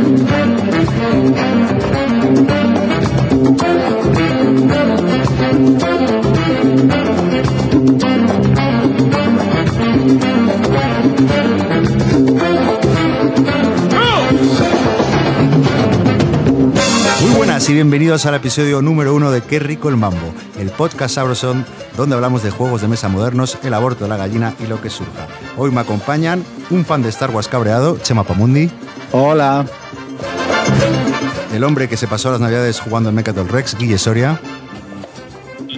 Muy buenas y bienvenidos al episodio número uno de Qué rico el mambo, el podcast sabrosón donde hablamos de juegos de mesa modernos, el aborto de la gallina y lo que surja. Hoy me acompañan un fan de Star Wars cabreado, Chema Pamundi, Hola. El hombre que se pasó las navidades jugando en Mechatol Rex, Guille Soria,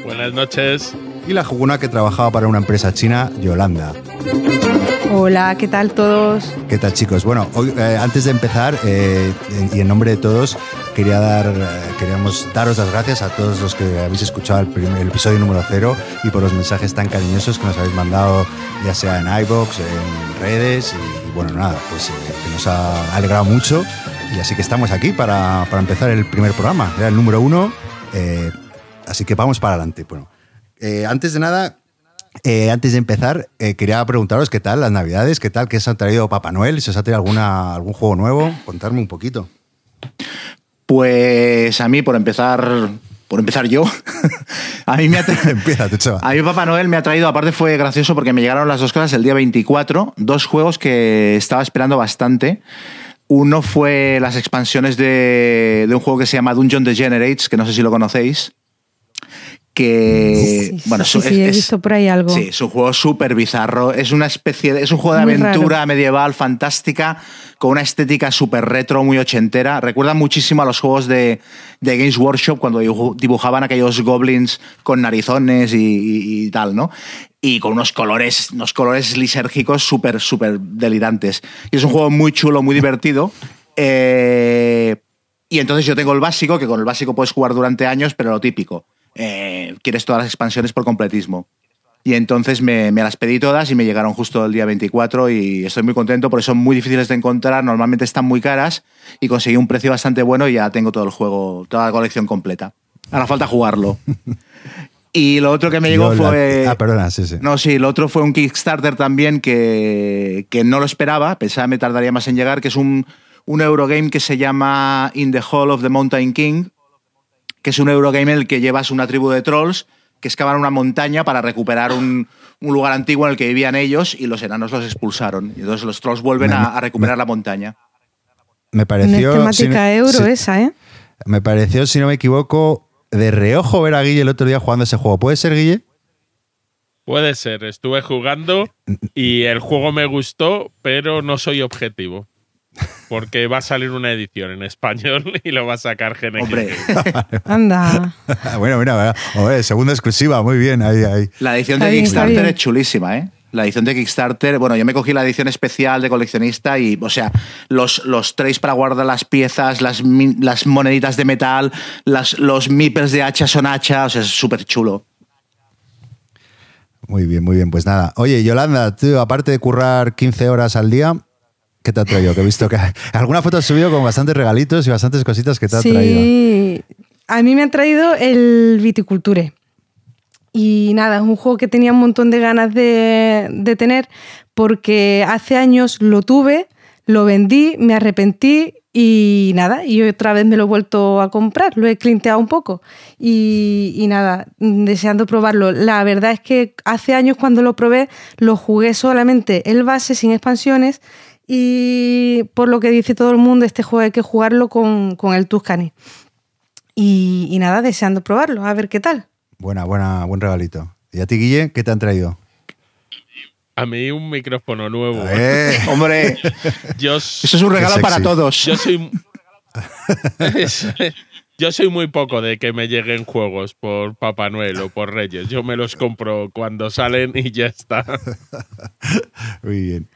Buenas noches. y la juguna que trabajaba para una empresa china, Yolanda. Hola, ¿qué tal todos? ¿Qué tal chicos? Bueno, hoy, eh, antes de empezar, eh, y en nombre de todos, quería dar, eh, queríamos daros las gracias a todos los que habéis escuchado el, primer- el episodio número cero y por los mensajes tan cariñosos que nos habéis mandado, ya sea en iBox, en redes, y, y bueno, nada, pues eh, que nos ha alegrado mucho. Y así que estamos aquí para, para empezar el primer programa, era el número uno, eh, así que vamos para adelante. Bueno, eh, antes de nada, eh, antes de empezar, quería preguntaros qué tal las navidades, qué tal, qué os ha traído Papá Noel, si os ha traído alguna, algún juego nuevo, contarme un poquito. Pues a mí, por empezar, por empezar yo, a mí me ha Empieza. A mí Papá Noel me ha traído, aparte fue gracioso porque me llegaron las dos cosas el día 24, dos juegos que estaba esperando bastante. Uno fue las expansiones de, de un juego que se llama Dungeon Degenerates, que no sé si lo conocéis. Que, Sí, bueno, sí, es- sí, he visto por ahí algo. Sí, es un juego súper bizarro. Es una especie de, es un juego de Muy aventura raro. medieval fantástica con una estética súper retro, muy ochentera. Recuerda muchísimo a los juegos de, de Games Workshop cuando dibuj- dibujaban aquellos goblins con narizones y, y- y tal, ¿no? Y con unos colores, unos colores lisérgicos súper, súper delirantes. Y es un juego muy chulo, muy divertido. Eh, y entonces yo tengo el básico, que con el básico puedes jugar durante años, pero lo típico. eh, quieres todas las expansiones por completismo. Y entonces me, me las pedí todas y me llegaron justo el día 24 y estoy muy contento porque son muy difíciles de encontrar, normalmente están muy caras y conseguí un precio bastante bueno y ya tengo todo el juego, toda la colección completa. Ahora falta jugarlo. Y lo otro que me llegó Yo la- fue... Ah, perdona, sí, sí. No, sí, lo otro fue un Kickstarter también que, que no lo esperaba, pensaba me tardaría más en llegar, que es un, un Eurogame que se llama In the Hall of the Mountain King, que es un Eurogame en el que llevas una tribu de trolls que excavan una montaña para recuperar un, un lugar antiguo en el que vivían ellos y los enanos los expulsaron. Y entonces los trolls vuelven Me- a, a recuperar la montaña. Me No es pareció. temática si- euro si- esa, ¿eh? Me pareció, si no me equivoco, de reojo ver a Guille el otro día jugando ese juego. ¿Puede ser, Guille? Puede ser, estuve jugando y el juego me gustó, pero no soy objetivo. Porque va a salir una edición en español y lo va a sacar GNG. Hombre, Anda. bueno, mira, mira. Hombre, segunda exclusiva, muy bien, ahí, ahí. la edición de Kickstarter es chulísima, ¿eh? La edición de Kickstarter, bueno, yo me cogí la edición especial de coleccionista y, o sea, los, los trays para guardar las piezas, las, las moneditas de metal, las, los meeples de hacha son hacha, o sea, es súper chulo. Muy bien, muy bien. Pues nada. Oye, Yolanda, tú, aparte de currar 15 horas al día, ¿qué te ha traído? Que he visto que alguna foto has subido con bastantes regalitos y bastantes cositas que te ha traído. Sí, a mí me han traído el Viticulture. Y nada, es un juego que tenía un montón de ganas de, tener porque hace años lo tuve, lo vendí, me arrepentí y nada, y otra vez me lo he vuelto a comprar, lo he clinteado un poco y, nada, deseando probarlo. La verdad es que hace años cuando lo probé lo jugué solamente el base sin expansiones y por lo que dice todo el mundo, este juego hay que jugarlo con, con el Tuscany. Y nada, deseando probarlo, a ver qué tal. Buena, buena, buen regalito. ¿Y a ti, Guille, qué te han traído? A mí un micrófono nuevo. Eh, Hombre, Yo, eso es un regalo para todos. yo soy. Yo soy muy poco de que me lleguen juegos por Papá Noel o por Reyes. Yo me los compro cuando salen y ya está. Muy bien.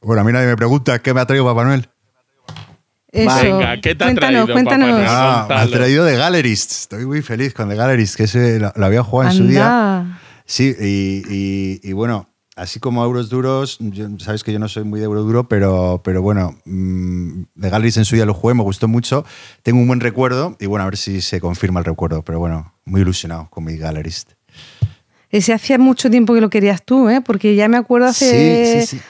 Bueno, a mí nadie me pregunta qué me ha traído Papá Noel. Eso. Venga, ¿qué te ha cuéntanos, traído, cuéntanos. Papá Noel? Ah, me ha Contalo. traído de Gallerist. Estoy muy feliz con The Gallerist, que ese lo, lo había jugado en su día. Sí, y, y- y bueno, así como euros duros, yo- sabes que yo no soy muy de euro duro, pero, pero bueno, mm, The Gallerist en su día lo jugué, me gustó mucho. Tengo un buen recuerdo y bueno, a ver si se confirma el recuerdo, pero bueno, muy ilusionado con mi Gallerist. Ese hacía mucho tiempo que lo querías tú, ¿eh? Porque ya me acuerdo hace, Sí, sí, sí.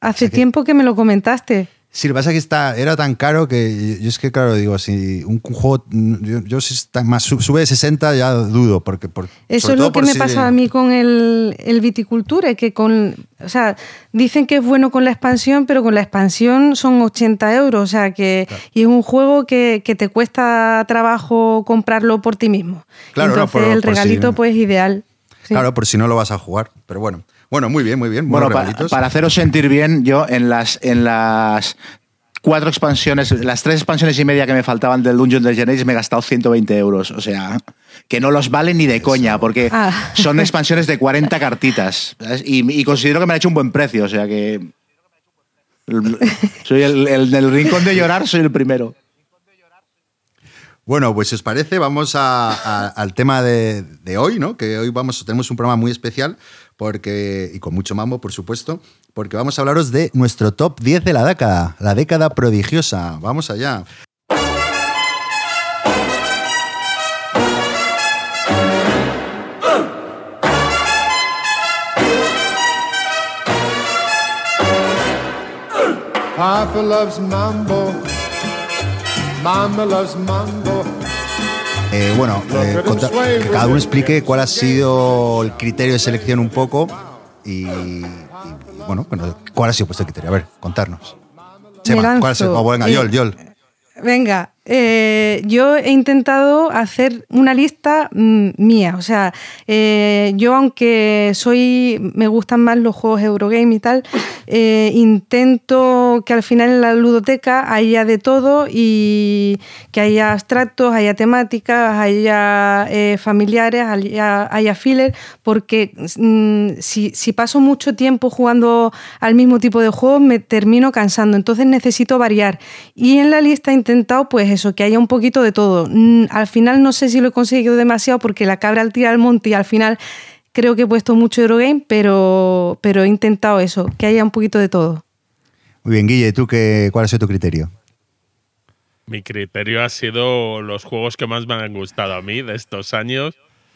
hace O sea que- tiempo que me lo comentaste. Sí, lo que pasa es que está, era tan caro que yo es que, claro, digo, si un, juego, yo, yo si está más sube de 60 ya dudo, porque... Por, Eso es lo que me pasa a mí con el, el Viticulture, que con, o sea, dicen que es bueno con la expansión, pero con la expansión son 80 euros, o sea, que y es un juego que, que, te cuesta trabajo comprarlo por ti mismo. Claro, Entonces el regalito pues ideal. Claro, por si no lo vas a jugar, pero bueno. Bueno, muy bien, muy bien. Bueno, para, haceros sentir bien, yo en las, en las cuatro expansiones, las tres expansiones y media que me faltaban del Dungeon de Genesis me he gastado 120 euros. O sea, que no los valen ni de coña, porque ah. son expansiones de 40 cartitas. Y, considero que me han hecho un buen precio. O sea que. Soy el, el, rincón de llorar, soy el primero. Bueno, pues si os parece, vamos al tema de, de, hoy, ¿no? Que hoy vamos, tenemos un programa muy especial porque, y con mucho mambo, por supuesto, porque vamos a hablaros de nuestro top 10 de la década, la década prodigiosa. Vamos allá. Loves mambo. Mama loves mambo. Eh, bueno, eh, que cada uno explique cuál ha sido el criterio de selección un poco y, bueno, cuál ha sido vuestro criterio. A ver, contarnos. Chema, ¿cuál ha sido? Oh, venga, Yol, Yol. Venga, eh, yo he intentado hacer una lista mm, mía. O sea, eh, yo aunque soy, me gustan más los juegos Eurogame y tal, eh, intento que al final en la ludoteca haya de todo y que haya abstractos, haya temáticas, haya familiares, haya, haya filler, porque mm, si, si paso mucho tiempo jugando al mismo tipo de juegos me termino cansando. Entonces necesito variar. Y en la lista he intentado, pues, eso, que haya un poquito de todo. Mm, al final no sé si lo he conseguido demasiado porque la cabra al tirar al monte y al final creo que he puesto mucho Eurogame, pero, pero he intentado eso, que haya un poquito de todo. Muy bien, Guille, ¿tú qué, cuál ha sido tu criterio? Mi criterio ha sido los juegos que más me han gustado a mí de estos años.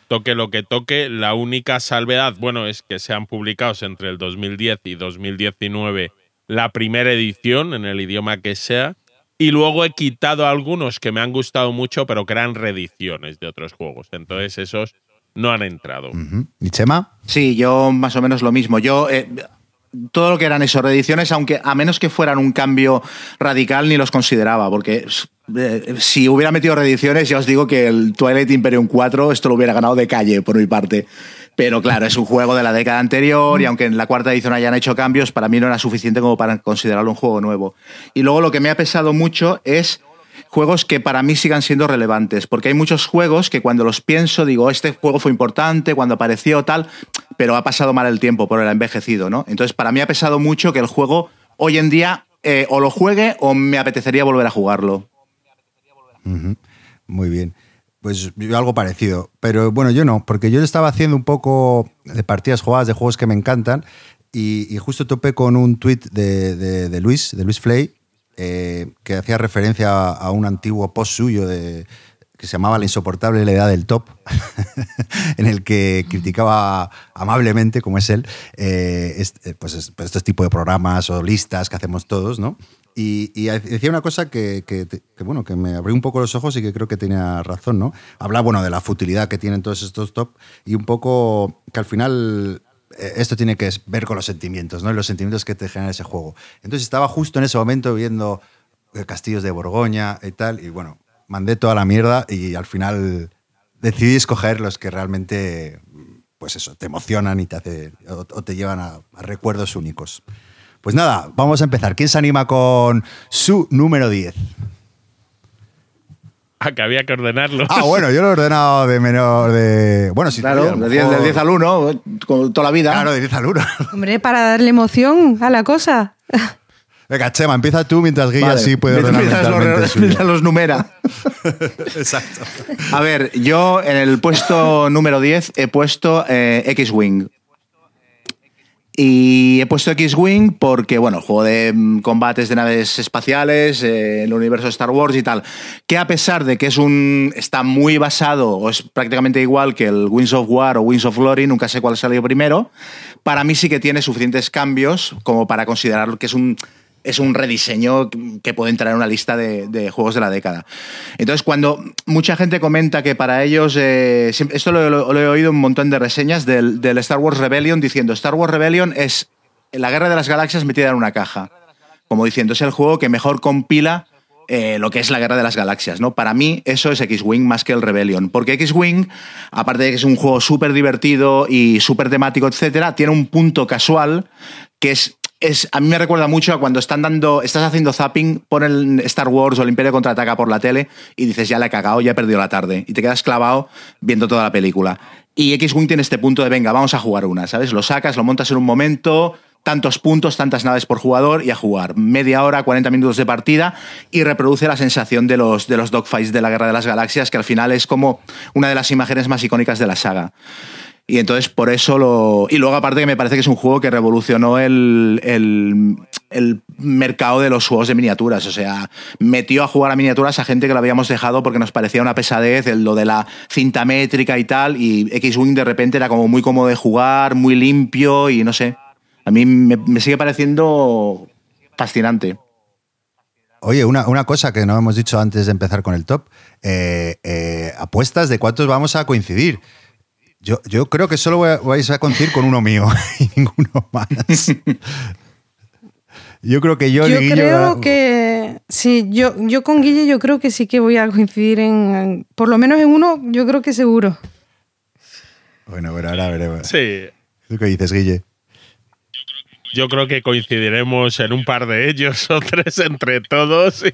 Toque lo que toque, la única salvedad, bueno, es que sean publicados entre el 2010 y 2019 la primera edición en el idioma que sea y luego he quitado algunos que me han gustado mucho, pero que eran reediciones de otros juegos. Entonces esos no han entrado. ¿Y Chema? Sí, yo más o menos lo mismo. Yo. Eh, todo lo que eran esas reediciones, aunque a menos que fueran un cambio radical, ni los consideraba, porque eh, si hubiera metido reediciones, ya os digo que el Twilight Imperium 4 esto lo hubiera ganado de calle, por mi parte. Pero claro, es un juego de la década anterior y aunque en la cuarta edición hayan hecho cambios, para mí no era suficiente como para considerarlo un juego nuevo. Y luego lo que me ha pesado mucho es juegos que para mí sigan siendo relevantes, porque hay muchos juegos que cuando los pienso digo, este juego fue importante cuando apareció tal, pero ha pasado mal el tiempo por el envejecido, ¿no? Entonces para mí ha pesado mucho que el juego hoy en día eh, o lo juegue o me apetecería volver a jugarlo. Muy bien. Pues yo algo parecido. Pero bueno, yo no, porque yo estaba haciendo un poco de partidas jugadas de juegos que me encantan y, justo topé con un tuit de, Luis, de Luis Flay, eh, que hacía referencia a, un antiguo post suyo de, que se llamaba La insoportable la edad del top, en el que criticaba amablemente, como es él, eh, este, pues, pues, estos tipos de programas o listas que hacemos todos, ¿no? Y, decía una cosa que, bueno, que me abrió un poco los ojos y que creo que tenía razón, ¿no? Habla, bueno, de la futilidad que tienen todos estos top y un poco que al final eh, esto tiene que ver con los sentimientos, ¿no? Y los sentimientos que te genera ese juego. Entonces estaba justo en ese momento viendo eh, Castillos de Borgoña y tal, y bueno, mandé toda la mierda y al final decidí escoger los que realmente, pues eso, te emocionan y te, hace, o, te llevan a recuerdos únicos. Pues nada, vamos a empezar. ¿Quién se anima con su número 10? Ah, que había que ordenarlo. Ah, bueno, yo lo he ordenado de menor de. Bueno, si Claro, de 10, al 1, con toda la vida. Claro, de 10 al 1. Hombre, para darle emoción a la cosa. Venga, Chema, empieza tú mientras Guilla sí puede ordenar mentalmente los, los numera. Exacto. A ver, yo en el puesto número 10 he puesto eh, X-Wing. Y he puesto X-Wing porque, bueno, juego de mm, combates de naves espaciales, eh, el universo de Star Wars y tal, que a pesar de que es un está muy basado o es prácticamente igual que el Wings of War o Wings of Glory, nunca sé cuál salió primero, para mí sí que tiene suficientes cambios como para considerar que es un es un rediseño que puede entrar en una lista de, juegos de la década. Entonces, cuando mucha gente comenta que para ellos, eh, esto lo, he oído un montón de reseñas del, Star Wars Rebellion diciendo, Star Wars Rebellion es la guerra de las galaxias metida en una caja. Como diciendo, es el juego que mejor compila eh, lo que es la guerra de las galaxias, ¿no? Para mí eso es X-Wing más que el Rebellion, porque X-Wing, aparte de que es un juego súper divertido y súper temático, etcétera, tiene un punto casual que es, es, a mí me recuerda mucho a cuando están dando, estás haciendo zapping, ponen Star Wars o el Imperio contraataca por la tele y dices, ya la he cagado, ya he perdido la tarde, y te quedas clavado viendo toda la película. Y X-Wing tiene este punto de, venga, vamos a jugar una, ¿sabes? Lo sacas, lo montas en un momento, tantos puntos, tantas naves por jugador y a jugar. Media hora, 40 minutos de partida y reproduce la sensación de los, de los dogfights de la Guerra de las Galaxias, que al final es como una de las imágenes más icónicas de la saga. Y entonces por eso lo... Y luego aparte que me parece que es un juego que revolucionó el, el, mercado de los juegos de miniaturas. O sea, metió a jugar a miniaturas a gente que lo habíamos dejado porque nos parecía una pesadez lo de la cinta métrica y tal. Y X-Wing de repente era como muy cómodo de jugar, muy limpio y no sé a mí me, sigue pareciendo fascinante. Oye, una, una, cosa que no hemos dicho antes de empezar con el top, eh, eh, apuestas de cuántos vamos a coincidir. Yo, yo creo que solo vais a coincidir con uno mío y ninguno más. Yo creo que yo... Yo creo que... Sí, yo, yo con Guille yo creo que sí que voy a coincidir en... Por lo menos en uno, yo creo que seguro. Bueno, bueno, ahora veremos. Sí. ¿Tú qué dices, Guille? Yo creo que coincidiremos en un par de ellos o tres entre todos.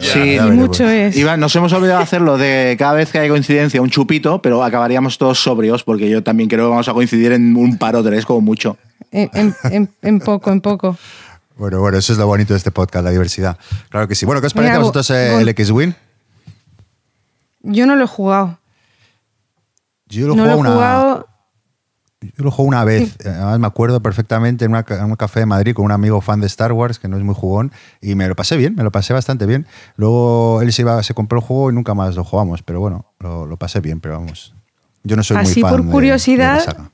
sí, mucho es. Iván, nos hemos olvidado hacerlo de cada vez que hay coincidencia un chupito, pero acabaríamos todos sobrios porque yo también creo que vamos a coincidir en un par o tres como mucho. En, poco, en poco. Bueno, bueno, eso es lo bonito de este podcast, la diversidad. Claro que sí. Bueno, ¿qué os parece a vosotros eh, el X-Wing? Yo no lo he jugado. Yo lo, he jugado yo lo juego una vez, además me acuerdo perfectamente en, un café de Madrid con un amigo fan de Star Wars, que no es muy jugón, y me lo pasé bien, me lo pasé bastante bien. Luego él se, iba, se compró el juego y nunca más lo jugamos, pero bueno, lo, pasé bien, pero vamos. Yo no soy muy fan por curiosidad,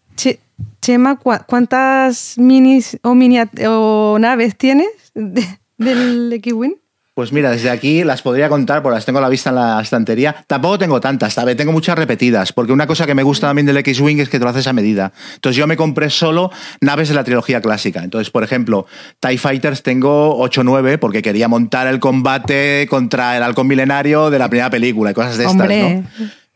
Chema, ¿cuántas minis o, mini o naves tienes del X-Wing? Pues mira, desde aquí las podría contar, porque las tengo a la vista en la estantería. Tampoco tengo tantas, ¿sabes? Tengo muchas repetidas, porque una cosa que me gusta también del X-Wing es que te lo haces a medida. Entonces yo me compré solo naves de la trilogía clásica. Entonces, por ejemplo, TIE Fighters tengo 8 o 9 porque quería montar el combate contra el halcón milenario de la primera película y cosas de estas, ¿no?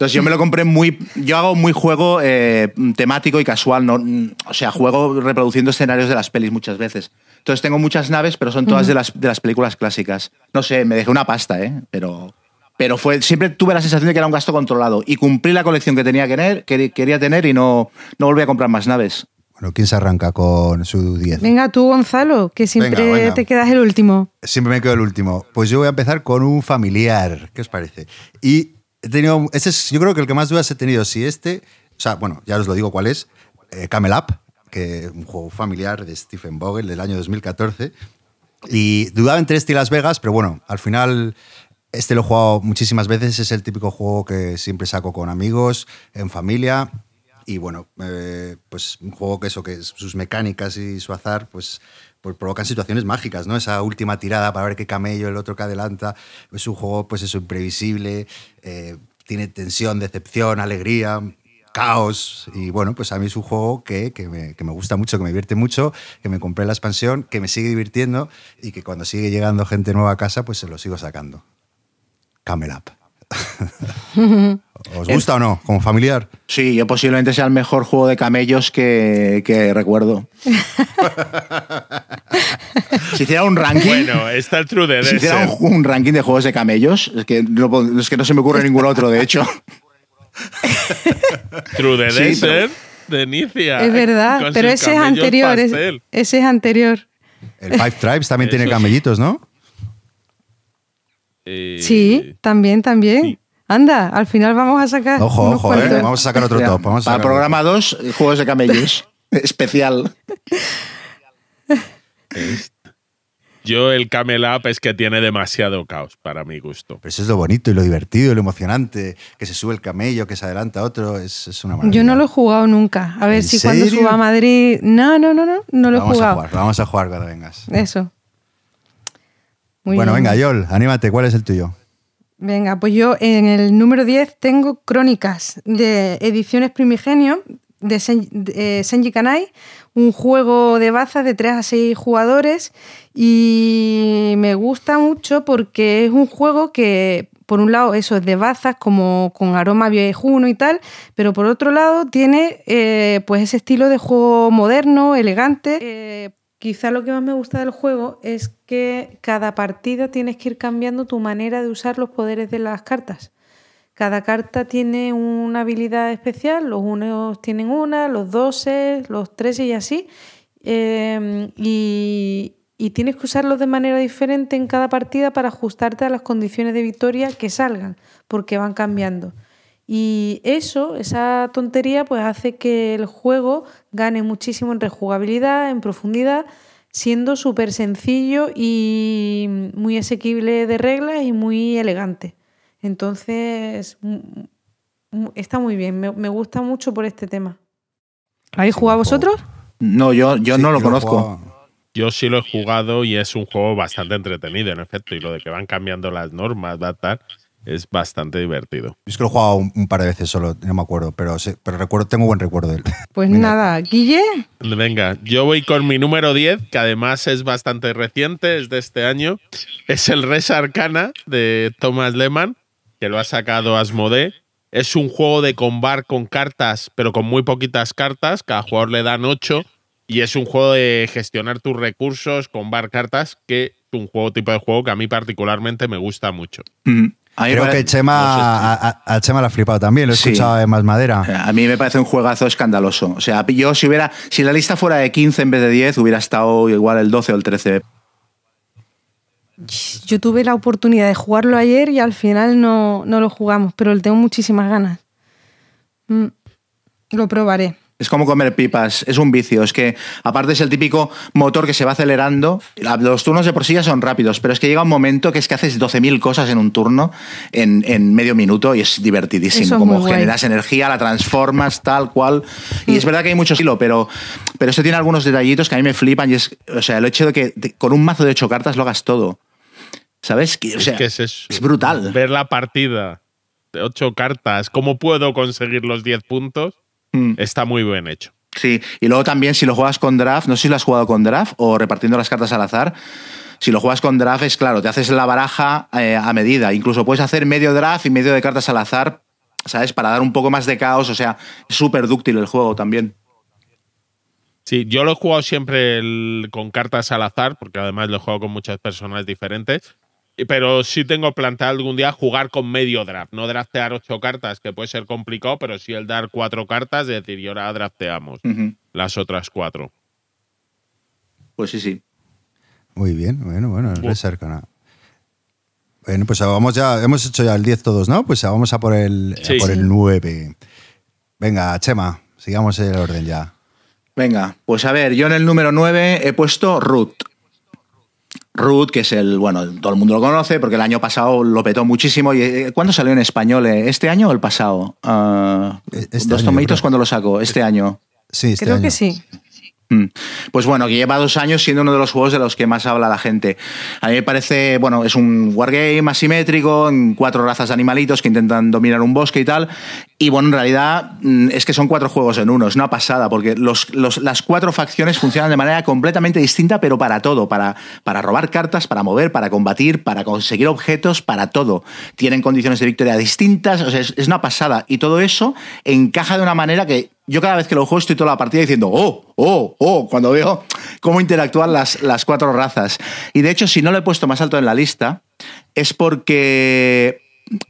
Entonces yo me lo compré muy. Yo hago muy juego eh, temático y casual, ¿no? O sea, juego reproduciendo escenarios de las pelis muchas veces. Entonces tengo muchas naves, pero son todas de, las, de las películas clásicas. No sé, me dejé una pasta, ¿eh? Pero, pero fue, siempre tuve la sensación de que era un gasto controlado y cumplí la colección que tenía que tener, que quería tener y no, no volví a comprar más naves. Bueno, ¿quién se arranca con su 10? Venga tú, Gonzalo, que siempre te quedas el último. Siempre me quedo el último. Pues yo voy a empezar con un familiar. ¿Qué os parece? Y he tenido, este es, yo creo que el que más dudas he tenido, si este, o sea, bueno, ya os lo digo cuál es, eh, Camel Up, que un juego familiar de Stephen Vogel del año 2014. Y dudaba entre este y Las Vegas, pero bueno, al final este lo he jugado muchísimas veces. Es el típico juego que siempre saco con amigos, en familia. Y bueno, eh, pues un juego que eso, que sus mecánicas y su azar, pues, pues, provocan situaciones mágicas, ¿no? Esa última tirada para ver qué camello, el otro que adelanta. Es un juego, pues eso, imprevisible. Eh, tiene tensión, decepción, alegría caos. Y bueno, pues a mí es un juego que, que, me, que, me, gusta mucho, que me divierte mucho, que me compré la expansión, que me sigue divirtiendo y que cuando sigue llegando gente nueva a casa, pues se lo sigo sacando. Camel Up. ¿Os gusta o no? Como familiar. Sí, yo posiblemente sea el mejor juego de camellos que, que recuerdo. si hiciera un ranking. Bueno, está el True de Si hiciera un, ranking de juegos de camellos, es que no, es que no se me ocurre ningún otro, de hecho. True the Desert de Inicia. Es verdad, pero ese es anterior. ese es anterior. El Five Tribes también tiene camellitos, ¿no? Eh, sí, también, también. Anda, al final vamos a sacar. Ojo, ojo, eh, vamos a sacar otro top. Vamos Para programa 2, juegos de camellos. Especial. Yo el Camel Up es que tiene demasiado caos para mi gusto. Pero eso es lo bonito y lo divertido y lo emocionante, que se sube el camello, que se adelanta otro, es, una maravilla. Yo no lo he jugado nunca. A ver si cuando suba a Madrid... No, no, no, no, no lo he vamos jugado. A jugar, vamos a jugar cuando vengas. Eso. Muy bueno, bien. venga, Yol, anímate, ¿cuál es el tuyo? Venga, pues yo en el número 10 tengo Crónicas de Ediciones Primigenio de, Sen- de, Senji Kanai, un juego de bazas de 3 a 6 jugadores y me gusta mucho porque es un juego que por un lado eso es de bazas como con aroma viejuno y tal, pero por otro lado tiene eh, pues ese estilo de juego moderno, elegante. Eh, quizá lo que más me gusta del juego es que cada partida tienes que ir cambiando tu manera de usar los poderes de las cartas. Cada carta tiene una habilidad especial, los unos tienen una, los doses, los tres y así. Y, y tienes que usarlos de manera diferente en cada partida para ajustarte a las condiciones de victoria que salgan, porque van cambiando. Y eso, esa tontería, pues hace que el juego gane muchísimo en rejugabilidad, en profundidad, siendo súper sencillo y muy asequible de reglas y muy elegante. Entonces, m- m- está muy bien, me, me gusta mucho por este tema. ¿Lo habéis jugado vosotros? No, yo, yo Sí, no lo conozco. Yo sí lo he jugado y es un juego bastante entretenido, en efecto. Y lo de que van cambiando las normas, va tal, es bastante divertido. Es que lo he jugado un, un par de veces solo, no me acuerdo, pero, sí, pero recuerdo, tengo buen recuerdo de él. Pues Venga. nada, Guille, Venga, yo voy con mi número 10, que además es bastante reciente, es de este año. Es el Res Arcana de Thomas Lehmann, que lo ha sacado Asmodee. Es un juego de combar con cartas, pero con muy poquitas cartas. Cada jugador le dan 8. Y es un juego de gestionar tus recursos, combar cartas, que es un juego tipo de juego que a mí particularmente me gusta mucho. Mm. Creo que Chema, no sé si- a, a- a Chema le ha flipado también, lo he Sí. escuchado en Más Madera. A mí me parece un juegazo escandaloso. O sea, yo si hubiera, si la lista fuera de 15 en vez de 10, hubiera estado igual el 12 o el 13. yo tuve la oportunidad de jugarlo ayer y al final no, no lo jugamos, pero le tengo muchísimas ganas. Mm, lo probaré. Es como comer pipas, es un vicio. Es que, aparte, es el típico motor que se va acelerando. Los turnos de por sí ya son rápidos, pero es que llega un momento que es que haces 12.000 cosas en un turno en, en medio minuto y es divertidísimo. Eso es como guay. generas energía, la transformas, tal cual. Y es verdad que hay mucho estilo, pero, pero esto tiene algunos detallitos que a mí me flipan. Y es, o sea, el hecho de que te- con un mazo de 8 cartas lo hagas todo. ¿Sabes? Que, o sea, es que es eso. es brutal. Ver la partida de 8 cartas, cómo puedo conseguir los 10 puntos, Mm. está muy bien hecho. Sí, y luego también si lo juegas con draft, no sé si lo has jugado con draft o repartiendo las cartas al azar. Si lo juegas con draft es claro, te haces la baraja eh, a medida. Incluso puedes hacer medio draft y medio de cartas al azar, ¿sabes? Para dar un poco más de caos. O sea, es súper dúctil el juego también. Sí, yo lo he jugado siempre el- con cartas al azar, porque además lo he jugado con muchas personas diferentes. Pero sí tengo planteado algún día jugar con medio draft, no draftear ocho cartas, que puede ser complicado, pero sí el dar cuatro cartas, es decir, y ahora drafteamos las otras cuatro. Pues sí, sí. Muy bien, bueno, bueno, Uf. Res Arcana. Bueno, pues vamos ya, hemos hecho ya el 10 todos, ¿no? Pues vamos a por el, a Sí. por el 9. Venga, Chema, sigamos el orden ya. Venga, pues a ver, yo en el número 9 he puesto Root. Root, que es el, bueno, todo el mundo lo conoce porque el año pasado lo petó muchísimo. Y, eh, ¿Cuándo salió en español? eh? ¿Este año o el pasado? Ah, E- este Dos creo. cuando lo sacó, este año. Sí, este Creo año. que sí. Mm. Pues bueno, que lleva dos años siendo uno de los juegos de los que más habla la gente. A mí me parece, bueno, es un wargame asimétrico, en cuatro razas de animalitos que intentan dominar un bosque y tal. Y bueno, en realidad mm, es que son cuatro juegos en uno, es una pasada, porque los, las cuatro facciones funcionan de manera completamente distinta, pero para todo, para, para robar cartas, para mover, para combatir, para conseguir objetos, para todo. Tienen condiciones de victoria distintas, o sea, es, es una pasada. Y todo eso encaja de una manera que yo cada vez que lo juego estoy toda la partida diciendo, oh, oh, oh, cuando veo cómo interactúan las, las cuatro razas. Y de hecho, si no lo he puesto más alto en la lista, es porque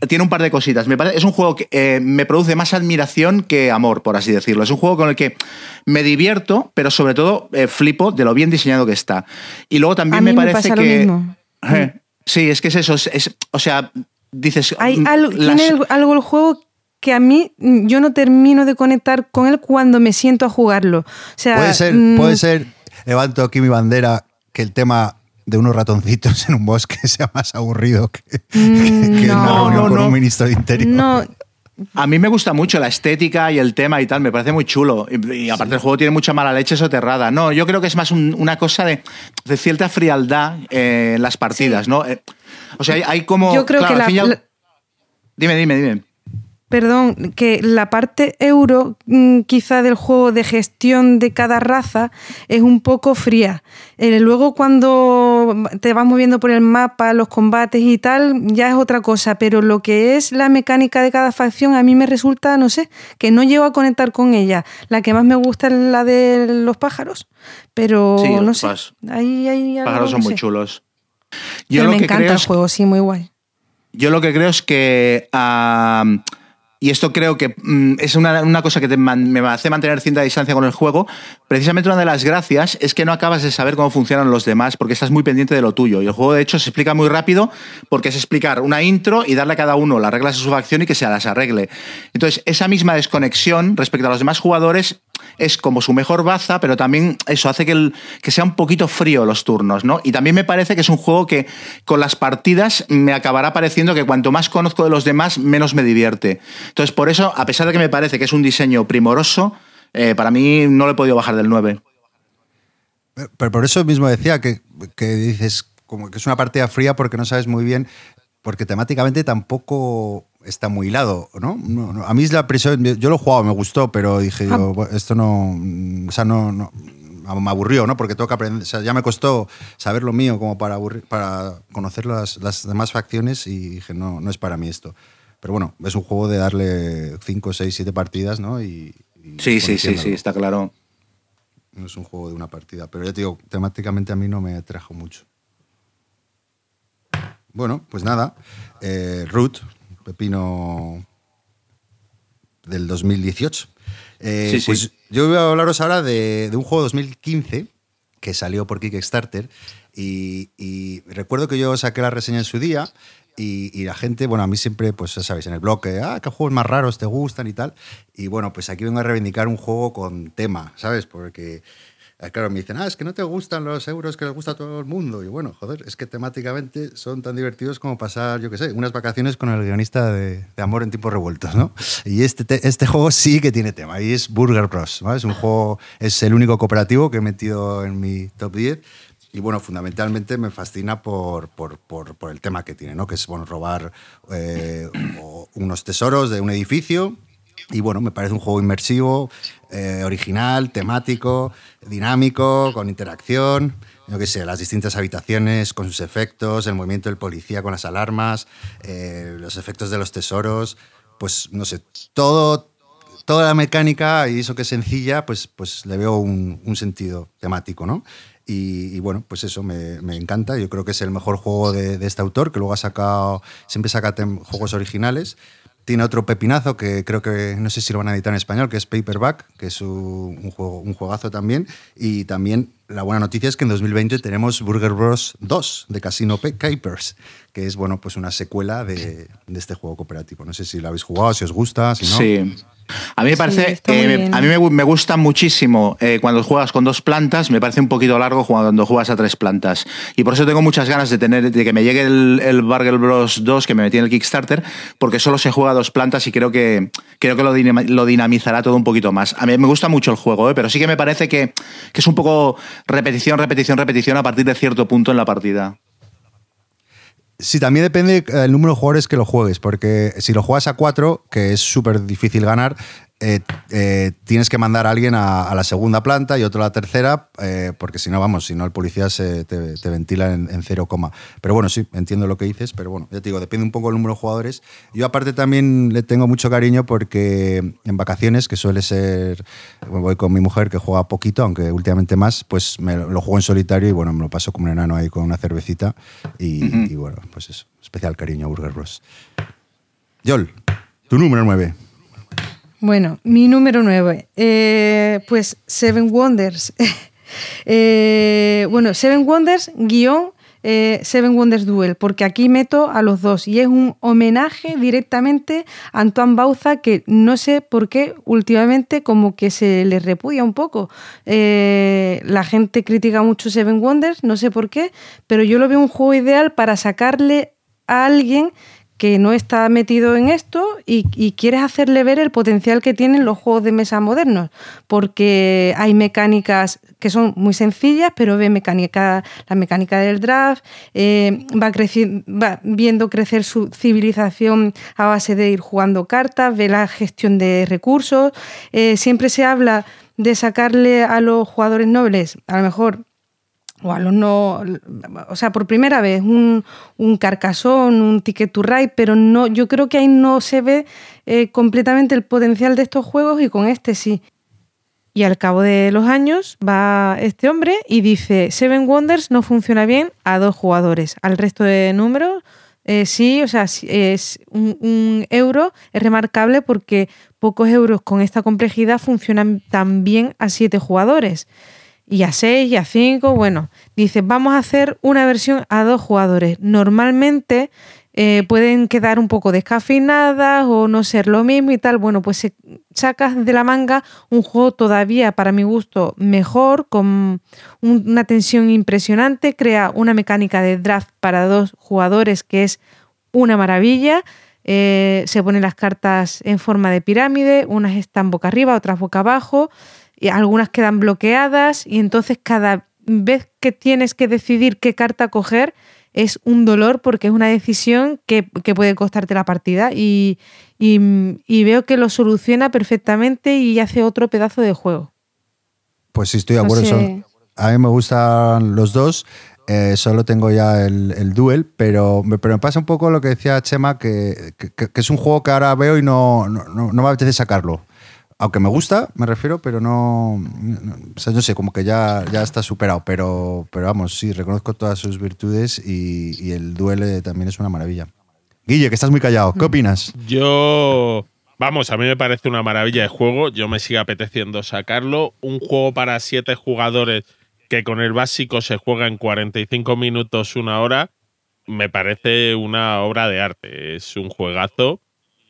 tiene un par de cositas. Me parece, es un juego que eh, me produce más admiración que amor, por así decirlo. Es un juego con el que me divierto, pero sobre todo eh, flipo de lo bien diseñado que está. Y luego también A mí me me parece que... mismo. Eh, Sí, es que es eso. es- es- o sea, dices... Hay mm, algo, las- tiene algo- el juego que a mí mm, yo no termino de conectar con él cuando me siento a jugarlo. O sea, Puede ser, mm, puede ser, levanto aquí mi bandera, que el tema de unos ratoncitos en un bosque sea más aburrido que, que- que Mm, no. una reunión No, con no. un ministro de Interior. No, A mí me gusta mucho la estética y el tema y tal, me parece muy chulo. Y, aparte el juego tiene mucha mala leche soterrada. No, yo creo que es más una cosa de, cierta frialdad eh, en las partidas, ¿no? Eh, o sea, hay, como... Yo creo que la... Dime, dime, dime perdón, que la parte euro mm, quizá del juego de gestión de cada raza es un poco fría. Eh, luego cuando te vas moviendo por el mapa, los combates y tal, ya es otra cosa, pero lo que es la mecánica de cada facción a mí me resulta, no sé, que no llego a conectar con ella. La que más me gusta es la de los pájaros, pero no sé. Ahí, pájaros son muy chulos. Yo me encanta el juego, sí, muy guay. Yo lo que creo es que... Y esto creo que mm, es una, cosa que me hace mantener cierta distancia con el juego. Precisamente una de las gracias es que no acabas de saber cómo funcionan los demás porque estás muy pendiente de lo tuyo. Y el juego, de hecho, se explica muy rápido porque es explicar una intro y darle a cada uno las reglas de su facción y que se las arregle. Entonces, esa misma desconexión respecto a los demás jugadores es como su mejor baza, pero también eso hace que, que sea un poquito frío los turnos, ¿no? Y también me parece que es un juego que con las partidas me acabará pareciendo que cuanto más conozco de los demás, menos me divierte. Entonces, por eso, a pesar de que me parece que es un diseño primoroso, eh, para mí no lo he podido bajar del 9. Pero por eso mismo decía que, que dices como que es una partida fría porque no sabes muy bien, porque temáticamente tampoco está muy hilado, ¿no? a mí es la presión, yo lo he jugado, me gustó, pero dije, yo, ah. esto no, o sea, no, no, me aburrió, ¿no? Porque tengo que aprender, o sea, ya me costó saber lo mío como para, para conocer las, las, demás facciones y dije, no, no es para mí esto. Pero bueno, es un juego de darle 5, 6, 7 partidas, ¿no? Y, sí, sí, sí, sí, está claro. No es un juego de una partida, pero ya te digo, temáticamente a mí no me atrajo mucho. Bueno, pues nada, eh, Root, Pepino del 2018. Eh, pues yo voy a hablaros ahora de, un juego 2015 que salió por Kickstarter y, recuerdo que yo saqué la reseña en su día y, la gente, bueno, a mí siempre, pues ya sabéis, en el blog, ah, qué juegos más raros te gustan y tal. Y bueno, pues aquí vengo a reivindicar un juego con tema, ¿sabes? Porque Ah, claro, me dicen, ah, es que no te gustan los euros que les gusta a todo el mundo. Y bueno, joder, es que temáticamente son tan divertidos como pasar, yo qué sé, unas vacaciones con el guionista de, Amor en tiempos revueltos, ¿no? Y este, este juego sí que tiene tema, y es Burger Bros. Es un juego, es el único cooperativo que he metido en mi top 10. Y bueno, fundamentalmente me fascina por, por, por, el tema que tiene, ¿no? Que es bueno, robar eh, unos tesoros de un edificio y bueno, me parece un juego inmersivo, eh, original, temático, dinámico, con interacción. Yo qué sé, las distintas habitaciones con sus efectos, el movimiento del policía con las alarmas, eh, los efectos de los tesoros. Pues no sé, todo, toda la mecánica y eso que es sencilla, pues, pues le veo un, sentido temático, ¿no? Y, bueno, pues eso me, me, encanta. Yo creo que es el mejor juego de, de, este autor, que luego ha sacado, siempre saca juegos originales. Tiene otro pepinazo que creo que no sé si lo van a editar en español, que es Paperback, que es un, juego, un juegazo también. Y también la buena noticia es que en 2020 tenemos Burger Bros. 2 de Casino Capers, que es bueno, pues una secuela de, de, este juego cooperativo. No sé si lo habéis jugado, si os gusta, si no. Sí. A mí me parece, eh, a mí me, gusta muchísimo eh, cuando juegas con dos plantas, me parece un poquito largo cuando juegas a tres plantas. Y por eso tengo muchas ganas de tener, de que me llegue el, el Burger Bros 2 que me metí en el Kickstarter, porque solo se juega a dos plantas y creo que, creo que lo, dinamizará todo un poquito más. A mí me gusta mucho el juego, eh, pero sí que me parece que, que es un poco repetición, repetición, repetición a partir de cierto punto en la partida. Sí, también depende el número de jugadores que lo juegues, porque si lo juegas a cuatro, que es súper difícil ganar, eh, eh, tienes que mandar a alguien a, la segunda planta y otro a la tercera, eh, porque si no, vamos, si no, el policía se te, ventila en, cero coma. Pero bueno, sí, entiendo lo que dices, pero bueno, ya te digo, depende un poco del número de jugadores. Yo aparte también le tengo mucho cariño porque en vacaciones, que suele ser, voy con mi mujer que juega poquito, aunque últimamente más, pues me lo, juego en solitario y bueno, me lo paso como un enano ahí con una cervecita y, y bueno, pues eso, especial cariño a Burger Bros. Yol, tu número 9. Bueno, mi número 9, eh, pues Seven Wonders. Eh, bueno, Seven Wonders guion eh, Seven Wonders Duel, porque aquí meto a los dos y es un homenaje directamente a Antoine Bauza que no sé por qué últimamente como que se le repudia un poco. la gente critica mucho Seven Wonders, no sé por qué, pero yo lo veo un juego ideal para sacarle a alguien que no está metido en esto y, quieres hacerle ver el potencial que tienen los juegos de mesa modernos, porque hay mecánicas que son muy sencillas, pero ve mecánica, la mecánica del draft, eh, va, va viendo crecer su civilización a base de ir jugando cartas, ve la gestión de recursos, eh, siempre se habla de sacarle a los jugadores nobles, a lo mejor o a los no, o sea, por primera vez un, un carcasón, un ticket to ride, pero no, yo creo que ahí no se ve eh, completamente el potencial de estos juegos y con este sí. Y al cabo de los años va este hombre y dice, Seven Wonders no funciona bien a dos jugadores. Al resto de números, eh, sí, o sea, es un, un, euro es remarcable porque pocos euros con esta complejidad funcionan tan bien a siete jugadores y a 6 y a 5. Bueno, dice, vamos a hacer una versión a dos jugadores. Normalmente eh, pueden quedar un poco descafeinadas o no ser lo mismo y tal. Bueno, pues se sacas de la manga un juego todavía, para mi gusto, mejor, con una tensión impresionante. Crea una mecánica de draft para dos jugadores que es una maravilla. Eh, se ponen las cartas en forma de pirámide, unas están boca arriba, otras boca abajo y algunas quedan bloqueadas y entonces cada vez que tienes que decidir qué carta coger es un dolor porque es una decisión que, puede costarte la partida y, veo que lo soluciona perfectamente y hace otro pedazo de juego. Pues sí, estoy de acuerdo. a mí me gustan los dos. Eh, solo tengo ya el, duel, pero, pero me pasa un poco lo que decía Chema, que, es un juego que ahora veo y no, no, no me apetece sacarlo. Aunque me gusta, me refiero, pero no, o sea, no sé, como que ya, ya está superado. Pero, pero vamos, sí, reconozco todas sus virtudes y, el duele también es una maravilla. Guille, que estás muy callado, ¿qué opinas? Yo, vamos, a mí me parece una maravilla de juego. Yo me sigue apeteciendo sacarlo. Un juego para siete jugadores que con el básico se juega en 45 minutos, una hora, me parece una obra de arte. Es un juegazo.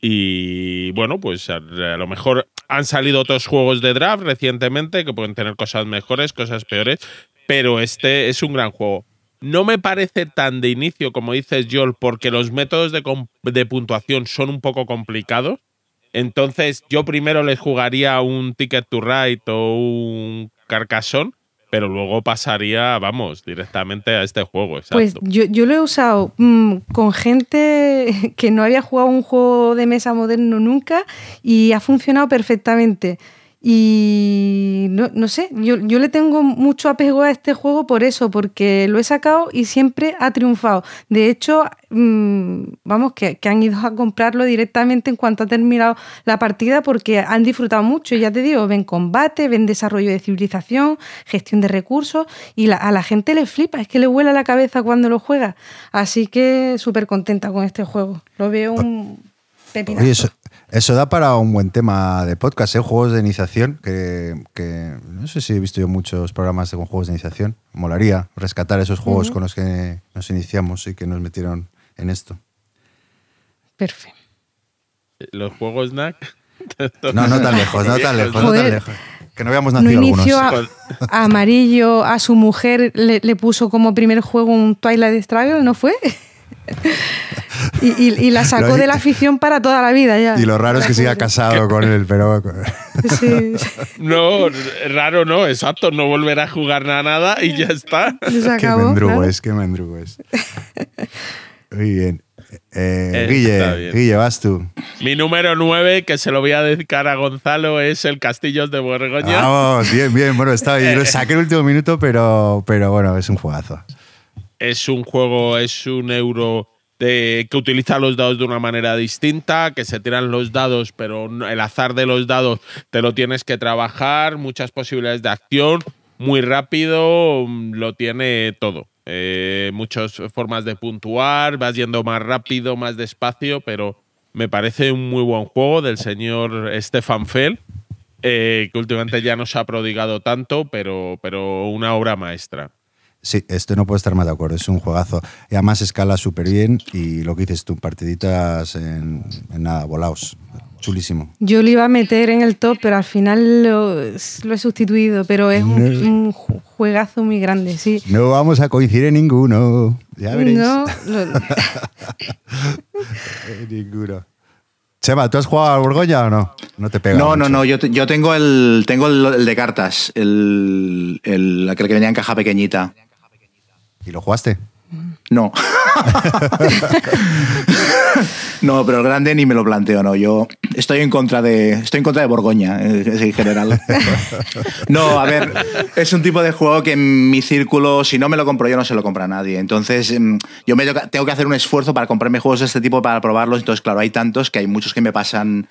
Y bueno, pues a, lo mejor han salido otros juegos de draft recientemente que pueden tener cosas mejores, cosas peores, pero este es un gran juego. No me parece tan de inicio como dices Joel, porque los métodos de, puntuación son un poco complicados. Entonces, yo primero les jugaría un Ticket to Ride o un Carcassonne pero luego pasaría, vamos, directamente a este juego. Pues yo, yo, lo he usado mm, con gente que no había jugado un juego de mesa moderno nunca y ha funcionado perfectamente. Y no, sé, yo, le tengo mucho apego a este juego por eso, porque lo he sacado y siempre ha triunfado. De hecho, mm, vamos, que, han ido a comprarlo directamente en cuanto ha terminado la partida porque han disfrutado mucho. Ya te digo, ven combate, ven desarrollo de civilización, gestión de recursos y a la gente le flipa, es que le vuela la cabeza cuando lo juega. Así que súper contenta con este juego. Lo veo un pepinazo. Eso da para un buen tema de podcast, ¿eh? juegos de iniciación, que, no sé si he visto yo muchos programas con juegos de iniciación. Molaría rescatar esos juegos con los que nos iniciamos y que nos metieron en esto. Perfecto. ¿Los juegos snack? No, no tan lejos, no tan lejos, no tan lejos. Que no habíamos nacido no inició A, Amarillo a su mujer le, le, puso como primer juego un Twilight Struggle, ¿no fue? Y, la sacó de la afición para toda la vida ya. Y lo raro es que siga casado con él, pero... Sí. No, raro no, exacto, no volverá a jugar nada, nada y ya está. qué mendrugo es, qué mendrugo es. Muy bien. Eh, Guille, Guille, vas tú. Mi número 9, que se lo voy a dedicar a Gonzalo, es el Castillos de Borgoña. Vamos, bien, bien. Bueno, estaba ahí. Lo saqué el último minuto, pero, pero bueno, es un juegazo. Es un juego, es un euro que utiliza los dados de una manera distinta, que se tiran los dados, pero el azar de los dados te lo tienes que trabajar, muchas posibilidades de acción, muy rápido, mm, lo tiene todo. Eh, muchas formas de puntuar, vas yendo más rápido, más despacio, pero me parece un muy buen juego del señor Stefan Fell, eh, que últimamente ya no se ha prodigado tanto, pero, pero una obra maestra. Sí, esto no puedo estar más de acuerdo. Es un juegazo. Y además escala súper bien y lo que dices tú, partiditas en, nada, volaos. Chulísimo. Yo lo iba a meter en el top, pero al final lo, lo he sustituido. Pero es un, un ju- juegazo muy grande, sí. No vamos a coincidir en ninguno. Ya veréis. No, lo- En ninguno. Chema, ¿tú has jugado al Borgoña o no? No te pega. No, no, mucho. no, yo tengo el tengo el, el de cartas, el, el- aquel que venía en caja pequeñita. ¿Y lo jugaste? No. no, pero el grande ni me lo planteo, no. Yo estoy en contra de. Estoy en contra de Borgoña, eh, en general. No, a ver, es un tipo de juego que en mi círculo, si no me lo compro yo, no se lo compra nadie. Entonces, mm, yo me tengo que hacer un esfuerzo para comprarme juegos de este tipo para probarlos. Entonces, claro, hay tantos que hay muchos que me pasan,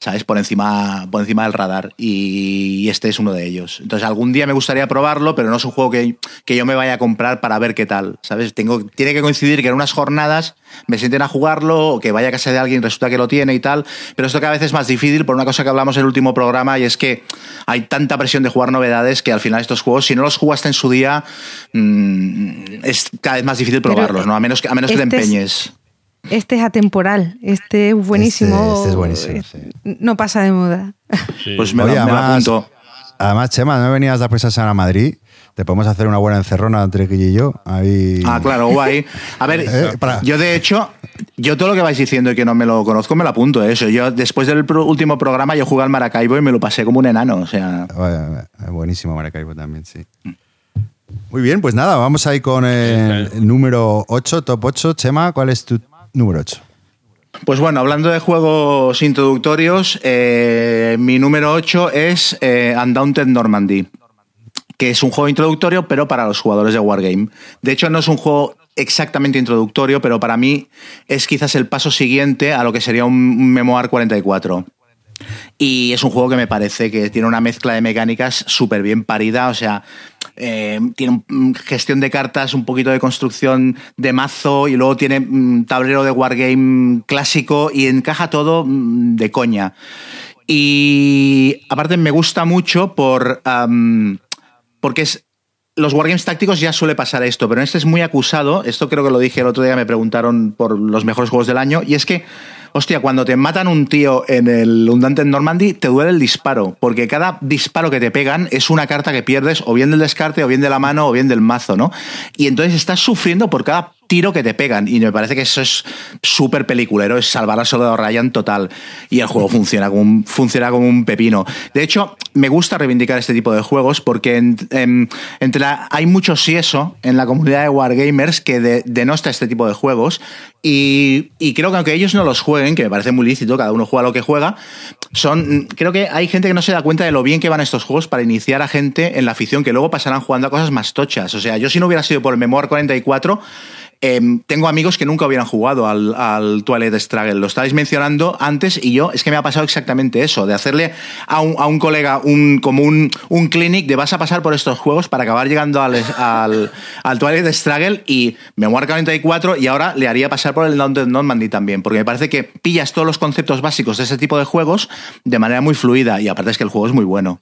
¿sabes? Por encima, por encima del radar. Y este es uno de ellos. Entonces, algún día me gustaría probarlo, pero no es un juego que, que yo me vaya a comprar para ver qué tal, ¿sabes? Tengo, tiene que coincidir que en unas jornadas me sienten a jugarlo o que vaya a casa de alguien y resulta que lo tiene y tal. Pero esto cada vez es más difícil por una cosa que hablamos en el último programa y es que hay tanta presión de jugar novedades que al final estos juegos, si no los jugaste en su día, mm, es cada vez más difícil Pero probarlos, ¿no? A menos que, a menos que te este es- empeñes. este es atemporal. Este es buenísimo. Este- este es buenísimo, sí. No pasa de moda. Sí. Pues me, lo- Oye, me lo además, apunto. además, Chema, ¿no venías semana a Madrid? Te podemos hacer una buena encerrona entre Guille y yo. Ahí... Ah, claro, guay. A ver, Eh, yo de hecho, yo todo lo que vais diciendo y que no me lo conozco, me lo apunto. ¿eh? Eso. Yo después del pro- último programa yo jugué al Maracaibo y me lo pasé como un enano. O sea, buenísimo Maracaibo también, sí. Muy bien, pues nada, vamos ahí con el, el número 8, top 8. Chema, ¿cuál es tu número 8? Pues bueno, hablando de juegos introductorios, eh, mi número 8 es eh, Undaunted Normandy, que es un juego introductorio, pero para los jugadores de Wargame. De hecho, no es un juego exactamente introductorio, pero para mí es quizás el paso siguiente a lo que sería un, Memoir 44. Y es un juego que me parece que tiene una mezcla de mecánicas súper bien parida, o sea, eh, tiene un- gestión de cartas, un poquito de construcción de mazo y luego tiene mm, tablero de wargame clásico y encaja todo mm, de coña. Y aparte me gusta mucho por... porque es los wargames tácticos ya suele pasar esto, pero en este es muy acusado. Esto creo que lo dije el otro día, me preguntaron por los mejores juegos del año. Y es que, hostia, cuando te matan un tío en el Undante Normandy, te duele el disparo. Porque cada disparo que te pegan es una carta que pierdes, o bien del descarte, o bien de la mano, o bien del mazo, ¿no? Y entonces estás sufriendo por cada tiro que te pegan. Y me parece que eso es súper peliculero, es salvar al soldado Ryan total. Y el juego funciona como, un, funciona como un pepino. De hecho, me gusta reivindicar este tipo de juegos porque en- en- entre hay mucho sí eso en la comunidad de Wargamers que de- denosta este tipo de juegos. Y, y creo que aunque ellos no los jueguen, que me parece muy lícito, cada uno juega lo que juega, son, creo que hay gente que no se da cuenta de lo bien que van estos juegos para iniciar a gente en la afición que luego pasarán jugando a cosas más tochas. O sea, yo si no hubiera sido por el Memoir 44, eh, tengo amigos que nunca hubieran jugado al, al Twilight Struggle. Lo estáis mencionando antes y yo, es que me ha pasado exactamente eso, de hacerle a un, colega un, como un, un clinic de vas a pasar por estos juegos para acabar llegando al, al, al Twilight Struggle y Memoir 44 y ahora le haría pasar por el Daunted Normandy también, porque me parece que pillas todos los conceptos básicos de ese tipo de juegos de manera muy fluida y aparte es que el juego es muy bueno.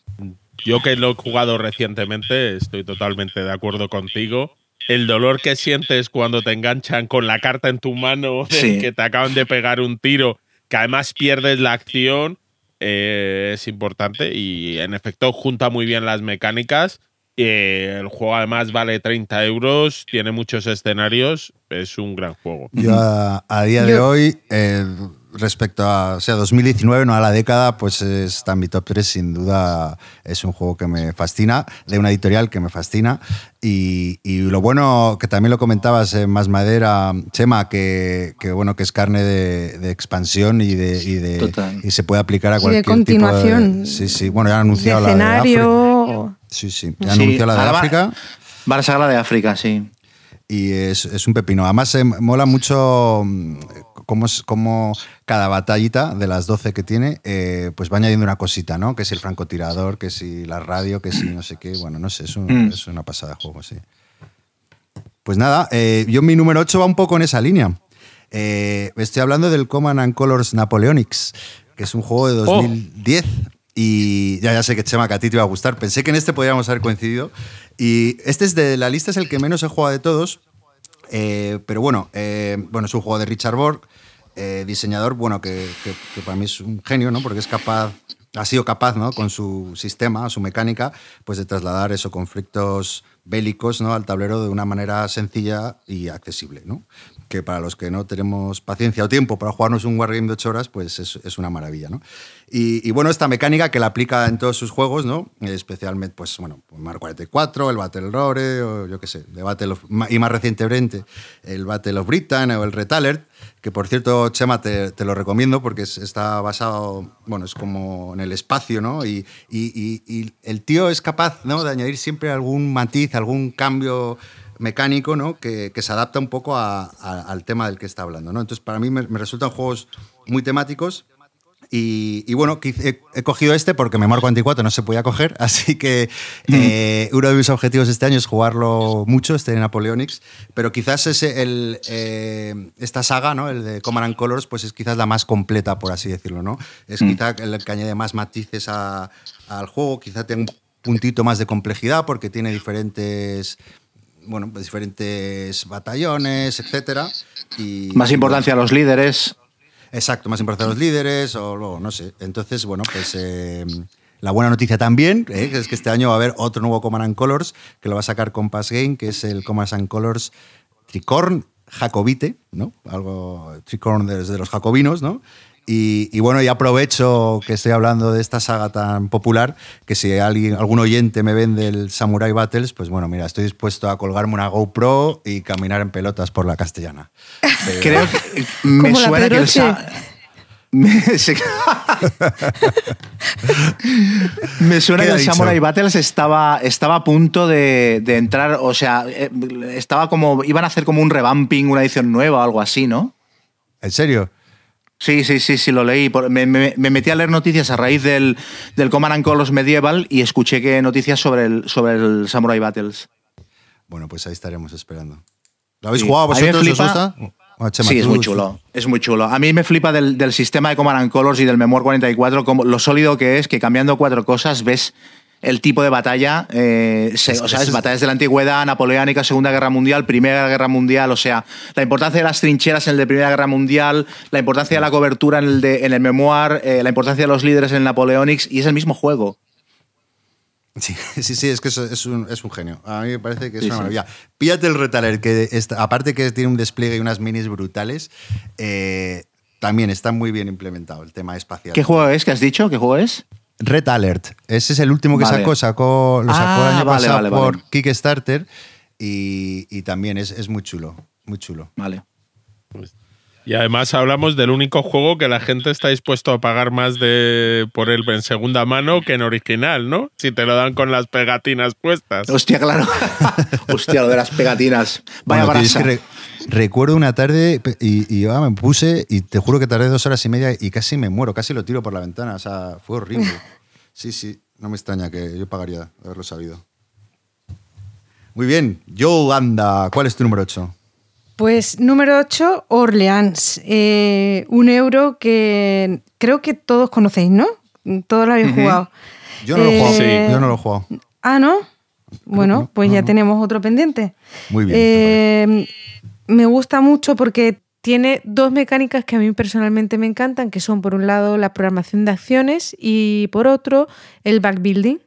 Yo que lo he jugado recientemente, estoy totalmente de acuerdo contigo. El dolor que sientes cuando te enganchan con la carta en tu mano, Sí. que te acaban de pegar un tiro, que además pierdes la acción, eh, es importante y en efecto junta muy bien las mecánicas. Eh, el juego además vale 30 euros, tiene muchos escenarios, es un gran juego. Yo a, a día de Yo- hoy, eh, respecto a o sea, 2019, no a la década, pues está en mi top 3, sin duda es un juego que me fascina, de una editorial que me fascina. Y, y lo bueno, que también lo comentabas en Más Madera, Chema, que, que bueno, que es carne de, de expansión y, de, y, de- y se puede aplicar a Y de cualquier continuación. tipo de... Sí, sí, bueno, ya han De anunciado la de África. escenario. Sí, sí, ya han Sí, anunciado la de África. Va a la de África, sí. Y es, es un pepino. Además, eh, mola mucho mm, cómo, es- cómo cada batallita de las 12 que tiene, eh, pues va añadiendo una cosita, ¿no? Que si el francotirador, que si la radio, que si no sé qué. Bueno, no sé, es, un- Mm. es una pasada de juego, sí. Pues nada, eh, yo mi número 8 va un poco en esa línea. Eh, estoy hablando del Command and Colors Napoleonics, que es un juego de 2010. Y ya, ya sé que Chema, que a ti te iba a gustar. Pensé que en este podríamos haber coincidido. Y este es de la lista, es el que menos he jugado de todos. Eh, pero bueno, eh, bueno, es un juego de Richard Borg. Eh, diseñador, bueno, que, que, que, para mí es un genio, ¿no? Porque es capaz, ha sido capaz, ¿no? Con su sistema, su mecánica, pues de trasladar esos conflictos bélicos ¿no? al tablero de una manera sencilla y accesible. ¿no? Que para los que no tenemos paciencia o tiempo para jugarnos un Wargame de 8 horas, pues es, es una maravilla. ¿no? Y, y, bueno, esta mecánica que la aplica en todos sus juegos, ¿no? especialmente, pues bueno, Mar 44, el Battle Royale, o yo qué sé, el Battle of, y más recientemente el Battle of Britain o el Red Alert, que por cierto, Chema, te, te lo recomiendo porque es, está basado, bueno, es como en el espacio, ¿no? Y, y, el tío es capaz, ¿no? De añadir siempre algún matiz, algún cambio mecánico, ¿no? Que, que se adapta un poco a, a, al tema del que está hablando, ¿no? Entonces, para mí me, me resultan juegos muy temáticos y, y, bueno, he, he, cogido este porque Memor 44 no se podía coger, así que mm. eh, uno de mis objetivos este año es jugarlo mucho, este de Napoleonics, pero quizás ese, el, eh, esta saga, ¿no? el de Command and Colors, pues es quizás la más completa, por así decirlo. ¿no? Es mm. quizá el que añade más matices a, al juego, quizá tenga un puntito más de complejidad porque tiene diferentes bueno, pues diferentes batallones, etcétera. Y, más importancia a los líderes. Exacto, más importancia a los líderes o luego, no sé. Entonces, bueno, pues eh, la buena noticia también eh, es que este año va a haber otro nuevo Command and Colors que lo va a sacar Compass Game, que es el Command and Colors Tricorn Jacobite, ¿no? Algo Tricorn desde los jacobinos, ¿no? Y, y, bueno, y aprovecho que estoy hablando de esta saga tan popular, que si alguien, algún oyente me vende el Samurai Battles, pues bueno, mira, estoy dispuesto a colgarme una GoPro y caminar en pelotas por la castellana. Pero... Creo que me suena que el me suena que el Samurai Battles estaba, estaba a punto de, de, entrar, o sea, estaba como, iban a hacer como un revamping, una edición nueva o algo así, ¿no? ¿En serio? Sí, sí, sí, sí, lo leí. Me, me, me, metí a leer noticias a raíz del, del Command and Colors Medieval y escuché que noticias sobre el, sobre el Samurai Battles. Bueno, pues ahí estaremos esperando. ¿Lo habéis sí. jugado vosotros? ¿Os gusta? Oh, Chema, sí, es muy chulo. Es muy chulo. A mí me flipa del, del sistema de Command and Colors y del Memoir 44 como lo sólido que es, que cambiando cuatro cosas ves el tipo de batalla, eh, se, o sea, es batallas de la antigüedad, napoleónica, Segunda Guerra Mundial, Primera Guerra Mundial, o sea, la importancia de las trincheras en el de Primera Guerra Mundial, la importancia de la cobertura en el, de, en el memoir, eh, la importancia de los líderes en el Napoleonics, y es el mismo juego. Sí, sí, sí, es que es, es, un, es un genio. A mí me parece que es sí, una maravilla. Sí. Píllate el Retaler, que está, aparte que tiene un despliegue y unas minis brutales, eh, también está muy bien implementado el tema espacial. ¿Qué juego es que has dicho? ¿Qué juego es? Red Alert. Ese es el último que vale. sacó, sacó, lo sacó ah, el año vale, pasado vale, por Kickstarter y, y también es, es, muy chulo, muy chulo. Vale. Y además hablamos del único juego que la gente está dispuesto a pagar más de por él en segunda mano que en original, ¿no? Si te lo dan con las pegatinas puestas. Hostia, claro. Hostia, lo de las pegatinas. Vaya bueno, recuerdo una tarde y, y ah, me puse y te juro que tardé dos horas y media y casi me muero, casi lo tiro por la ventana. O sea, fue horrible. Sí, sí, no me extraña que yo pagaría haberlo sabido. Muy bien, Yolanda, ¿cuál es tu número 8? Pues número 8, Orleans. Eh, un euro que creo que todos conocéis, ¿no? Todos lo habéis uh -huh. jugado. Yo no, eh, lo he jugado. Sí. Yo no lo he jugado. Ah, ¿no? Bueno, no, pues no, ya no. tenemos otro pendiente. Muy bien. Eh, me gusta mucho porque tiene dos mecánicas que a mí personalmente me encantan, que son por un lado la programación de acciones y por otro el backbuilding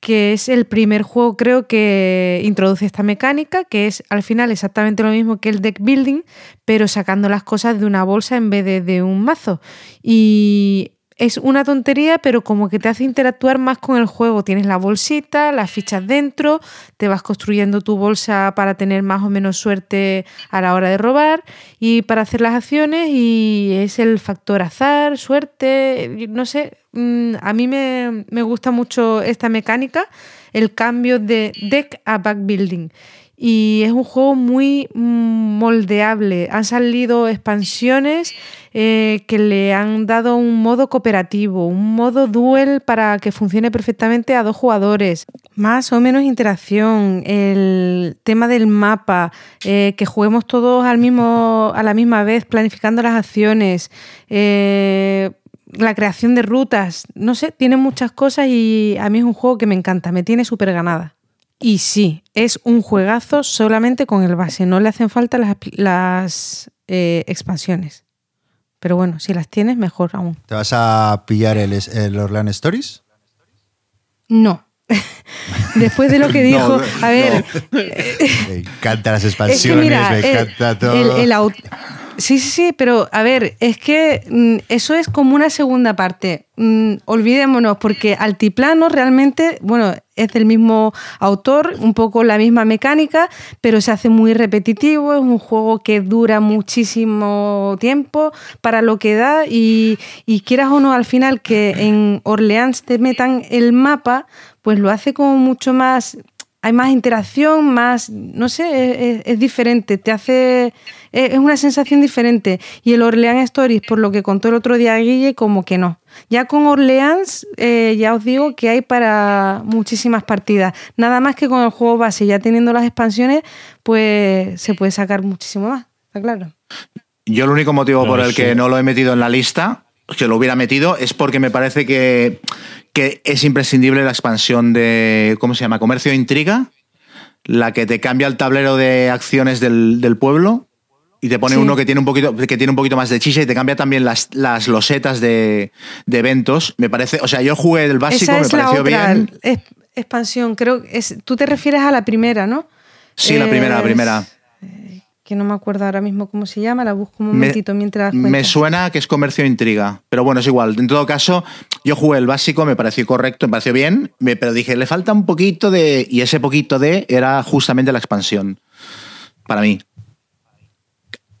que es el primer juego creo que introduce esta mecánica, que es al final exactamente lo mismo que el deck building, pero sacando las cosas de una bolsa en vez de, de un mazo. Y es una tontería, pero como que te hace interactuar más con el juego. Tienes la bolsita, las fichas dentro, te vas construyendo tu bolsa para tener más o menos suerte a la hora de robar y para hacer las acciones y es el factor azar, suerte, no sé, mm, a mí me, me gusta mucho esta mecánica, el cambio de deck a back building y es un juego muy moldeable. Han salido expansiones eh, que le han dado un modo cooperativo, un modo duel para que funcione perfectamente a dos jugadores, más o menos interacción, el tema del mapa, eh, que juguemos todos al mismo, a la misma vez, planificando las acciones. Eh, la creación de rutas, no sé, tiene muchas cosas y a mí es un juego que me encanta, me tiene súper ganada. Y sí, es un juegazo solamente con el base, no le hacen falta las, las eh, expansiones. Pero bueno, si las tienes, mejor aún. ¿Te vas a pillar el, el Orlan Stories? No. Después de lo que dijo, a ver. Me encantan las expansiones, me encanta todo. El, Sí, sí, sí, pero a ver, es que mm, eso es como una segunda parte. Mm, olvidémonos, porque Altiplano realmente, bueno, es del mismo autor, un poco la misma mecánica, pero se hace muy repetitivo, es un juego que dura muchísimo tiempo para lo que da y, y quieras o no, al final que en Orleans te metan el mapa, pues lo hace como mucho más hay más interacción, más, no sé, es, diferente, te hace, es, una sensación diferente. Y el Orleans Stories, por lo que contó el otro día Guille, como que no. Ya con Orleans, eh, ya os digo que hay para muchísimas partidas. Nada más que con el juego base, ya teniendo las expansiones, pues se puede sacar muchísimo más, está claro. Yo el único motivo por el que no lo he metido en la lista, que lo hubiera metido, es porque me parece que que es imprescindible la expansión de, ¿cómo se llama? Comercio e Intriga, la que te cambia el tablero de acciones del, pueblo y te pone uno que tiene un poquito que tiene un poquito más de chicha y te cambia también las, las losetas de, eventos. Me parece o sea yo jugué el básico me pareció bien. expansión creo es tú te refieres a la primera no sí la primera la primera que no me acuerdo ahora mismo cómo se llama, la busco un momentito mientras Me suena que es comercio e intriga, pero bueno, es igual. En todo caso, yo jugué el básico, me pareció correcto, me pareció bien, pero dije, le falta un poquito de... Y ese poquito de era justamente la expansión, para mí.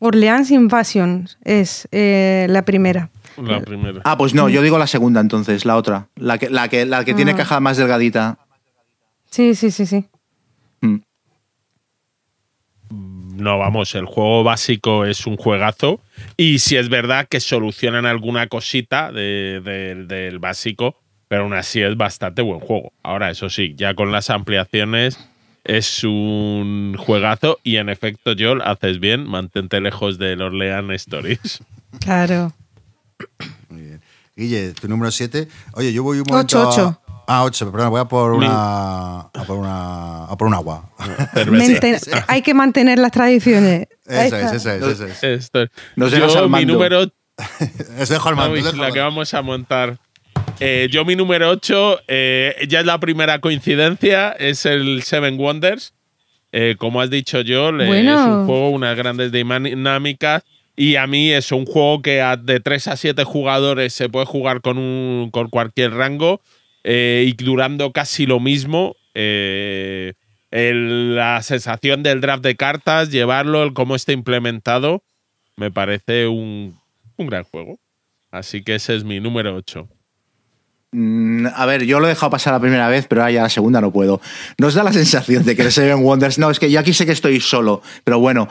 Orleans Invasion es eh, la primera. La primera. Ah, pues no, yo digo la segunda entonces, la otra. La que, la que, la que tiene ah. caja más delgadita. Sí, sí, sí, sí. Mm no, vamos, el juego básico es un juegazo. Y si es verdad que solucionan alguna cosita del básico, pero aún así es bastante buen juego. Ahora, eso sí, ya con las ampliaciones es un juegazo y en efecto, Joel, haces bien, mantente lejos del Orlean Stories. Claro. Muy bien. Guille, tu número 7. Oye, yo voy un momento. 8, Ah, 8, perdón, voy a por una. A por una. A por un agua. hay que mantener las tradiciones. Eso es, eso es, eso es. Nos yo, mi número. Es dejo al mando. la que vamos a montar. Eh, yo, mi número 8, eh, ya es la primera coincidencia, es el Seven Wonders. Eh, como has dicho yo, es un juego, unas grandes dinámicas. Y a mí es un juego que de 3 a 7 jugadores se puede jugar con, un, con cualquier rango. Eh, y durando casi lo mismo. Eh, la sensación del draft de cartas, llevarlo, el cómo está implementado, me parece un, gran juego. Así que ese es mi número 8. Mm, a ver, yo lo he dejado pasar la primera vez, pero ahora ya la segunda no puedo. Nos da la sensación de que el Seven Wonders. No, es que yo aquí sé que estoy solo, pero bueno,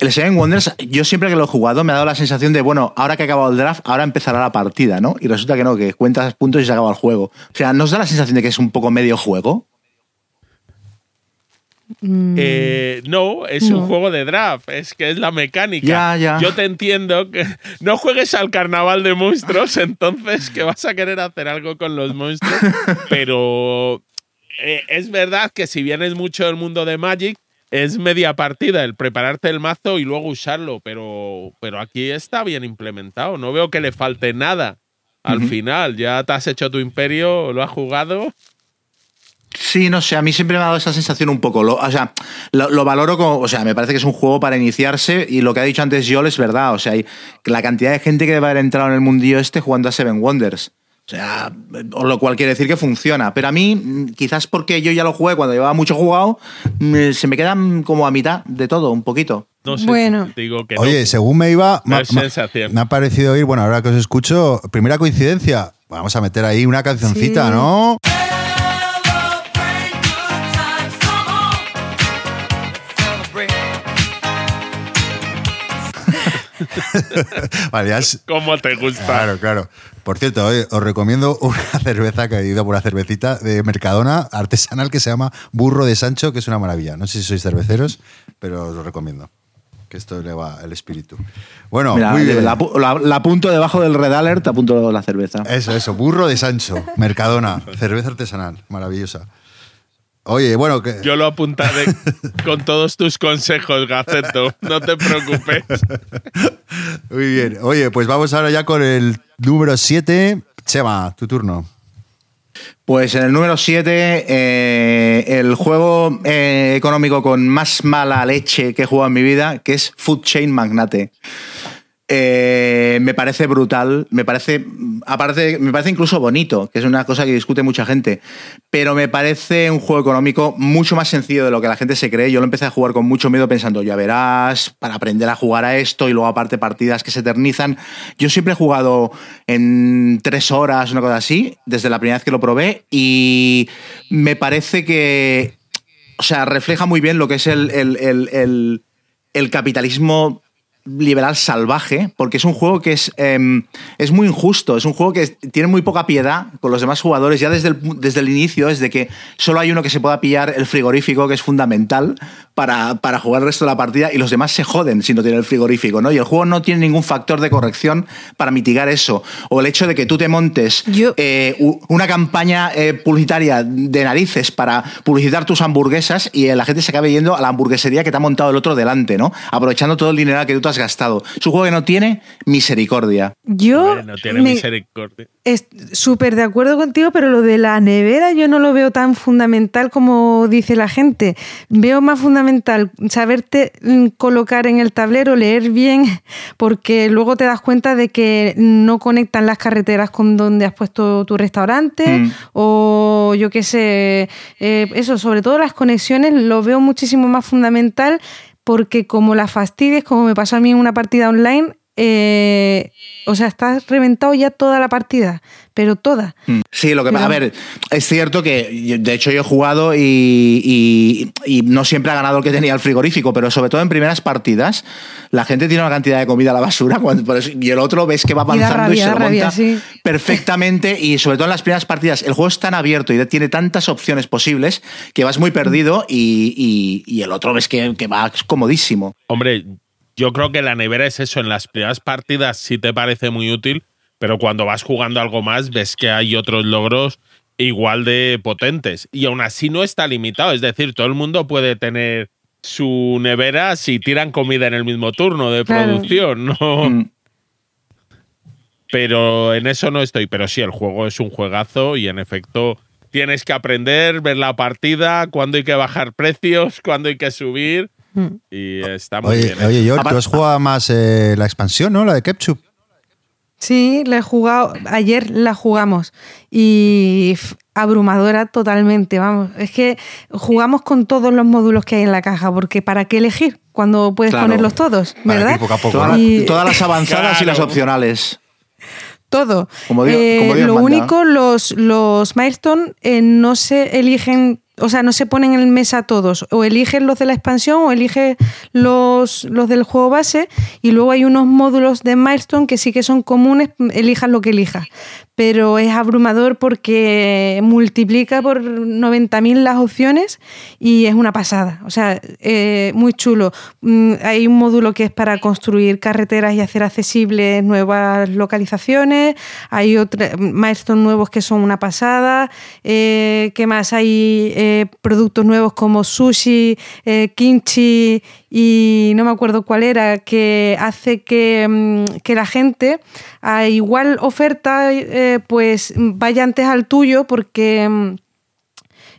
el Seven Wonders, yo siempre que lo he jugado me ha dado la sensación de, bueno, ahora que ha acabado el draft, ahora empezará la partida, ¿no? Y resulta que no, que cuentas puntos y se acaba el juego. O sea, ¿nos da la sensación de que es un poco medio juego? Mm. Eh, no, es un juego de draft, es que es la mecánica. Ya, ya. Yo te entiendo que no juegues al carnaval de monstruos, entonces que vas a querer hacer algo con los monstruos, pero eh, es verdad que si vienes mucho del mundo de Magic, es media partida el prepararte el mazo y luego usarlo, pero, pero aquí está bien implementado. No veo que le falte nada al final. Ya te has hecho tu imperio, lo has jugado. Sí, no sé, a mí siempre me ha dado esa sensación un poco. Lo, o sea, lo, valoro como. O sea, me parece que es un juego para iniciarse y lo que ha dicho antes Joel es verdad. O sea, hay, la cantidad de gente que debe haber entrado en el mundillo este jugando a Seven Wonders. O sea, lo cual quiere decir que funciona. Pero a mí, quizás porque yo ya lo jugué cuando llevaba mucho jugado, se me quedan como a mitad de todo, un poquito. No sé, bueno. digo que Oye, según me iba, me, ha parecido oír, bueno, ahora que os escucho, primera coincidencia, vamos a meter ahí una cancioncita, ¿no? vale, ¿Cómo te gusta? Claro, claro. Por cierto, os recomiendo una cerveza que he ido por una cervecita de Mercadona artesanal que se llama Burro de Sancho, que es una maravilla. No sé si sois cerveceros, pero os lo recomiendo. Que esto le va el espíritu. Bueno, muy bien. La, la, apunto debajo del red alert, apunto la cerveza. Eso, eso. Burro de Sancho, Mercadona, cerveza artesanal, maravillosa. Oye, bueno, que... Yo lo apuntaré con todos tus consejos, Gaceto. No te preocupes. Muy bien. Oye, pues vamos ahora ya con el número 7. Chema, tu turno. Pues en el número 7, eh, el juego eh, económico con más mala leche que he jugado en mi vida, que es Food Chain Magnate. Eh, me parece brutal, me parece, aparte, me parece incluso bonito, que es una cosa que discute mucha gente, pero me parece un juego económico mucho más sencillo de lo que la gente se cree. Yo lo empecé a jugar con mucho miedo pensando, ya verás, para aprender a jugar a esto y luego aparte partidas que se eternizan. Yo siempre he jugado en tres horas, una cosa así, desde la primera vez que lo probé y me parece que, o sea, refleja muy bien lo que es el, el, el, el capitalismo liberal salvaje, porque es un juego que es, em, es muy injusto, es un juego que tiene muy poca piedad con los demás jugadores, ya desde el, desde el inicio, es de que solo hay uno que se pueda pillar el frigorífico, que es fundamental para, para, jugar el resto de la partida, y los demás se joden si no tienen el frigorífico, ¿no? Y el juego no tiene ningún factor de corrección para mitigar eso, o el hecho de que tú te montes eh, una campaña eh, publicitaria de narices para publicitar tus hamburguesas y la gente se acabe yendo a la hamburguesería que te ha montado el otro delante, ¿no? Aprovechando todo el dinero que tú te has gastado. Es un juego que no tiene misericordia. Yo. no tiene misericordia. Súper de acuerdo contigo, pero lo de la nevera yo no lo veo tan fundamental como dice la gente. Veo más fundamental saberte mm, colocar en el tablero, leer bien, porque luego te das cuenta de que no conectan las carreteras con donde has puesto tu restaurante mm. o yo qué sé. Eh, eso, sobre todo las conexiones, lo veo muchísimo más fundamental porque como la fastidies, como me pasó a mí en una partida online, eh, o sea, estás reventado ya toda la partida, pero toda. Mm. Sí, lo que pasa, a ver, es cierto que de hecho yo he jugado y, no siempre ha ganado el que tenía el frigorífico, pero sobre todo en primeras partidas, la gente tiene una cantidad de comida a la basura y el otro ves que va avanzando y, se monta perfectamente y sobre todo en las primeras partidas el juego es tan abierto y tiene tantas opciones posibles que vas muy perdido y, el otro ves que, que va comodísimo. Hombre, yo creo que la nevera es eso. En las primeras partidas sí te parece muy útil, pero cuando vas jugando algo más ves que hay otros logros igual de potentes. Y aún así no está limitado. Es decir, todo el mundo puede tener su nevera si tiran comida en el mismo turno de producción, ¿no? Mm. Pero en eso no estoy. Pero sí, el juego es un juegazo y en efecto tienes que aprender, ver la partida, cuándo hay que bajar precios, cuándo hay que subir. Mm. Y está muy oye, bien. Oye, George, tú has jugado más eh, la expansión, ¿no? La de Ketchup. Sí, la he jugado, ayer la jugamos y abrumadora totalmente, vamos. Es que jugamos con todos los módulos que hay en la caja, porque ¿para qué elegir cuando puedes ponerlos todos? ¿Verdad? Todas las avanzadas y las opcionales. Todo. Eh, lo único, los, los milestone eh, no se eligen o sea, no se ponen en mesa todos. O eligen los de la expansión o eligen los, los del juego base. Y luego hay unos módulos de Milestone que sí que son comunes, elijas lo que elijas pero es abrumador porque multiplica por 90.000 las opciones y es una pasada. O sea, eh, muy chulo. Mm, hay un módulo que es para construir carreteras y hacer accesibles nuevas localizaciones. Hay otros maestros nuevos que son una pasada. Eh, ¿Qué más? Hay eh, productos nuevos como sushi, kimchi y no me acuerdo cuál era, que hace que, mm, que la gente a igual oferta eh, pues vaya antes al tuyo porque mm,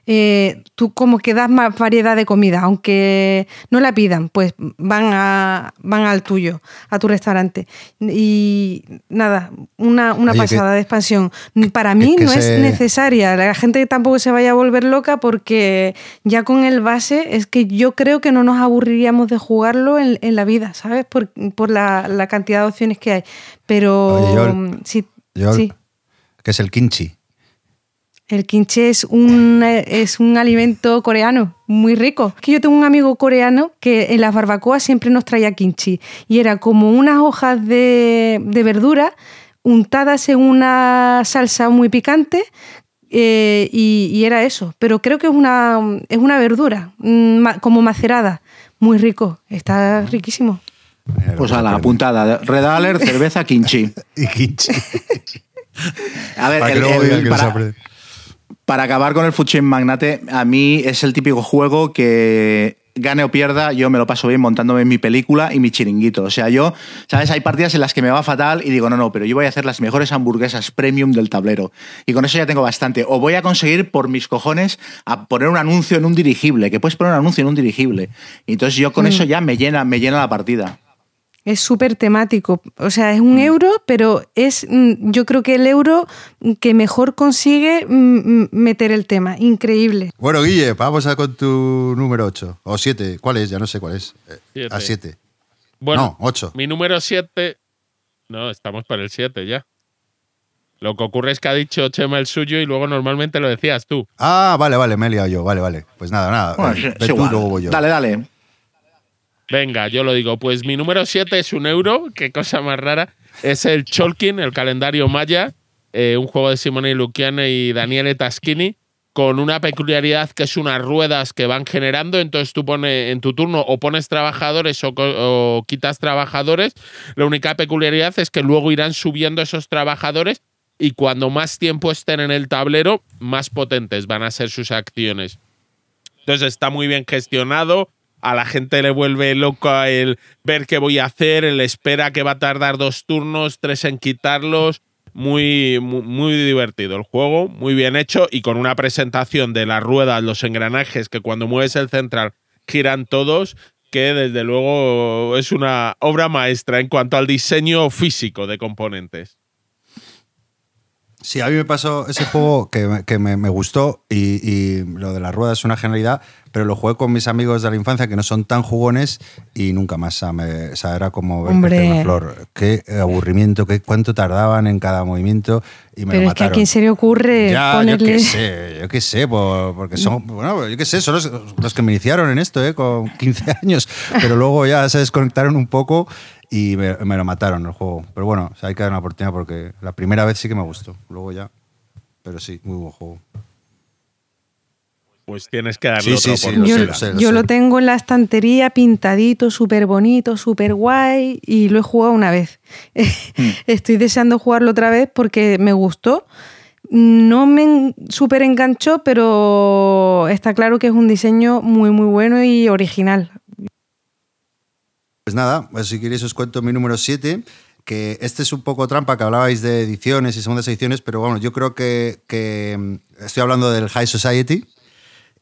eh, tú como que das más variedad de comida, aunque no la pidan, pues van, a, van al tuyo, a tu restaurante. Y nada, una, pasada de expansión. Para mí no es necesaria, la gente tampoco se vaya a volver loca porque ya con el base es que yo creo que no nos aburriríamos de jugarlo en, la vida, ¿sabes? Por, la, cantidad de opciones que hay. Pero sí, sí. ¿Qué es el kimchi? El kimchi es un, es un alimento coreano muy rico. Que yo tengo un amigo coreano que en las barbacoas siempre nos traía kimchi y era como unas hojas de, verdura untadas en una salsa muy picante eh, y, era eso. Pero creo que es una, es una verdura, mm, como macerada. Muy rico, está riquísimo. Pues a la puntada, Red cerveza, kimchi. y kimchi. A ver, para acabar con el Food Chain Magnate, a mí es el típico juego que gane o pierda, yo me lo paso bien montándome mi película y mi chiringuito. O sea, yo, ¿sabes? Hay partidas en las que me va fatal y digo, no, no, pero yo voy a hacer las mejores hamburguesas premium del tablero. Y con eso ya tengo bastante. O voy a conseguir por mis cojones a poner un anuncio en un dirigible, que puedes poner un anuncio en un dirigible. Y entonces yo con Mm. eso ya me llena, me llena la partida. Es súper temático. O sea, es un euro, pero es mm, yo creo que el euro que mejor consigue mm, mm, meter el tema. Increíble. Bueno, Guille, vamos a con tu número 8. O 7. ¿Cuál es? Ya no sé cuál es. Eh, Siete. A 7. Bueno, No, ocho. Mi número 7. No, estamos para el 7 ya. Lo que ocurre es que ha dicho Chema el suyo y luego normalmente lo decías tú. Ah, vale, vale, me he liado yo. Vale, vale. Pues nada, nada. Bueno, eh, tú, luego voy yo. Dale, dale. Venga, yo lo digo. Pues mi número 7 es un euro. Qué cosa más rara. Es el Cholkin, el calendario maya. eh, un juego de Simone Luciane y Daniele Taschini. Con una peculiaridad que es unas ruedas que van generando. Entonces tú pones en tu turno o pones trabajadores o, o quitas trabajadores. La única peculiaridad es que luego irán subiendo esos trabajadores. Y cuando más tiempo estén en el tablero, más potentes van a ser sus acciones. Entonces está muy bien gestionado. A la gente le vuelve loca el ver qué voy a hacer, el espera que va a tardar dos turnos, tres en quitarlos. Muy, muy, muy divertido el juego, muy bien hecho y con una presentación de las ruedas, los engranajes que cuando mueves el central giran todos, que desde luego es una obra maestra en cuanto al diseño físico de componentes. Sí, a mí me pasó ese juego que, me- que me, me gustó y, y lo de la rueda es una genialidad, pero lo jugué con mis amigos de la infancia que no son tan jugones y nunca más. O sea, me- o sea, era como ver una flor. Qué aburrimiento, qué, cuánto tardaban en cada movimiento y me Pero lo es que a mataron. quién se le ocurre Ya, ponerle. yo qué sé, yo qué sé, por- porque son, bueno, yo qué sé, son los, los que me iniciaron en esto, ¿eh? con 15 años, pero luego ya se desconectaron un poco y me, me lo mataron el juego. Pero bueno, o sea, hay que dar una oportunidad porque la primera vez sí que me gustó, luego ya, pero sí, muy buen juego. Pues tienes que darle Sí, otra sí, sí, oportunidad. yo sé, lo sé, lo yo sé. lo tengo en la estantería pintadito, súper bonito, súper guay y lo he jugado una vez. Hmm. Estoy deseando jugarlo otra vez porque me gustó. No me súper enganchó, pero está claro que es un diseño muy, muy bueno y original. Pues nada, pues si queréis os cuento mi número 7, que este es un poco trampa, que hablabais de ediciones y segundas ediciones, pero bueno, yo creo que, mm, estoy hablando del High Society,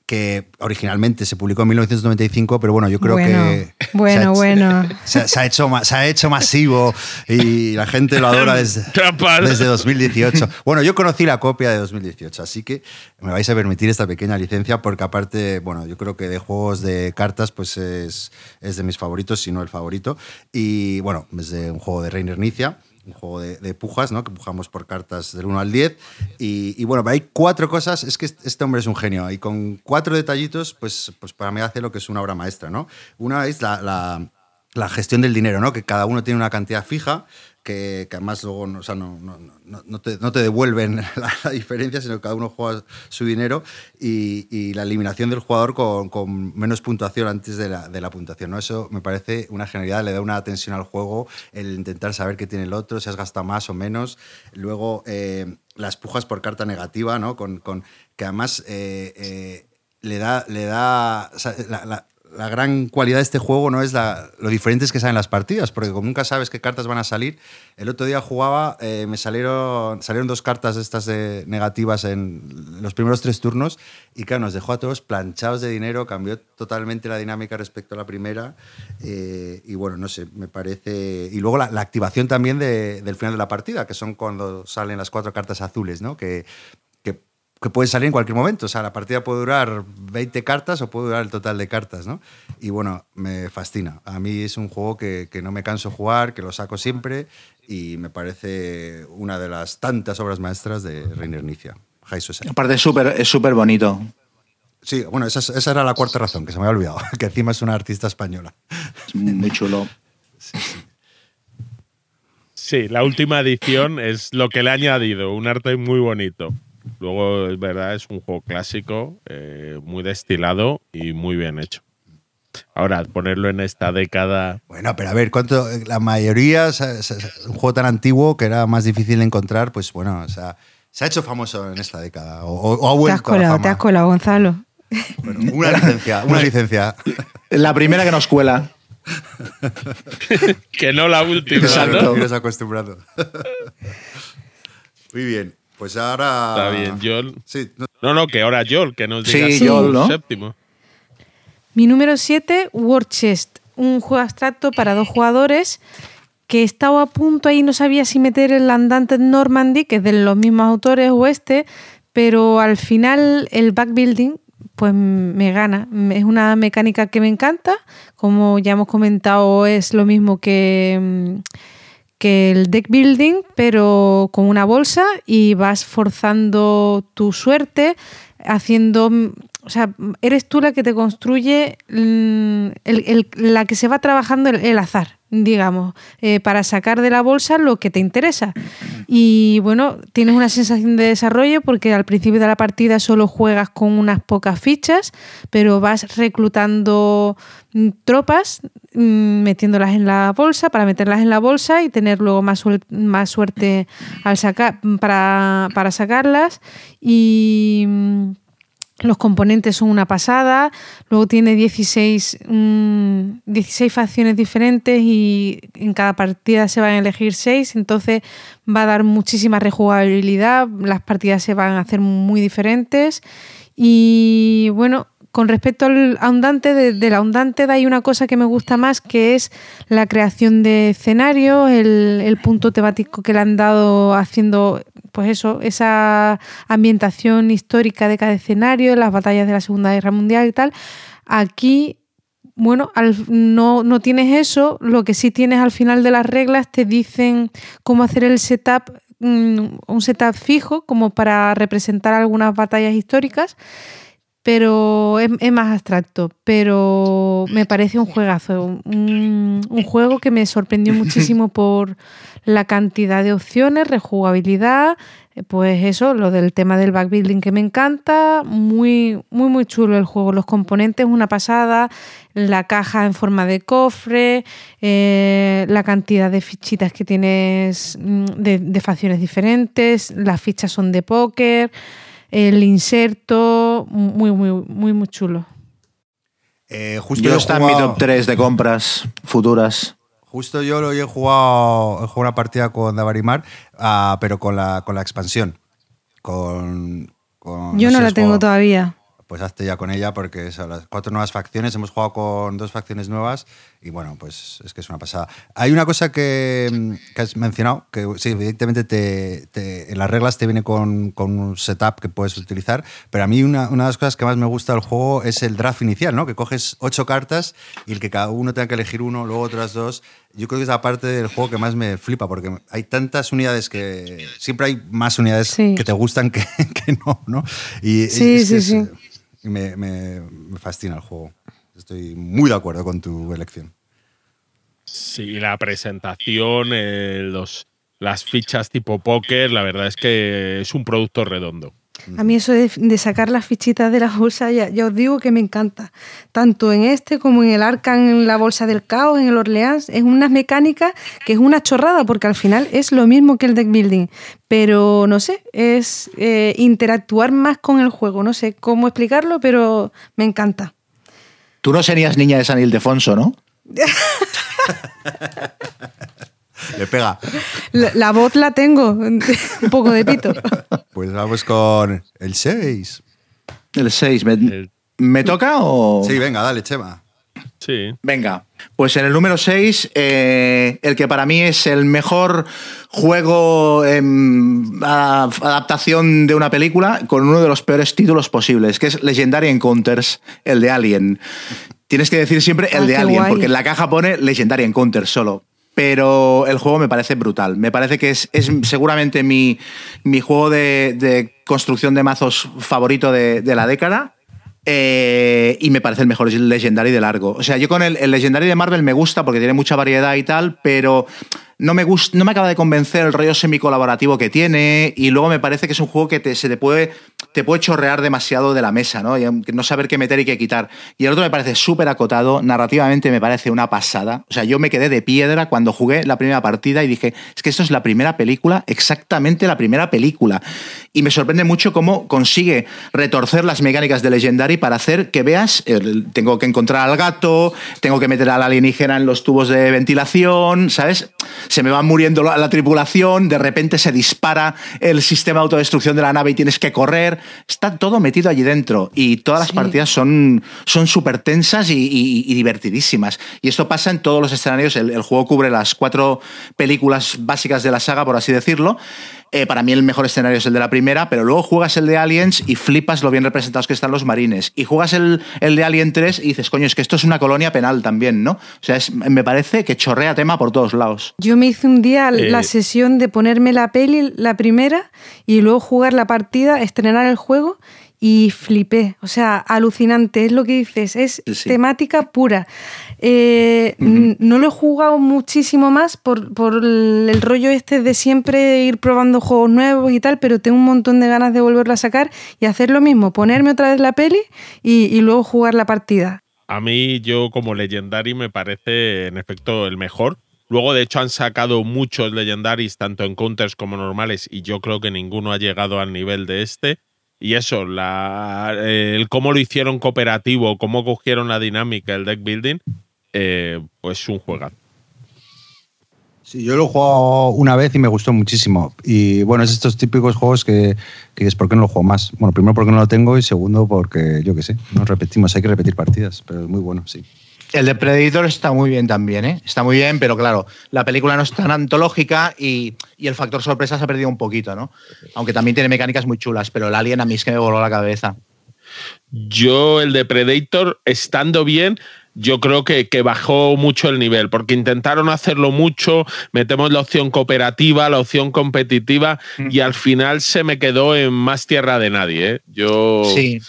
que originalmente se publicó en 1995, pero bueno, yo creo que... bueno, se ha, bueno. Se, se ha hecho, se ha hecho masivo y la gente lo adora desde, desde 2018. Bueno, yo conocí la copia de 2018, así que me vais a permitir esta pequeña licencia porque aparte, bueno, yo creo que de juegos de cartas pues es, es de mis favoritos, si no el favorito. Y bueno, es de un juego de Reiner Nicia, un juego de, de pujas, ¿no? Que pujamos por cartas del 1 al 10. Y, y bueno, hay cuatro cosas, es que este hombre es un genio y con cuatro detallitos, pues, pues para mí hace lo que es una obra maestra, ¿no? Una es la- la la gestión del dinero, ¿no? Que cada uno tiene una cantidad fija, que, además luego no, o sea, no, no, no- te, no te devuelven la, diferencia, sino que cada uno juega su dinero y, y la eliminación del jugador con, con menos puntuación antes de la, de la puntuación, ¿no? Eso me parece una genialidad, le da una tensión al juego, el intentar saber qué tiene el otro, si has gastado más o menos. Luego, eh, las pujas por carta negativa, ¿no? Con, con- que además eh, eh, le da, le da la gran cualidad de este juego no es la- lo diferentes que salen las partidas, porque como nunca sabes qué cartas van a salir, el otro día jugaba, eh, me salieron, salieron dos cartas estas negativas en los primeros tres turnos y claro, nos dejó a todos planchados de dinero, cambió totalmente la dinámica respecto a la primera eh, y bueno, no sé, me parece... Y luego la, activación también de- del final de la partida, que son cuando salen las cuatro cartas azules, ¿no? Que, que puede salir en cualquier momento. O sea, la partida puede durar 20 cartas o puede durar el total de cartas, ¿no? Y bueno, me fascina. A mí es un juego que, que no me canso de jugar, que lo saco siempre y me parece una de las tantas obras maestras de Reiner Nicia. High Society. Aparte es súper es súper bonito. Sí, bueno, esa, es- esa era la cuarta razón, que se me había olvidado, que encima es una artista española. Es muy chulo. Sí, la última edición es lo que le ha añadido, un arte muy bonito. Luego, es verdad, es un juego clásico, eh, muy destilado y muy bien hecho. Ahora, ponerlo en esta década. Bueno, pero a ver, ¿cuánto? La mayoría, o sea, un juego tan antiguo que era más difícil de encontrar, pues bueno, o sea, se ha hecho famoso en esta década o, o- ha Te has vuelto a la colado, fama? te has colado, Gonzalo. Bueno, una licencia, una licencia. La primera que nos cuela. Que no la última, Exacto. ¿no? Iros acostumbrando. Muy bien, pues ahora... Está bien, Joel. Sí, no- No, no, que ahora Joel, que nos Sí, diga su Joel, ¿no? séptimo. Mi número 7, War Chest, un juego abstracto para dos jugadores que estaba a punto ahí, no sabía si meter el andante Normandy, que es de los mismos autores o este, pero al final el backbuilding pues me gana. Es una mecánica que me encanta, como ya hemos comentado es lo mismo que, mm, que el deck building, pero con una bolsa y vas forzando tu suerte, haciendo. O sea, eres tú la que te construye, mm, la que se va trabajando el, azar, digamos, eh, para sacar de la bolsa lo que te interesa. Y bueno, tienes una sensación de desarrollo porque al principio de la partida solo juegas con unas pocas fichas, pero vas reclutando mm, tropas, mm, metiéndolas en la bolsa para meterlas en la bolsa y tener luego más, suerte al para, para sacarlas. Y. mm, los componentes son una pasada, luego tiene 16, mm, 16 facciones diferentes y en cada partida se van a elegir 6, entonces va a dar muchísima rejugabilidad, las partidas se van a hacer muy diferentes y bueno, con respecto al Aundante, de, del Aundante hay una cosa que me gusta más que es la creación de escenarios, el, el punto temático que le han dado haciendo pues eso, esa ambientación histórica de cada escenario, las batallas de la Segunda Guerra Mundial y tal. Aquí, bueno, al- no, no tienes eso, lo que sí tienes al final de las reglas te dicen cómo hacer el setup, mm, un setup fijo, como para representar algunas batallas históricas, pero es, es más abstracto, pero me parece un juegazo, un, un juego que me sorprendió muchísimo por la cantidad de opciones, rejugabilidad, pues eso, lo del tema del backbuilding que me encanta, muy, muy, muy chulo el juego, los componentes una pasada, la caja en forma de cofre, eh, la cantidad de fichitas que tienes mm, de, de facciones diferentes, las fichas son de póker, el inserto, muy, muy, muy, muy chulo. Eh, justo Yo he está en mi top 3 de compras futuras. Justo yo lo he jugado, he jugado una partida con Davarimar, ah, pero con la, con la expansión. Con, con- Yo no sé, la tengo jugado- todavía. Pues hazte ya con ella porque son las cuatro nuevas facciones. Hemos jugado con dos facciones nuevas y bueno, pues es que es una pasada. Hay una cosa que, mm, que has mencionado, que sí, evidentemente te, te- en las reglas te viene con, con un setup que puedes utilizar, pero a mí una, una de las cosas que más me gusta del juego es el draft inicial, ¿no? Que coges ocho cartas y el que cada uno tenga que elegir uno, luego otras dos. Yo creo que es la parte del juego que más me flipa porque hay tantas unidades que siempre hay más unidades Sí. que te gustan que, que no, ¿no? Y Sí, es sí, es- sí. Me, me- me fascina el juego. Estoy muy de acuerdo con tu elección. Sí, la presentación, eh, los, las fichas tipo póker, la verdad es que es un producto redondo. A mí eso de, de sacar las fichitas de la bolsa, ya, ya os digo que me encanta. Tanto en este como en el Arcan, en la bolsa del caos, en el Orleans. Es una mecánica que es una chorrada, porque al final es lo mismo que el deck building. Pero no sé, es eh, interactuar más con el juego. No sé cómo explicarlo, pero me encanta. Tú no serías niña de San Ildefonso, ¿no? Le pega. La, la voz la tengo, un poco de pito. Pues vamos con el 6. El 6. ¿Me, El- ¿me toca o...? Sí, venga, dale, Chema. Sí. Venga, pues en el número 6, el que para mí es el mejor juego a- adaptación de una película con uno de los peores títulos posibles, que es Legendary Encounters, el de Alien. Tienes que decir siempre el Ah, de Alien, guay. porque en la caja pone Legendary Encounters solo. Pero el juego me parece brutal. Me parece que es, es seguramente mi, mi juego de, construcción de mazos favorito de, de la década. Eh, y me parece el mejor Legendary de largo. O sea, yo con el, el Legendary de Marvel me gusta porque tiene mucha variedad y tal, pero no me, gusta, no me acaba de convencer el rollo semi-colaborativo que tiene y luego me parece que es un juego que te, se te puede, te puede chorrear demasiado de la mesa, ¿no? Y no saber qué meter y qué quitar. Y el otro me parece súper acotado, narrativamente me parece una pasada. O sea, yo me quedé de piedra cuando jugué la primera partida y dije, es que esto es la primera película, exactamente la primera película. Y me sorprende mucho cómo consigue retorcer las mecánicas de Legendary para hacer que veas, tengo que encontrar al gato, tengo que meter a la alienígena en los tubos de ventilación, ¿sabes? Se me va muriendo la, tripulación, de repente se dispara el sistema de autodestrucción de la nave y tienes que correr. Está todo metido allí dentro y todas las partidas son súper tensas y, divertidísimas. Y esto pasa en todos los escenarios. el juego cubre las cuatro películas básicas de la saga, por así decirlo. Eh, para mí el mejor escenario es el de la primera, pero luego juegas el de Aliens y flipas lo bien representados que están los marines. Y juegas el, el de Alien 3 y dices, coño, es que esto es una colonia penal también, ¿no? O sea, me parece que chorrea tema por todos lados. Yo me hice un día la eh, sesión de ponerme la peli, la primera, y luego jugar la partida, estrenar el juego y flipé. O sea, alucinante, es lo que dices, es temática pura. Eh, no lo he jugado muchísimo más por, el rollo este de siempre ir probando juegos nuevos y tal, pero tengo un montón de ganas de volverlo a sacar y hacer lo mismo, ponerme otra vez la peli y, luego jugar la partida. A mí, yo como Legendary me parece en efecto el mejor. Luego, de hecho, han sacado muchos Legendaries, tanto en counters como normales, y yo creo que ninguno ha llegado al nivel de este. Y eso, la, el cómo lo hicieron cooperativo, cómo cogieron la dinámica, el deck building, eh, pues un juego. Sí, yo lo he jugado una vez y me gustó muchísimo. Y bueno, es estos típicos juegos que, que es por qué no lo juego más. Bueno, primero porque no lo tengo y segundo porque, yo qué sé, nos repetimos, hay que repetir partidas, pero es muy bueno, sí. El de Predator está muy bien también, ¿eh? Está muy bien, pero claro, la película no es tan antológica y, y, el factor sorpresa se ha perdido un poquito, ¿no? Aunque también tiene mecánicas muy chulas, pero el Alien a mí es que me voló la cabeza. Yo, el de Predator, estando bien, yo creo que, bajó mucho el nivel, porque intentaron hacerlo mucho, metemos la opción cooperativa, la opción competitiva, mm. y al final se me quedó en más tierra de nadie. ¿eh? Yo... Sí,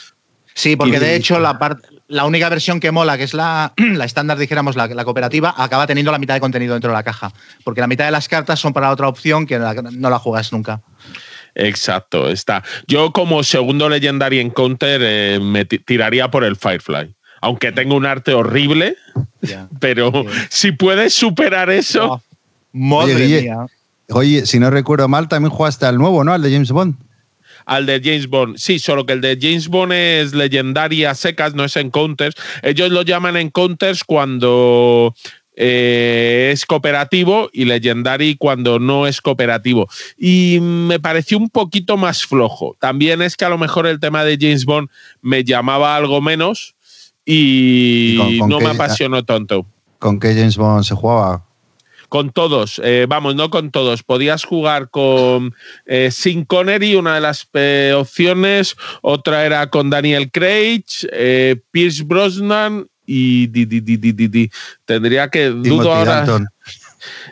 sí, porque de hecho la, la única versión que mola, que es la, la estándar, dijéramos, la, la, cooperativa, acaba teniendo la mitad de contenido dentro de la caja, porque la mitad de las cartas son para otra opción que no la juegas nunca. Exacto, está. Yo como segundo Legendary Encounter eh, me tiraría por el Firefly aunque tengo un arte horrible, pero si puedes superar eso. madre oye, si no recuerdo mal, también jugaste al nuevo, ¿no? Al de James Bond. Al de James Bond, sí, solo que el de James Bond es legendaria secas, no es encounters. Ellos lo llaman encounters cuando eh, es cooperativo y Legendary cuando no es cooperativo. Y me pareció un poquito más flojo. También es que a lo mejor el tema de James Bond me llamaba algo menos, y, no me apasionó tanto. ¿Con qué James Bond se jugaba? Con todos, eh, vamos, no con todos. Podías jugar con eh, Sin Connery, una de las eh, opciones, otra era con Daniel Craig, eh, Pierce Brosnan y tendría que dudo ahora.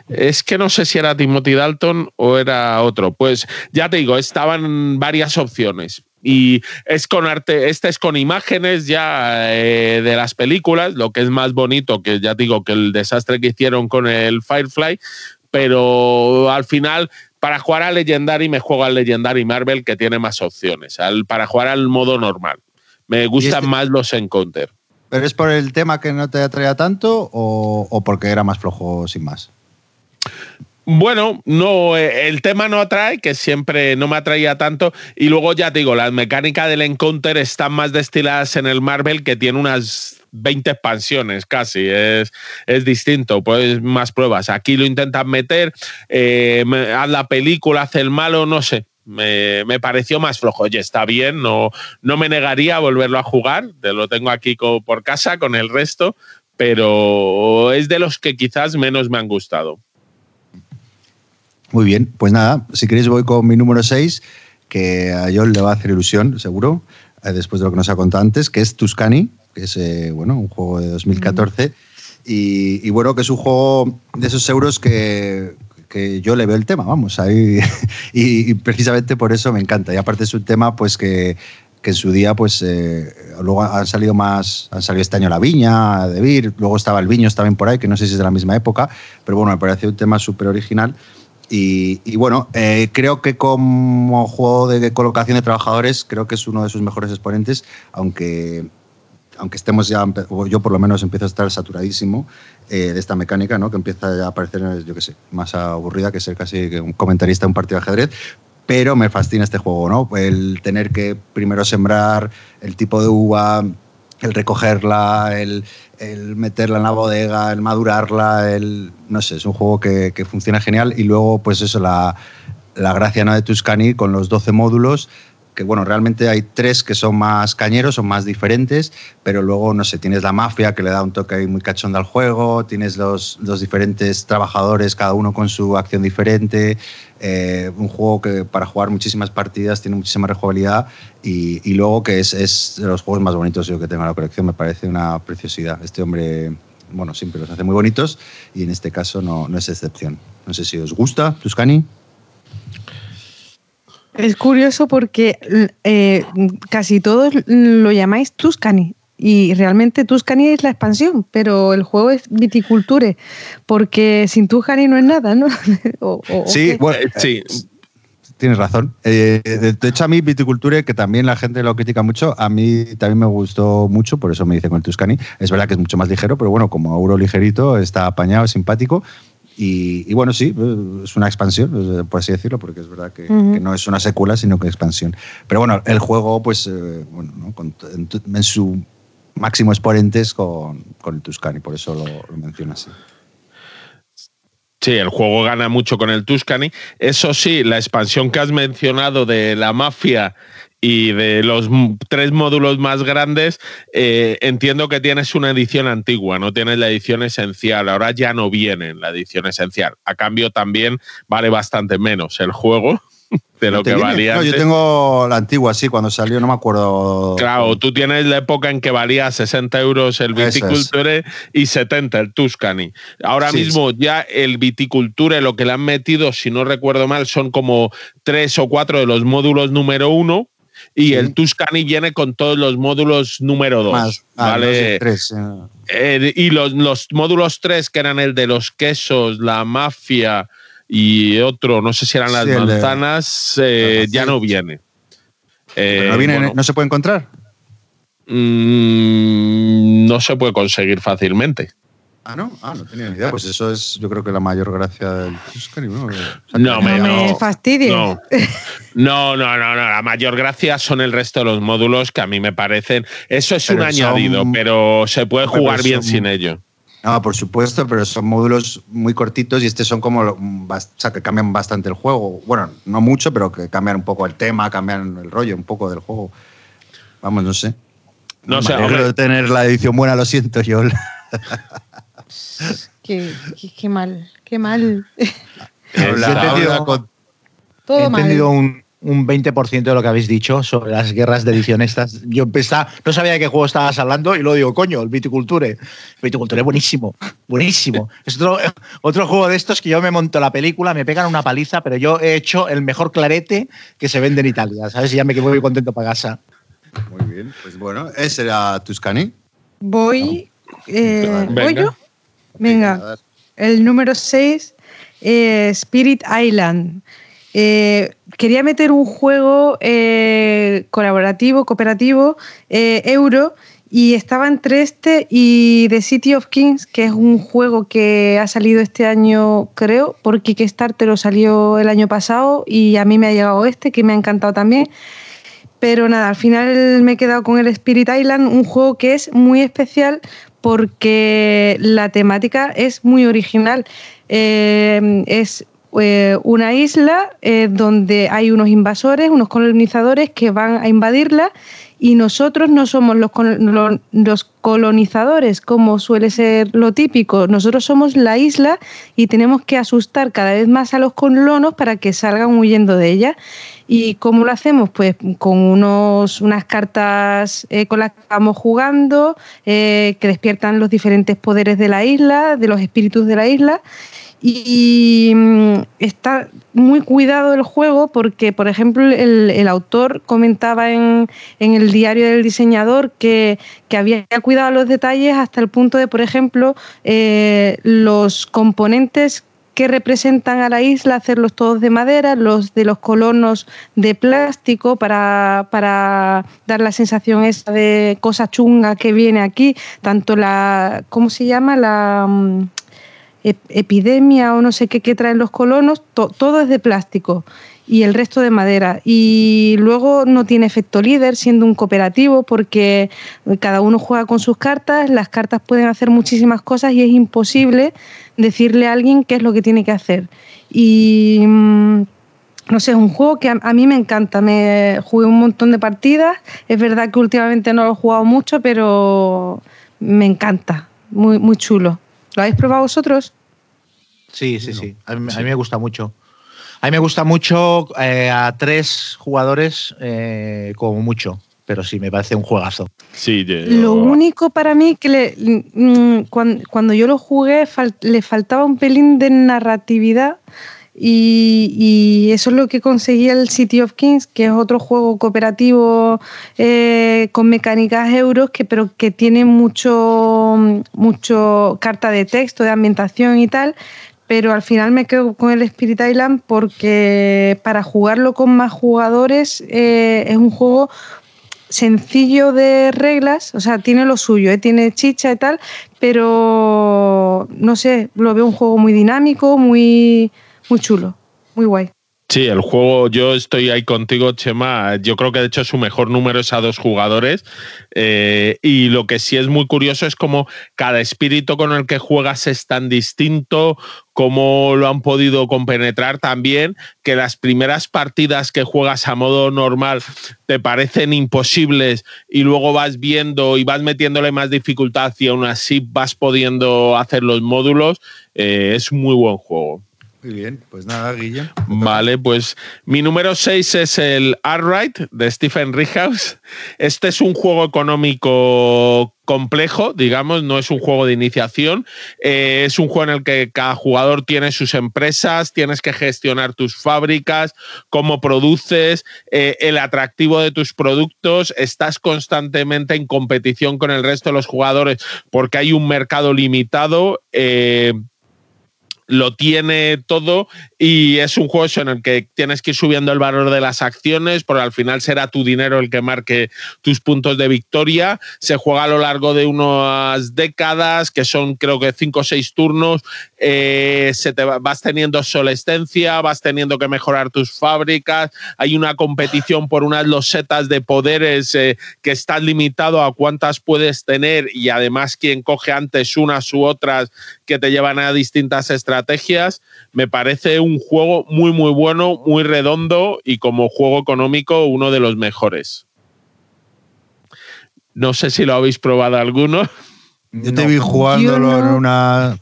Es que no sé si era Timothy Dalton o era otro. Pues ya te digo, estaban varias opciones y es con arte, este es con imágenes ya eh, de las películas, lo que es más bonito que ya digo que el desastre que hicieron con el Firefly, pero al final para jugar a Legendary me juego al Legendary Marvel que tiene más opciones, al, para jugar al modo normal. Me gustan este más los Encounter. ¿Pero es por el tema que no te atraía tanto o, o porque era más flojo sin más? Bueno, no, eh, el tema no atrae, que siempre no me atraía tanto. Y luego ya te digo, las mecánicas del Encounter están más destiladas en el Marvel, que tiene unas 20 expansiones casi. Es, es distinto, pues más pruebas. Aquí lo intentan meter, eh, haz la película, hace el malo, no sé. Me, pareció más flojo. Oye, está bien, no, no me negaría a volverlo a jugar. Lo tengo aquí por casa con el resto, pero es de los que quizás menos me han gustado. Muy bien, pues nada, si queréis voy con mi número 6, que a John le va a hacer ilusión, seguro, eh, después de lo que nos ha contado antes, que es Tuscany, que es eh, bueno, un juego de 2014. Y, bueno, que es un juego de esos euros que, que yo le veo el tema, vamos, ahí. y, precisamente por eso me encanta. Y aparte es un tema, pues que que en su día, pues eh, luego han salido más, han salido este año La Viña, De Vir, luego estaba El Viño también por ahí, que no sé si es de la misma época, pero bueno, me parece un tema súper original. Y, bueno, eh, creo que como juego de colocación de trabajadores, creo que es uno de sus mejores exponentes, aunque aunque estemos ya, yo por lo menos empiezo a estar saturadísimo eh, de esta mecánica, ¿no? que empieza ya a parecer, yo qué sé, más aburrida que ser casi un comentarista de un partido de ajedrez, pero me fascina este juego, ¿no? El tener que primero sembrar el tipo de uva, el recogerla, el, meterla en la bodega, el madurarla, el, no sé, es un juego que, funciona genial y luego pues eso, la, la gracia ¿no? de Tuscany con los 12 módulos bueno, realmente hay tres que son más cañeros, son más diferentes, pero luego, no sé, tienes la mafia que le da un toque muy cachón al juego, tienes los, los diferentes trabajadores, cada uno con su acción diferente, eh, un juego que para jugar muchísimas partidas tiene muchísima rejugabilidad y, luego que es, es, de los juegos más bonitos yo que tengo en la colección, me parece una preciosidad. Este hombre, bueno, siempre los hace muy bonitos y en este caso no, no es excepción. No sé si os gusta, Tuscany. Es curioso porque eh, casi todos lo llamáis Tuscany y realmente Tuscany es la expansión, pero el juego es Viticulture, porque sin Tuscany no es nada, ¿no? sí, bueno, eh, sí. Tienes razón. Eh, de hecho, a mí Viticulture, que también la gente lo critica mucho, a mí también me gustó mucho, por eso me dice con el Tuscany. Es verdad que es mucho más ligero, pero bueno, como euro ligerito, está apañado, simpático. Y, bueno, sí, es una expansión, por así decirlo, porque es verdad que, no es una secuela, sino que expansión. Pero bueno, el juego, pues, eh, bueno, en, su máximo exponente es con, con el Tuscany, por eso lo, lo menciono así. Sí, el juego gana mucho con el Tuscany. Eso sí, la expansión que has mencionado de la mafia y de los tres módulos más grandes, eh, entiendo que tienes una edición antigua, no tienes la edición esencial. Ahora ya no viene la edición esencial. A cambio, también vale bastante menos el juego de lo que valía. No, yo tengo la antigua, sí, cuando salió, no me acuerdo. Claro, tú tienes la época en que valía 60 euros el Viticulture y 70 el Tuscany. Ahora mismo ya el Viticulture, lo que le han metido, si no recuerdo mal, son como tres o cuatro de los módulos número uno y el Tuscany viene con todos los módulos número 2. Ah, ¿vale? Eh, y los, módulos 3, que eran el de los quesos, la mafia y otro, no sé si eran las manzanas, eh, ya no viene. no, viene eh, ¿No se puede encontrar? Mm, no se puede conseguir fácilmente. Ah, no, ah, no tenía ni idea. Pues eso es, yo creo que la mayor gracia del. ¿no? no, me, no, fastidies. No. no. no, no, La mayor gracia son el resto de los módulos que a mí me parecen. Eso es un añadido, pero se puede jugar bien sin ello. No, por supuesto, pero son módulos muy cortitos y este son como, o sea, que cambian bastante el juego. Bueno, no mucho, pero que cambian un poco el tema, cambian el rollo un poco del juego. Vamos, no sé. No, sé, de tener la edición buena, lo siento, yo. qué, qué, mal, qué mal. he entendido, un, un 20% de lo que habéis dicho sobre las guerras de edición estas. Yo pensaba, no sabía de qué juego estabas hablando y lo digo, coño, el Viticulture. Viticulture, buenísimo, buenísimo. Es otro, otro juego de estos que yo me monto la película, me pegan una paliza, pero yo he hecho el mejor clarete que se vende en Italia, ¿sabes? Y ya me quedo muy contento para casa. Muy bien, pues bueno, ese era Tuscany. Voy, eh, ¿voy yo? Venga, el número 6, eh, Spirit Island. Eh, quería meter un juego eh, colaborativo, cooperativo, euro, y estaba entre este y The City of Kings, que es un juego que ha salido este año, creo, por Kickstarter lo salió el año pasado y a mí me ha llegado este, que me ha encantado también. Pero nada, al final me he quedado con el Spirit Island, un juego que es muy especial porque la temática es muy original. Eh, es eh, una isla eh, donde hay unos invasores, unos colonizadores que van a invadirla y nosotros no somos los, los, colonizadores, como suele ser lo típico. Nosotros somos la isla y tenemos que asustar cada vez más a los colonos para que salgan huyendo de ella. ¿Y cómo lo hacemos? Pues con unos, unas cartas eh, con las que vamos jugando, eh, que despiertan los diferentes poderes de la isla, de los espíritus de la isla y mm, está muy cuidado el juego porque, por ejemplo, el, autor comentaba en, el diario del diseñador que, había cuidado los detalles hasta el punto de, por ejemplo, eh, los componentes que representan a la isla, hacerlos todos de madera, los de los colonos de plástico para, para dar la sensación esa de cosa chunga que viene aquí, tanto la, ¿cómo se llama? La mm, epidemia o no sé qué traen los colonos, todo es de plástico y el resto de madera. Y luego no tiene efecto líder siendo un cooperativo porque cada uno juega con sus cartas, las cartas pueden hacer muchísimas cosas y es imposible decirle a alguien qué es lo que tiene que hacer. Y mm, no sé, es un juego que a, a, mí me encanta. Me jugué un montón de partidas. Es verdad que últimamente no lo he jugado mucho, pero me encanta. Muy, muy chulo. ¿Lo habéis probado vosotros? Sí, sí, sí. A mí, me gusta mucho. A mí me gusta mucho eh, a tres jugadores eh, como mucho, pero sí, me parece un juegazo. Sí, Lo único para mí que le, mm, cuando, yo lo jugué le faltaba un pelín de narratividad y, eso es lo que conseguía el City of Kings, que es otro juego cooperativo eh, con mecánicas euros, que, pero que tiene mucho, mucho carta de texto, de ambientación y tal. Pero al final me quedo con el Spirit Island porque para jugarlo con más jugadores eh, es un juego sencillo de reglas, o sea, tiene lo suyo, ¿eh? tiene chicha y tal, pero no sé, lo veo un juego muy dinámico, muy muy chulo, muy guay. Sí, el juego, yo estoy ahí contigo, Chema. Yo creo que de hecho su mejor número es a dos jugadores. Eh, y lo que sí es muy curioso es cómo cada espíritu con el que juegas es tan distinto, cómo lo han podido compenetrar también, que las primeras partidas que juegas a modo normal te parecen imposibles y luego vas viendo y vas metiéndole más dificultad y aún así vas pudiendo hacer los módulos. Eh, es muy buen juego. Muy bien, pues nada, Guille. Vale, pues mi número 6 es el Artwright de Stephen Rickhouse. Este es un juego económico complejo, digamos, no es un juego de iniciación, eh, es un juego en el que cada jugador tiene sus empresas, tienes que gestionar tus fábricas, cómo produces, eh, el atractivo de tus productos, estás constantemente en competición con el resto de los jugadores porque hay un mercado limitado. Eh, lo tiene todo y es un juego en el que tienes que ir subiendo el valor de las acciones, porque al final será tu dinero el que marque tus puntos de victoria. Se juega a lo largo de unas décadas, que son creo que cinco o seis turnos. Eh, se te vas teniendo solescencia, vas teniendo que mejorar tus fábricas. Hay una competición por unas losetas de poderes eh, que estás limitado a cuántas puedes tener y además quien coge antes unas u otras que te llevan a distintas estrategias. Me parece un juego muy, muy bueno, muy redondo y como juego económico uno de los mejores. No sé si lo habéis probado alguno. Yo te vi jugándolo en una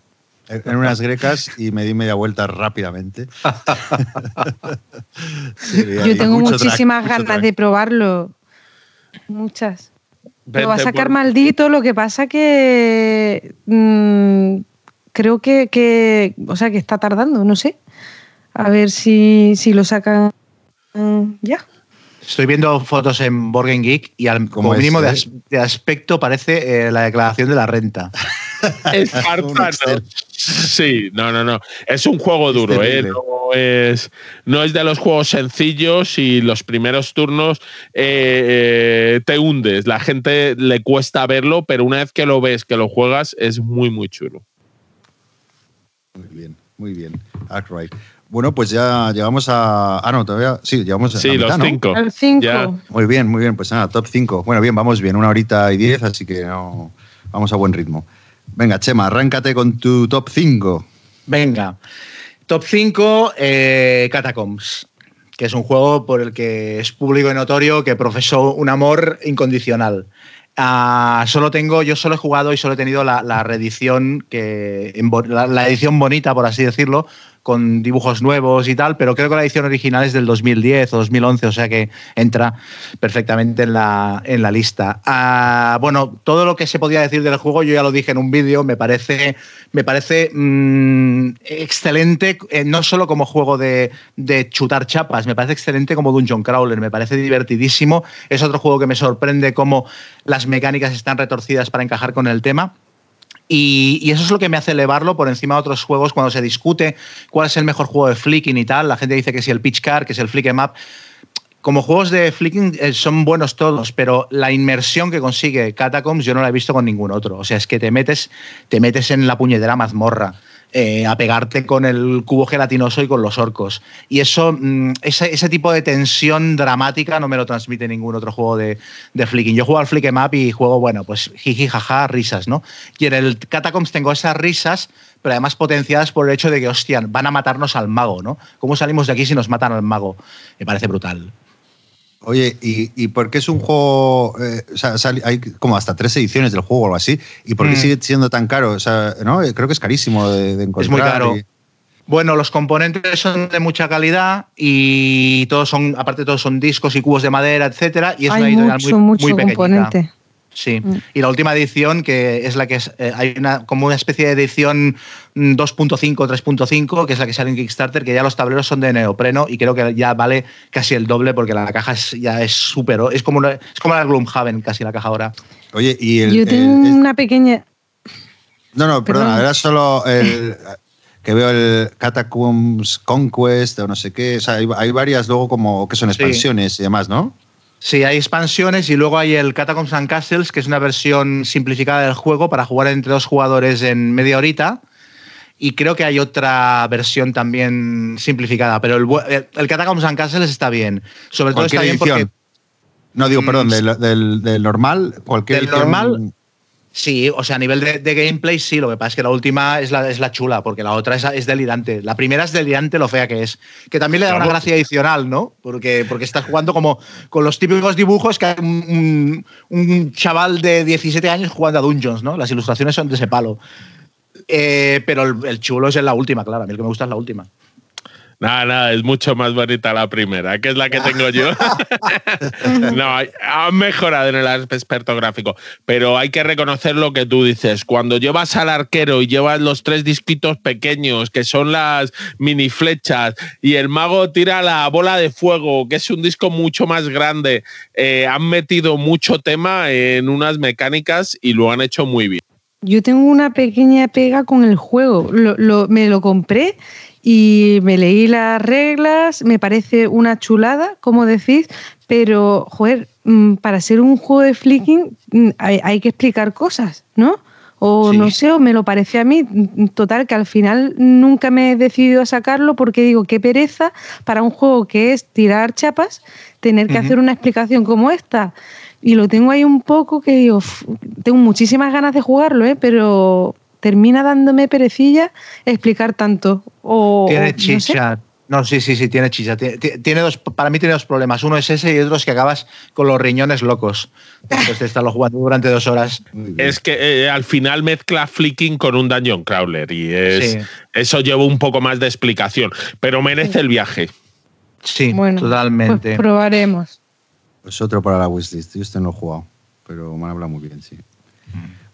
en unas grecas y me di media vuelta rápidamente. Yo tengo muchísimas ganas de probarlo. Muchas. Lo va a sacar maldito, lo que pasa que mm, creo que, o sea, que está tardando, no sé. A ver si, lo sacan ya. Estoy viendo fotos en Borgen Geek y al, como mínimo de, aspecto parece eh, la declaración de la renta. Es Sí, no, no, no. Es un juego duro, ¿eh? No es, no es de los juegos sencillos y los primeros turnos eh, te hundes. La gente le cuesta verlo, pero una vez que lo ves, que lo juegas, es muy, muy chulo. Muy bien, muy bien. Arkwright. Bueno, pues ya llegamos a. Ah, no, todavía. Sí, llegamos a. Sí, los cinco. Muy bien, muy bien. Pues nada, top 5. Bueno, bien, vamos bien. Una horita y diez, así que no, vamos a buen ritmo. Venga, Chema, arráncate con tu top 5. Venga. Top 5, eh, Catacombs, que es un juego por el que es público y notorio que profesó un amor incondicional. Ah, solo tengo, yo solo he jugado y solo he tenido la, la reedición, que, la, edición bonita, por así decirlo, con dibujos nuevos y tal, pero creo que la edición original es del 2010 o 2011, o sea que entra perfectamente en la, en la lista. Ah, bueno, todo lo que se podía decir del juego, yo ya lo dije en un vídeo, me parece, me parece mmm, excelente, eh, no solo como juego de, de, chutar chapas, me parece excelente como Dungeon Crawler, me parece divertidísimo. Es otro juego que me sorprende cómo las mecánicas están retorcidas para encajar con el tema. Y, eso es lo que me hace elevarlo por encima de otros juegos cuando se discute cuál es el mejor juego de flicking y tal. La gente dice que si el Pitch Car, que es el Flick Em. Como juegos de flicking eh, son buenos todos, pero la inmersión que consigue Catacombs yo no la he visto con ningún otro. O sea, es que te metes, te metes en la puñetera mazmorra. Eh, a pegarte con el cubo gelatinoso y con los orcos. Y eso, mmm, ese, tipo de tensión dramática no me lo transmite ningún otro juego de, de flicking. Yo juego al Flick Em Up y juego, bueno, pues jiji, jaja, risas, ¿no? Y en el Catacombs tengo esas risas, pero además potenciadas por el hecho de que, hostia, van a matarnos al mago, ¿no? ¿Cómo salimos de aquí si nos matan al mago? Me parece brutal. Oye, ¿y, ¿y, por qué es un juego? Eh, o sea, hay como hasta tres ediciones del juego o algo así. ¿Y por qué mm. sigue siendo tan caro? O sea, ¿no? Creo que es carísimo de, de encontrar. Es muy caro. Y... Bueno, los componentes son de mucha calidad y todos son, aparte todos son discos y cubos de madera, etcétera. Y es hay una editorial mucho, muy, mucho muy pequeñita. componente. Sí, mm. y la última edición, que es la que es, eh, hay una, como una especie de edición 2.5, 3.5, que es la que sale en Kickstarter, que ya los tableros son de neopreno y creo que ya vale casi el doble porque la caja es, ya es súper, es como, una, es como la Gloomhaven casi la caja ahora. Oye, y el... Yo tengo el, una pequeña... No, no, perdona, Perdón. era solo el... que veo el Catacombs Conquest o no sé qué, o sea, hay, hay varias luego como que son expansiones sí. y demás, ¿no? Sí, hay expansiones y luego hay el Catacombs and Castles, que es una versión simplificada del juego para jugar entre dos jugadores en media horita. Y creo que hay otra versión también simplificada, pero el, el Catacombs and Castles está bien. Sobre todo está bien edición? porque. No, digo, perdón, del, del, del normal, cualquier del edición... normal. Sí, o sea, a nivel de, de, gameplay sí, lo que pasa es que la última es la, es la chula, porque la otra es, es, delirante. La primera es delirante lo fea que es, que también le da una gracia adicional, ¿no? Porque, porque estás jugando como con los típicos dibujos que hay un, un, chaval de 17 años jugando a Dungeons, ¿no? Las ilustraciones son de ese palo. Eh, pero el, el, chulo es en la última, claro, a mí el que me gusta es la última. Nada, nada, es mucho más bonita la primera, que es la que tengo yo. no, han mejorado en el aspecto gráfico, pero hay que reconocer lo que tú dices. Cuando llevas al arquero y llevas los tres disquitos pequeños, que son las mini flechas, y el mago tira la bola de fuego, que es un disco mucho más grande, eh, han metido mucho tema en unas mecánicas y lo han hecho muy bien. Yo tengo una pequeña pega con el juego. Lo, lo, me lo compré y me leí las reglas, me parece una chulada, como decís, pero, joder, mm, para ser un juego de flicking mm, hay, hay que explicar cosas, ¿no? O sí. no sé, o me lo parece a mí. Total, que al final nunca me he decidido a sacarlo porque digo, qué pereza para un juego que es tirar chapas, tener que uh -huh. hacer una explicación como esta. Y lo tengo ahí un poco que digo, tengo muchísimas ganas de jugarlo, ¿eh? pero termina dándome perecilla explicar tanto. O, tiene chicha. No, sé. no, sí, sí, sí, tiene chicha. Tiene, tiene, dos, para mí tiene dos problemas. Uno es ese y otro es que acabas con los riñones locos después de estarlo jugando durante dos horas. Es que eh, al final mezcla flicking con un dungeon crawler y es, sí. eso lleva un poco más de explicación, pero merece el viaje. Sí, bueno, totalmente. Pues probaremos. Pues otro para la wishlist. Yo este no he jugado, pero me han hablado muy bien, sí.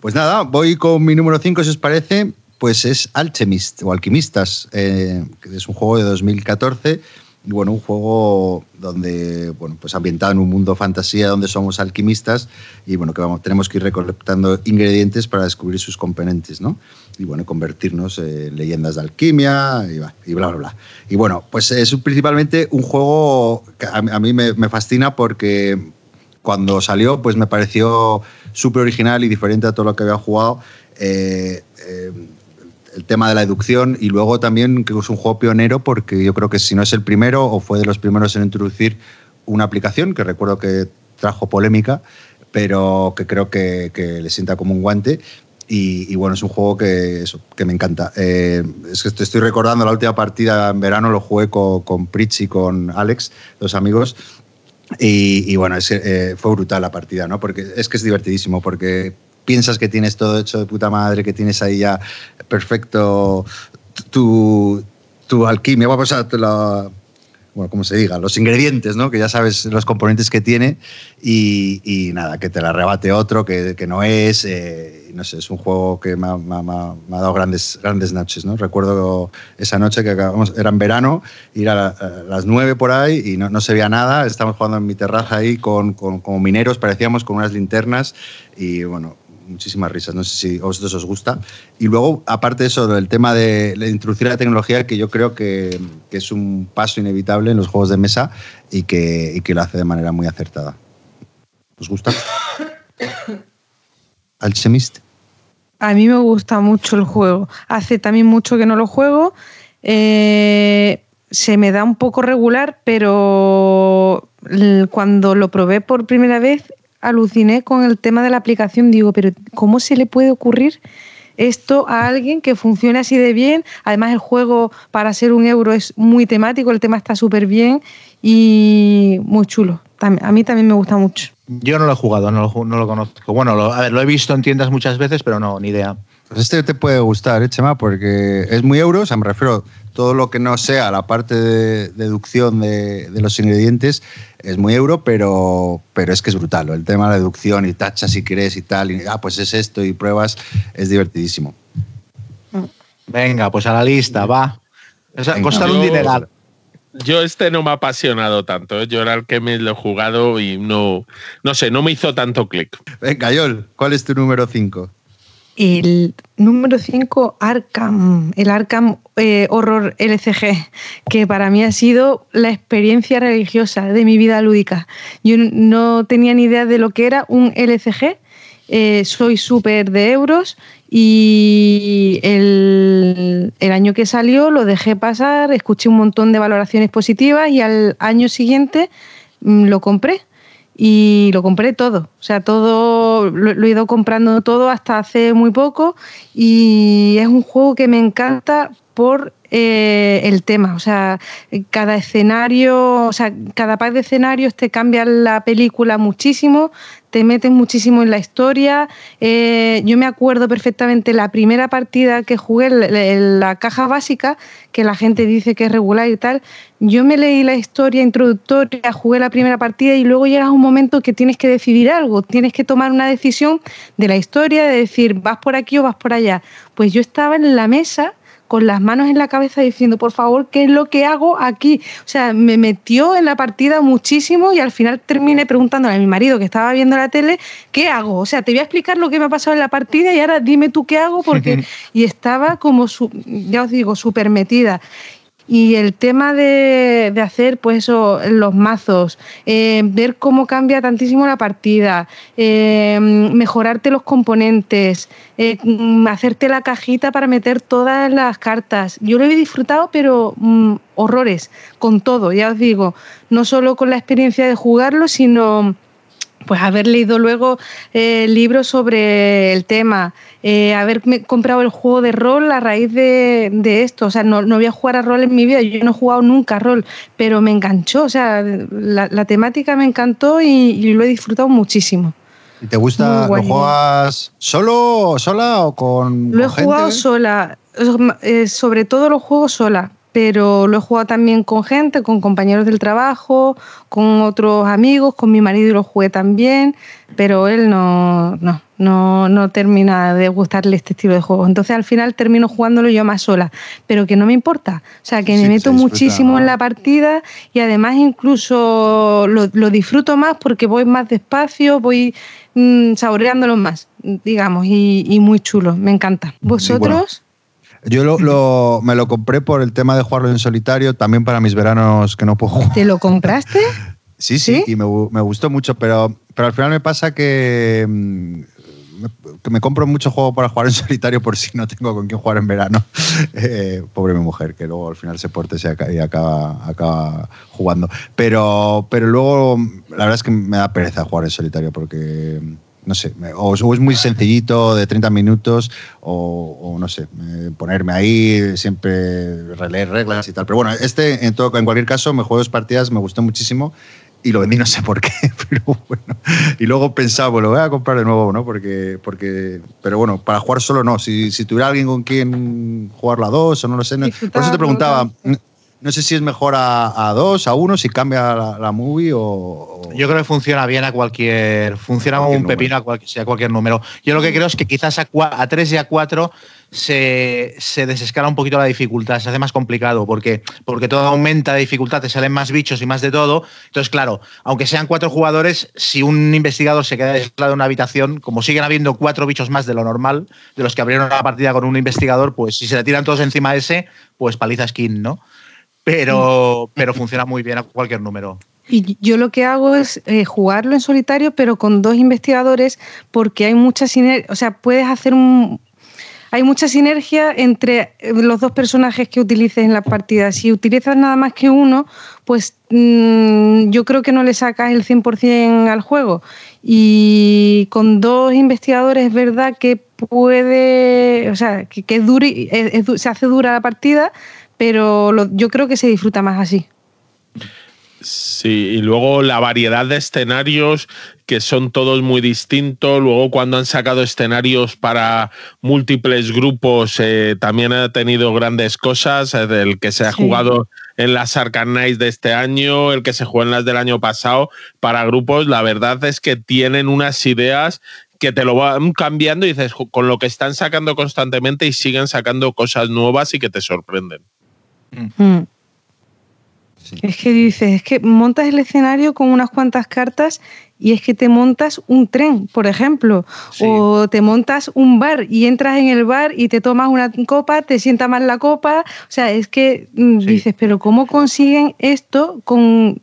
Pues nada, voy con mi número 5, si os parece. Pues es Alchemist o Alquimistas, eh, es un juego de 2014. Y bueno, un juego donde, bueno, pues ambientado en un mundo fantasía donde somos alquimistas y bueno, que vamos, tenemos que ir recolectando ingredientes para descubrir sus componentes, ¿no? Y bueno, convertirnos en leyendas de alquimia y, bla, bla, bla. Y bueno, pues es principalmente un juego que a, mí me fascina porque cuando salió, pues me pareció súper original y diferente a todo lo que había jugado. Eh, eh, el tema de la deducción y luego también que es un juego pionero porque yo creo que si no es el primero o fue de los primeros en introducir una aplicación que recuerdo que trajo polémica, pero que creo que, le sienta como un guante. Y, bueno, es un juego que, que me encanta. Eh, es que estoy recordando la última partida en verano, lo jugué con, con Pritch y con Alex, dos amigos, Y, bueno, eh, fue brutal la partida, ¿no? Porque es que es divertidísimo, porque piensas que tienes todo hecho de puta madre, que tienes ahí ya perfecto tu, tu alquimia, vamos a la, bueno, como se diga, los ingredientes, ¿no? Que ya sabes los componentes que tiene y, nada, que te la rebate otro, que, no es. Eh, no sé, es un juego que me ha, dado grandes, grandes noches, ¿no? Recuerdo esa noche que acabamos, era en verano, ir a, las nueve por ahí y no, no, se veía nada. Estábamos jugando en mi terraza ahí con, mineros, parecíamos con unas linternas y bueno, muchísimas risas. No sé si a vosotros os gusta. Y luego, aparte de eso, el tema de introducir la tecnología, que yo creo que, es un paso inevitable en los juegos de mesa y que, que lo hace de manera muy acertada. ¿Os gusta? ¿Alchemist? A mí me gusta mucho el juego. Hace también mucho que no lo juego. Eh, se me da un poco regular, pero cuando lo probé por primera vez aluciné con el tema de la aplicación. Digo, pero ¿cómo se le puede ocurrir esto a alguien que funcione así de bien? Además, el juego para ser un euro es muy temático, el tema está súper bien y muy chulo. A mí también me gusta mucho. Yo no lo he jugado, no lo, no lo conozco. Bueno, lo, a ver, lo he visto en tiendas muchas veces, pero no, ni idea. Pues este te puede gustar, ¿eh, Chema? Porque es muy euro, o sea, me refiero todo lo que no sea la parte de deducción de, los ingredientes es muy euro, pero, pero es que es brutal. El tema de la deducción y tachas si quieres y tal, y ah, pues es esto y pruebas, es divertidísimo. Venga, pues a la lista, va. costar un dineral. Yo este no me ha apasionado tanto. ¿eh? Yo era el que me lo he jugado y no, no sé, no me hizo tanto clic. Venga, Yol, ¿cuál es tu número 5? El número 5, Arkham, el Arkham eh, Horror LCG, que para mí ha sido la experiencia religiosa de mi vida lúdica. Yo no tenía ni idea de lo que era un LCG, eh, soy súper de euros y el, el, año que salió lo dejé pasar, escuché un montón de valoraciones positivas y al año siguiente mm, lo compré y lo compré todo. O sea, todo lo, he ido comprando todo hasta hace muy poco y es un juego que me encanta por eh, el tema. O sea, cada escenario, o sea, cada par de escenarios te cambia la película muchísimo, te metes muchísimo en la historia. Eh, yo me acuerdo perfectamente la primera partida que jugué, la caja básica, que la gente dice que es regular y tal. Yo me leí la historia introductoria, jugué la primera partida y luego llega un momento que tienes que decidir algo, tienes que tomar una decisión de la historia, de decir, vas por aquí o vas por allá. Pues yo estaba en la mesa con las manos en la cabeza diciendo, por favor, ¿qué es lo que hago aquí? O sea, me metió en la partida muchísimo y al final terminé preguntándole a mi marido que estaba viendo la tele, ¿qué hago? O sea, te voy a explicar lo que me ha pasado en la partida y ahora dime tú qué hago porque... y estaba como, ya os digo, súper metida. Y el tema de, hacer pues eso, los mazos, eh, ver cómo cambia tantísimo la partida, eh, mejorarte los componentes, eh, hacerte la cajita para meter todas las cartas. Yo lo he disfrutado, pero mm, horrores, con todo, ya os digo, no solo con la experiencia de jugarlo, sino pues haber leído luego eh, libros sobre el tema, eh, haber comprado el juego de rol a raíz de, esto. O sea, no, no, voy a jugar a rol en mi vida, yo no he jugado nunca a rol, pero me enganchó. O sea, la, temática me encantó y, lo he disfrutado muchísimo. ¿Y te gusta? ¿Lo juegas solo, sola o con.? Lo he jugado sola. Eh, sobre todo lo juego sola pero lo he jugado también con gente, con compañeros del trabajo, con otros amigos, con mi marido y lo jugué también, pero él no, no, no, no termina de gustarle este estilo de juego. Entonces al final termino jugándolo yo más sola, pero que no me importa. O sea, que me meto muchísimo en la partida y además incluso lo, disfruto más porque voy más despacio, voy mm, saboreándolo más, digamos, y, muy chulo, me encanta. ¿Vosotros? Yo lo, me lo compré por el tema de jugarlo en solitario, también para mis veranos que no puedo jugar. ¿Te lo compraste? sí, sí, y me, me, gustó mucho, pero, pero al final me pasa que, mm, que me compro mucho juego para jugar en solitario por si no tengo con quién jugar en verano. Eh, pobre mi mujer, que luego al final se porte y acaba, acaba jugando. Pero, pero luego la verdad es que me da pereza jugar en solitario porque no sé, o, es muy sencillito de 30 minutos o, no sé, ponerme ahí, siempre releer reglas y tal. Pero bueno, este en, todo, en cualquier caso me juego dos partidas, me gustó muchísimo y lo vendí no sé por qué, pero bueno. Y luego pensaba, lo voy a comprar de nuevo, ¿no? Porque, porque pero bueno, para jugar solo no. Si, si tuviera alguien con quien jugar la dos o no lo sé. No, por eso te preguntaba, no sé si es mejor a, a dos, a uno, si cambia la, movie o, Yo creo que funciona bien a cualquier. Funciona como un pepino a cualquier, cualquier número. Yo lo que creo es que quizás a, a 3 y a 4 se, se, desescala un poquito la dificultad, se hace más complicado, porque, porque todo aumenta de dificultad, te salen más bichos y más de todo. Entonces, claro, aunque sean cuatro jugadores, si un investigador se queda aislado en una habitación, como siguen habiendo cuatro bichos más de lo normal, de los que abrieron la partida con un investigador, pues si se le tiran todos encima de ese, pues paliza skin, ¿no? Pero, pero funciona muy bien a cualquier número. Y yo lo que hago es eh, jugarlo en solitario, pero con dos investigadores, porque hay mucha sinergia, o sea, puedes hacer un... Hay mucha sinergia entre eh, los dos personajes que utilices en la partida. Si utilizas nada más que uno, pues mm, yo creo que no le sacas el 100% al juego. Y con dos investigadores es verdad que puede, o sea, que, que dure, se hace dura la partida, pero yo creo que se disfruta más así. Sí, y luego la variedad de escenarios que son todos muy distintos. Luego cuando han sacado escenarios para múltiples grupos eh, también ha tenido grandes cosas. El que se ha jugado en las Arcane de este año, el que se jugó en las del año pasado para grupos. La verdad es que tienen unas ideas que te lo van cambiando y dices, con lo que están sacando constantemente y siguen sacando cosas nuevas y que te sorprenden. Mm. Es que dices, es que montas el escenario con unas cuantas cartas y es que te montas un tren, por ejemplo, o te montas un bar y entras en el bar y te tomas una copa, te sienta mal la copa, o sea, es que mm, dices, pero ¿cómo consiguen esto con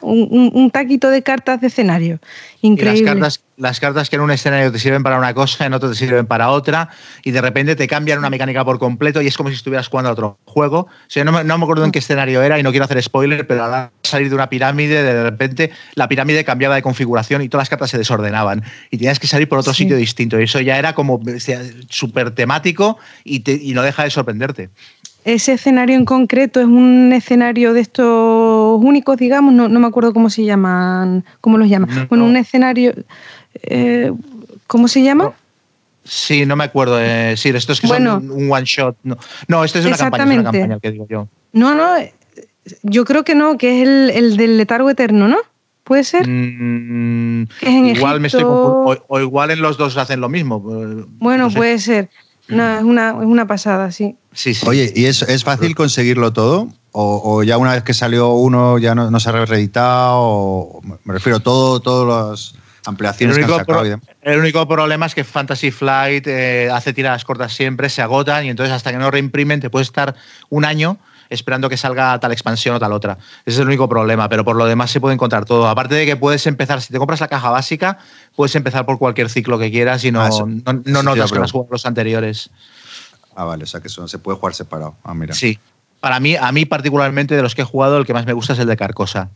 un, taquito de cartas de escenario. Increíble. las, cartas, las cartas que en un escenario te sirven para una cosa, en otro te sirven para otra, y de repente te cambian una mecánica por completo y es como si estuvieras jugando a otro juego. O sea, no, no me acuerdo en qué escenario era y no quiero hacer spoiler, pero al salir de una pirámide, de repente la pirámide cambiaba de configuración y todas las cartas se desordenaban y tenías que salir por otro sitio distinto. Y eso ya era como súper temático y, y no deja de sorprenderte ese escenario en concreto es un escenario de estos únicos, digamos, no, me acuerdo cómo se llaman, cómo los llaman. bueno, un escenario, eh, ¿cómo se llama? Sí, no me acuerdo. Eh, sí, esto es que son un one shot. No, no esto es una, campaña, es una campaña, que digo yo. No, no, yo creo que no, que es el, del letargo eterno, ¿no? ¿Puede ser? Mm, igual me estoy o, igual en los dos hacen lo mismo. Bueno, puede ser. No, es una, es una pasada, sí. Sí, Oye, ¿y es, es fácil conseguirlo todo? O, ya una vez que salió uno ya no, se ha reeditado? me refiero, todo, todas las ampliaciones que han sacado. el único problema es que Fantasy Flight eh, hace tiradas cortas siempre, se agotan y entonces hasta que no reimprimen te puede estar un año esperando que salga tal expansión o tal otra. Ese es el único problema, pero por lo demás se puede encontrar todo. Aparte de que puedes empezar, si te compras la caja básica, puedes empezar por cualquier ciclo que quieras y no, ah, no, notas que los anteriores. Ah, vale, o sea que eso se puede jugar separado. Ah, mira. Sí. Para mí, a mí particularmente de los que he jugado, el que más me gusta es el de Carcosa.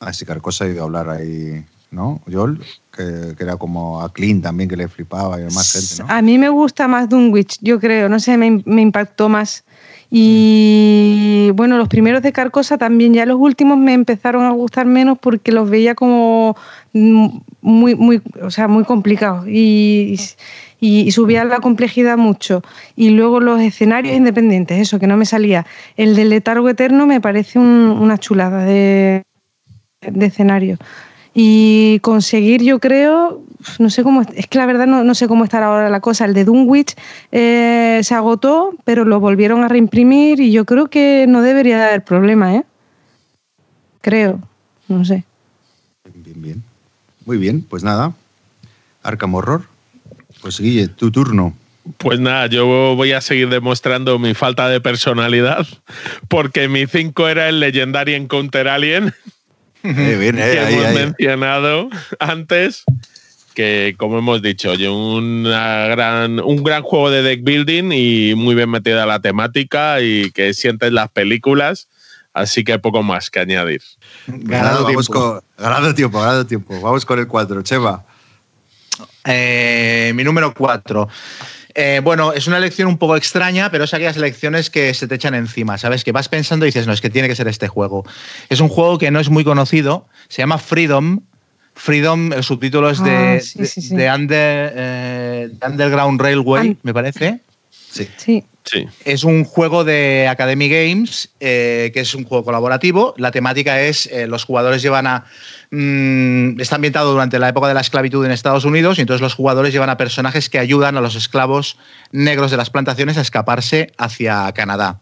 Ah, sí, Carcosa he ido a hablar ahí, ¿no? Joel, que, era como a Clint también, que le flipaba y demás gente, ¿no? A mí me gusta más Dunwich, yo creo. No sé, me, me impactó más. Y bueno, los primeros de Carcosa también, ya los últimos me empezaron a gustar menos porque los veía como muy, muy, o sea, muy complicados. Y subía la complejidad mucho. Y luego los escenarios independientes, eso que no me salía. El del letargo eterno me parece una chulada de, escenario. Y conseguir, yo creo, no sé cómo, es que la verdad no, sé cómo estará ahora la cosa. El de Dunwich eh, se agotó, pero lo volvieron a reimprimir y yo creo que no debería haber problema, ¿eh? Creo, no sé. Bien, bien. Muy bien, pues nada. Arkham Horror. Pues Guille, tu turno. Pues nada, yo voy a seguir demostrando mi falta de personalidad, porque mi 5 era el Legendary Encounter Alien, eh, que hemos mencionado antes, que como hemos dicho, una gran, un gran juego de deck building y muy bien metida la temática y que sientes las películas, así que poco más que añadir. Ganado, tiempo. ganado tiempo, ganado tiempo. Vamos con el 4, Cheva. Eh, mi número 4. Eh, bueno, es una elección un poco extraña, pero es aquellas elecciones que se te echan encima, ¿sabes? Que vas pensando y dices, no, es que tiene que ser este juego. Es un juego que no es muy conocido, se llama Freedom. Freedom, el subtítulo es de, Ah, sí, sí, sí. de Under- eh, de Underground Railway, me parece. Sí. Sí. Sí. Es un juego de Academy Games, eh, que es un juego colaborativo. La temática es, eh, los jugadores llevan a... mm, está ambientado durante la época de la esclavitud en Estados Unidos y entonces los jugadores llevan a personajes que ayudan a los esclavos negros de las plantaciones a escaparse hacia Canadá.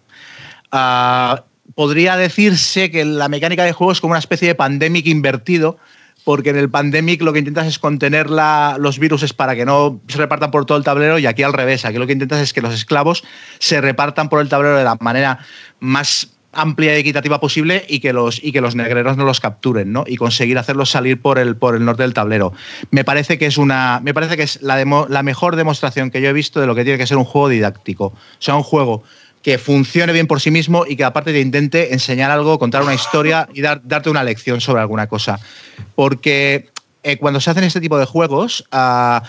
Ah, podría decirse que la mecánica de juego es como una especie de pandemic invertido, porque en el pandemic lo que intentas es contener los virus para que no se repartan por todo el tablero y aquí al revés, aquí lo que intentas es que los esclavos se repartan por el tablero de la manera más amplia y equitativa posible y que los, y que los negreros no los capturen, ¿no? Y conseguir hacerlos salir por el, por el norte del tablero. Me parece que es una. Me parece que es la, la mejor demostración que yo he visto de lo que tiene que ser un juego didáctico. O sea, un juego que funcione bien por sí mismo y que aparte te intente enseñar algo, contar una historia y dar- darte una lección sobre alguna cosa. Porque eh, cuando se hacen este tipo de juegos, ah,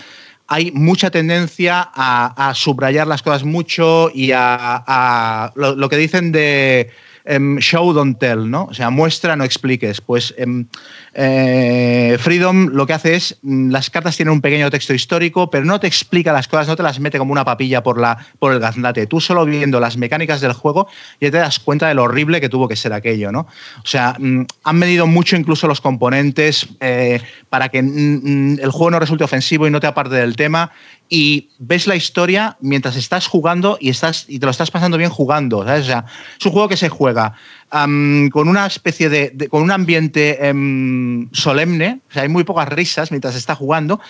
hay mucha tendencia a, subrayar las cosas mucho y a, lo, que dicen de em, show, don't tell, ¿no? O sea, muestra, no expliques. Pues em, eh, Freedom lo que hace es, mm, las cartas tienen un pequeño texto histórico, pero no te explica las cosas, no te las mete como una papilla por, la, por el gaznate. Tú solo viendo las mecánicas del juego ya te das cuenta de lo horrible que tuvo que ser aquello, ¿no? O sea, mm, han medido mucho incluso los componentes eh, para que mm, el juego no resulte ofensivo y no te aparte del tema. Y ves la historia mientras estás jugando y, estás, y te lo estás pasando bien jugando. O sea, es un juego que se juega am, con una especie de, de- con un ambiente em, solemne. O sea, hay muy pocas risas mientras está jugando.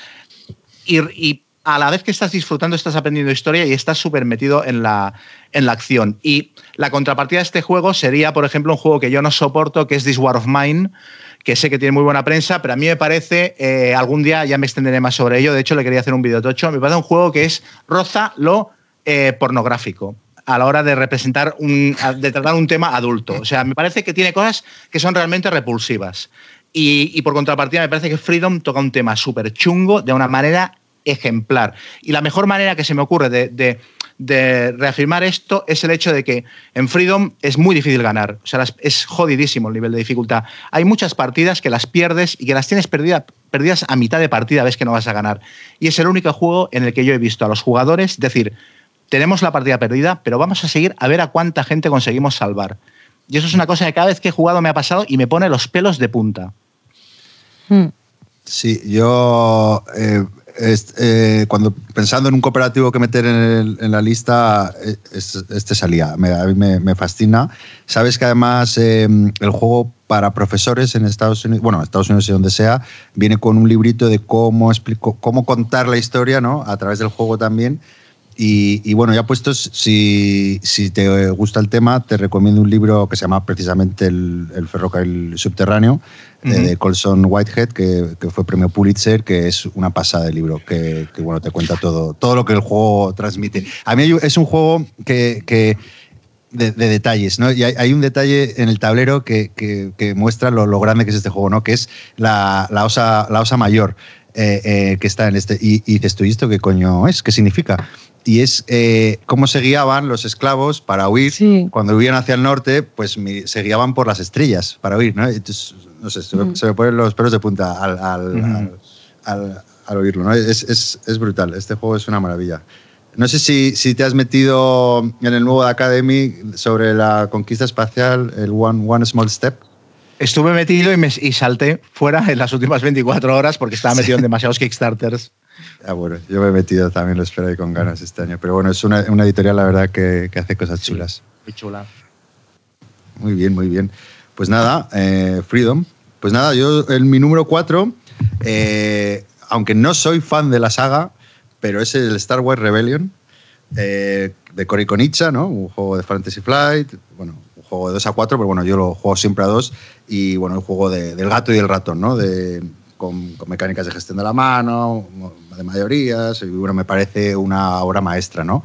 Y, y a la vez que estás disfrutando, estás aprendiendo historia y estás súper metido en la, en la acción. Y la contrapartida de este juego sería, por ejemplo, un juego que yo no soporto, que es This War of Mine, que sé que tiene muy buena prensa, pero a mí me parece, eh, algún día ya me extenderé más sobre ello, de hecho le quería hacer un video tocho, me parece un juego que es roza lo eh, pornográfico a la hora de representar, un, de tratar un tema adulto. O sea, me parece que tiene cosas que son realmente repulsivas. Y, y por contrapartida, me parece que Freedom toca un tema súper chungo de una manera ejemplar. Y la mejor manera que se me ocurre de, de- de reafirmar esto es el hecho de que en Freedom es muy difícil ganar. O sea, es jodidísimo el nivel de dificultad. Hay muchas partidas que las pierdes y que las tienes perdida- perdidas a mitad de partida, ves que no vas a ganar. Y es el único juego en el que yo he visto a los jugadores decir, tenemos la partida perdida, pero vamos a seguir a ver a cuánta gente conseguimos salvar. Y eso es una cosa que cada vez que he jugado me ha pasado y me pone los pelos de punta. Mm. Sí, yo eh, est- eh, cuando pensando en un cooperativo que meter en, el- en la lista, eh, es- este salía. Me- a mí me, me fascina. Sabes que además eh, el juego para profesores en Estados Unidos, bueno, en Estados Unidos y donde sea, viene con un librito de cómo explico, cómo contar la historia, ¿no? A través del juego también. Y, y bueno, ya puestos, si, si te gusta el tema, te recomiendo un libro que se llama precisamente El, el ferrocarril subterráneo, eh, de Colson Whitehead, que, que fue premio Pulitzer, que es una pasada de libro, que, que, bueno, te cuenta todo, todo lo que el juego transmite. A mí es un juego que, que de, de detalles, ¿no? Y hay, hay un detalle en el tablero que, que- que muestra lo, lo grande que es este juego, ¿no? Que es la, la osa, la osa mayor eh, eh, que está en este. Y, y dices tú, ¿y esto qué coño es? ¿Qué significa? Y es eh, cómo se guiaban los esclavos para huir. Sí. Cuando huían hacia el norte, pues se guiaban por las estrellas para huir, ¿no? Entonces, no sé, se, me, Mm. se me ponen los pelos de punta al, al- Ujú. al- al- al oírlo, ¿no? Es, es- es brutal, este juego es una maravilla. No sé si, si te has metido en el nuevo de Academy sobre la conquista espacial, el One, One Small Step. Estuve metido y, me, y salté fuera en las últimas 24 horas porque estaba metido en demasiados Kickstarters. Ah, bueno, yo me he metido también, lo espero ahí con ganas este año. Pero bueno, es una, una editorial, la verdad, que, que hace cosas chulas. Muy chula. Muy bien, muy bien. Pues nada, eh, Freedom. Pues nada, yo en mi número 4, aunque no soy fan de la saga, pero es el Star Wars Rebellion eh, de Cory Konicha, ¿no? Un juego de Fantasy Flight, bueno, un juego de 2 a 4, pero bueno, yo lo juego siempre a 2 y bueno, el juego de- del gato y el ratón, ¿no? De, con, con mecánicas de gestión de la mano, de mayorías, y bueno, me parece una obra maestra, ¿no?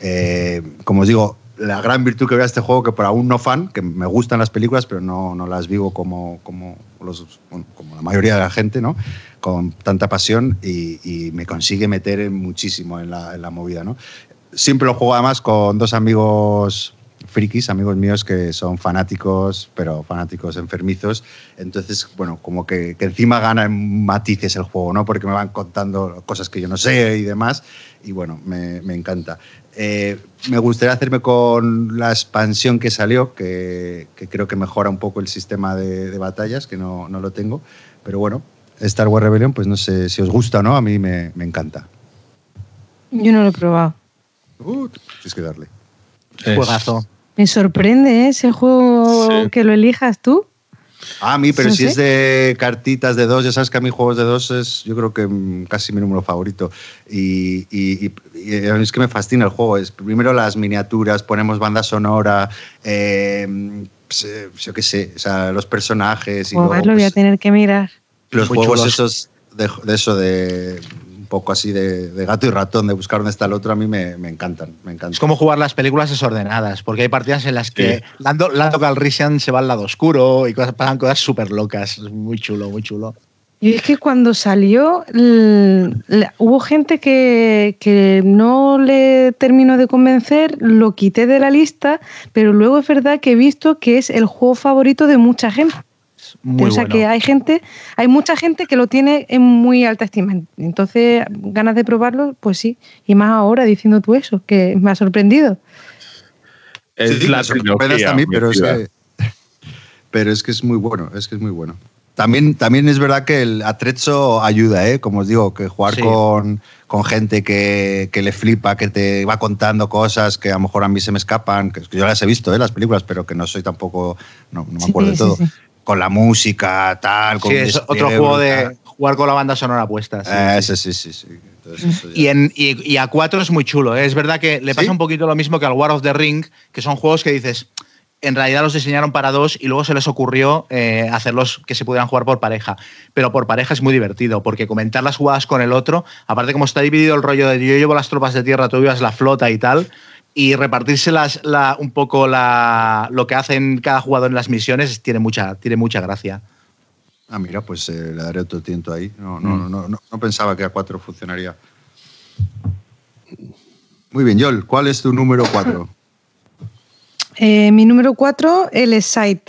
Eh, como os digo, la gran virtud que veo a este juego, que por aún no fan, que me gustan las películas, pero no, no las vivo como, como, los, como la mayoría de la gente, ¿no? con tanta pasión y, me consigue meter muchísimo en la, en la movida. ¿no? Siempre lo juego además con dos amigos frikis, amigos míos que son fanáticos, pero fanáticos enfermizos. Entonces, bueno, como que, encima gana en matices el juego, ¿no? Porque me van contando cosas que yo no sé y demás. Y bueno, me, encanta. Eh, me gustaría hacerme con la expansión que salió, que, creo que mejora un poco el sistema de, batallas, que no, no, lo tengo. Pero bueno, Star Wars Rebellion, pues no sé si os gusta o no, a mí me, encanta. Yo no lo he probado. Uh, tienes que darle. Juegazo. Me sorprende ¿eh? ese juego que lo elijas tú. Ah, a mí, pero si es de cartitas de dos, ya sabes que a mí juegos de dos es, yo creo que casi mi número favorito. Y, es que me fascina el juego. Es primero las miniaturas, ponemos banda sonora, eh, pues, eh, yo qué sé, o sea, los personajes. Y lo voy a pues, tener que mirar. Los juegos esos de, eso de poco así de, gato y ratón, de buscar dónde está el otro, a mí me, encantan, me encantan. Es como jugar las películas desordenadas, porque hay partidas en las que Lando, Calrissian se va al lado oscuro y cosas, pasan cosas súper locas. Es muy chulo, muy chulo. Y es que cuando salió, hubo gente que, que, no le terminó de convencer, lo quité de la lista, pero luego es verdad que he visto que es el juego favorito de mucha gente o sea que hay gente, hay mucha gente que lo tiene en muy alta estima. Entonces, ganas de probarlo, pues sí. Y más ahora diciendo tú eso, que me ha sorprendido. Es la a mí, pero es, que, pero es que es muy bueno, es que es muy bueno. También, también es verdad que el atrecho ayuda, ¿eh? como os digo, que jugar con, con, gente que, que, le flipa, que te va contando cosas que a lo mejor a mí se me escapan, que yo las he visto, ¿eh? las películas, pero que no soy tampoco, no, me acuerdo de todo con la música, tal. Con sí, es otro juego de jugar con la banda sonora puesta. Sí, sí, sí. sí, y, en, y, a 4 es muy chulo. ¿eh? Es verdad que le pasa un poquito lo mismo que al War of the Ring, que son juegos que dices, en realidad los diseñaron para dos y luego se les ocurrió eh, hacerlos que se pudieran jugar por pareja. Pero por pareja es muy divertido, porque comentar las jugadas con el otro, aparte como está dividido el rollo de yo llevo las tropas de tierra, tú llevas la flota y tal, y repartirse la, un poco la, lo que hacen cada jugador en las misiones tiene mucha, tiene mucha gracia. Ah, mira, pues eh, le daré otro tiento ahí. No, no, mm. no, no, no, pensaba que a 4 funcionaría. Muy bien, Yol, ¿cuál es tu número 4? Eh, mi número 4, el Sight.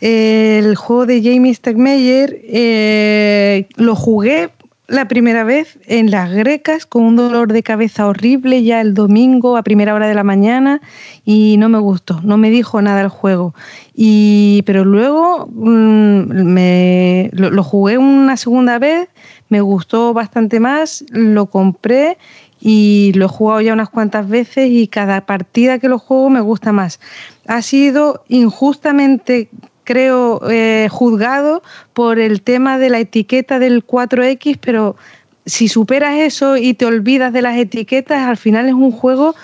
el juego de Jamie Stegmeyer eh, lo jugué la primera vez en las grecas con un dolor de cabeza horrible ya el domingo a primera hora de la mañana y no me gustó, no me dijo nada el juego. Y, pero luego mm, me, lo, jugué una segunda vez, me gustó bastante más, lo compré y lo he jugado ya unas cuantas veces y cada partida que lo juego me gusta más. Ha sido injustamente creo, eh, juzgado por el tema de la etiqueta del 4X, pero si superas eso y te olvidas de las etiquetas, al final es un juego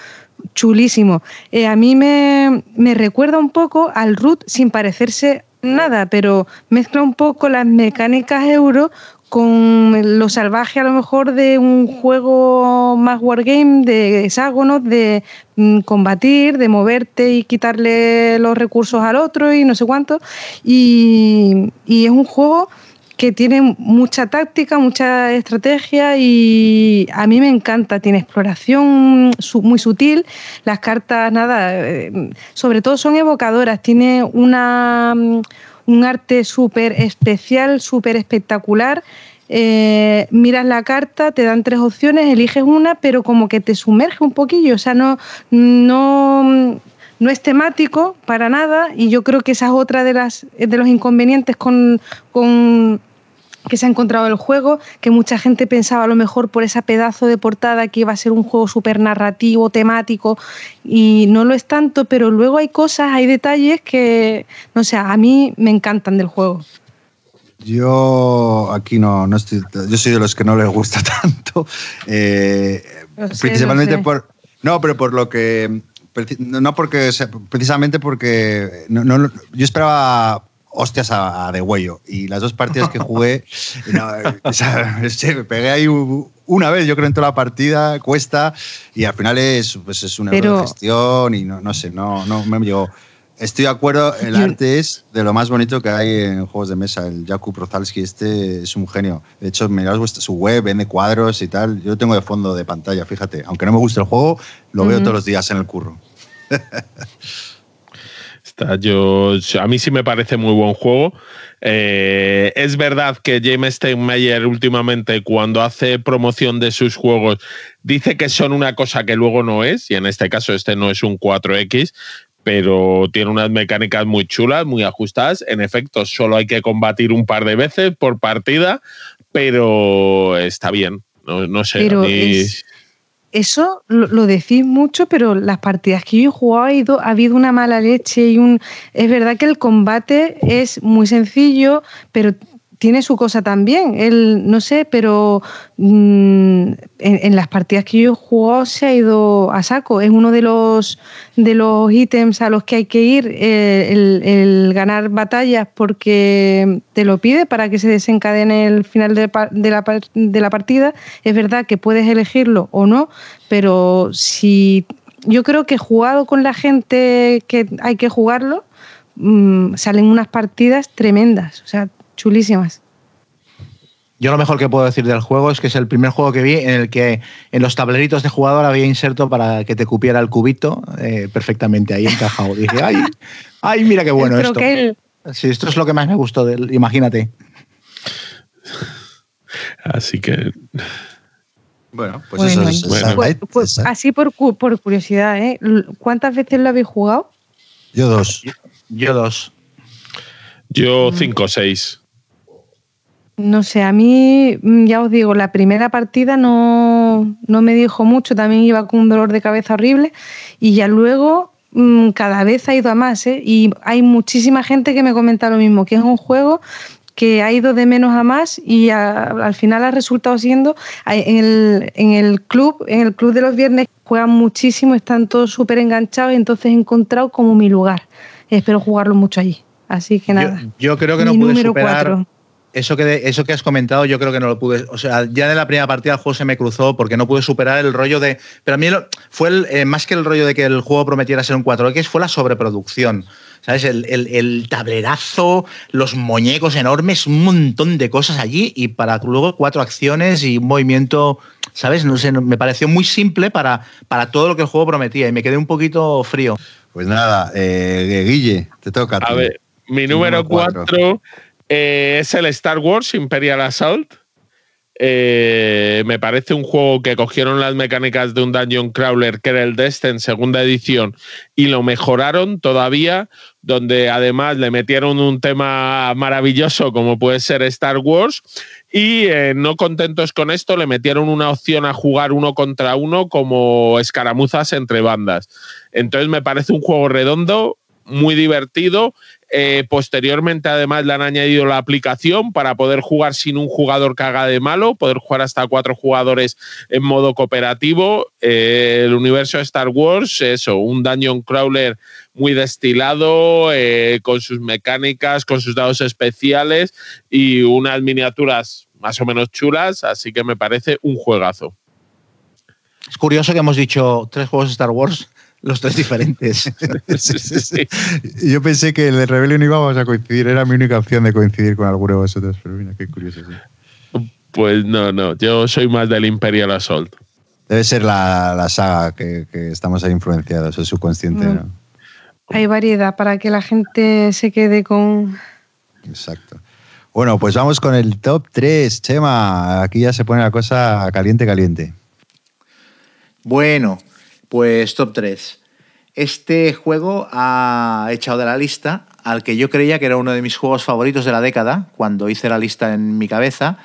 chulísimo. Eh, a mí me, me recuerda un poco al Root sin parecerse nada, pero mezcla un poco las mecánicas euro con lo salvaje a lo mejor de un juego más wargame, de hexágonos, de mm, combatir, de moverte y quitarle los recursos al otro y no sé cuánto. Y, es un juego que tiene mucha táctica, mucha estrategia y a mí me encanta. Tiene exploración muy sutil. Las cartas, nada, eh, sobre todo son evocadoras. Tiene una un arte súper especial, súper espectacular. Eh, miras la carta, te dan tres opciones, eliges una, pero como que te sumerge un poquillo, o sea, no, no, no es temático para nada y yo creo que esa es otra de, las, de los inconvenientes con, con que se ha encontrado el juego, que mucha gente pensaba a lo mejor por esa pedazo de portada que iba a ser un juego súper narrativo, temático, y no lo es tanto, pero luego hay cosas, hay detalles que, no sé, a mí me encantan del juego. Yo aquí no, no estoy, yo soy de los que no les gusta tanto, eh, principalmente por, no, pero por lo que, no porque, precisamente porque no, no, yo esperaba hostias a, de huello. Y las dos partidas que jugué, me pegué ahí una vez, yo creo, en toda la partida, cuesta, y al final es, pues es una gestión y no, no sé, no, no me llegó. Estoy de acuerdo, el arte es de lo más bonito que hay en juegos de mesa. El Jakub Rozalski este es un genio. De hecho, mirad su web, vende cuadros y tal. Yo lo tengo de fondo de pantalla, fíjate. Aunque no me guste el juego, lo veo todos los días en el curro. Yo, a mí sí me parece muy buen juego. Eh, es verdad que James Steinmeier últimamente cuando hace promoción de sus juegos dice que son una cosa que luego no es, y en este caso este no es un 4X, pero tiene unas mecánicas muy chulas, muy ajustadas. En efecto, solo hay que combatir un par de veces por partida, pero está bien. No, sé. Eso lo, decís mucho, pero las partidas que yo he jugado ha, ha habido una mala leche y un. Es verdad que el combate es muy sencillo, pero tiene su cosa también. Él, no sé, pero mm, en, las partidas que yo he jugado se ha ido a saco. Es uno de los, de los ítems a los que hay que ir, eh, el, ganar batallas porque te lo pide para que se desencadene el final de, la, de la partida. Es verdad que puedes elegirlo o no, pero si yo creo que jugado con la gente que hay que jugarlo, mm, salen unas partidas tremendas. O sea, chulísimas. Yo lo mejor que puedo decir del juego es que es el primer juego que vi en el que en los tableritos de jugador había inserto para que te cupiera el cubito eh, perfectamente ahí encajado. Dije, ay, ay, mira qué bueno esto. Sí, esto es lo que más me gustó del, imagínate. Así que. Bueno, pues eso es. Pues, pues, así por, por curiosidad, ¿eh? ¿cuántas veces lo habéis jugado? Yo dos. Yo dos. Yo cinco o seis. No sé, a mí, mm, ya os digo, la primera partida no, me dijo mucho, también iba con un dolor de cabeza horrible y ya luego mm, cada vez ha ido a más. ¿eh? Y hay muchísima gente que me comenta lo mismo, que es un juego que ha ido de menos a más y al final ha resultado siendo en el, en el club, en el club de los viernes juegan muchísimo, están todos súper enganchados y entonces he encontrado como mi lugar. Espero jugarlo mucho allí. Así que nada. Yo, creo que no pude superar eso que, eso que has comentado, yo creo que no lo pude. O sea, ya en la primera partida el juego se me cruzó porque no pude superar el rollo de. Pero a mí fue el, eh, más que el rollo de que el juego prometiera ser un 4X, fue la sobreproducción. ¿Sabes? El, tablerazo, los muñecos enormes, un montón de cosas allí y para luego cuatro acciones y un movimiento. ¿Sabes? No sé, me pareció muy simple para, para todo lo que el juego prometía y me quedé un poquito frío. Pues nada, eh, Guille, te toca. A, ver, mi número 4 eh, es el Star Wars Imperial Assault. Eh, me parece un juego que cogieron las mecánicas de un Dungeon Crawler que era el Destin segunda edición y lo mejoraron todavía, donde además le metieron un tema maravilloso como puede ser Star Wars y eh, no contentos con esto le metieron una opción a jugar uno contra uno como escaramuzas entre bandas. Entonces me parece un juego redondo, muy divertido eh, posteriormente, además, le han añadido la aplicación para poder jugar sin un jugador que haga de malo, poder jugar hasta cuatro jugadores en modo cooperativo. Eh, el universo de Star Wars, eso, un dungeon crawler muy destilado, eh, con sus mecánicas, con sus dados especiales y unas miniaturas más o menos chulas, así que me parece un juegazo. Es curioso que hemos dicho tres juegos de Star Wars los tres diferentes. Yo pensé que el de Rebellion íbamos a coincidir, era mi única opción de coincidir con alguno de vosotros, pero mira, qué curioso. Pues no, no, yo soy más del Imperial Assault. Debe ser la, saga que, estamos ahí influenciados, el subconsciente, mm. ¿no? Hay variedad para que la gente se quede con... Exacto. Bueno, pues vamos con el top 3, Chema. Aquí ya se pone la cosa caliente, caliente. Bueno, pues top 3. Este juego ha echado de la lista al que yo creía que era uno de mis juegos favoritos de la década, cuando hice la lista en mi cabeza,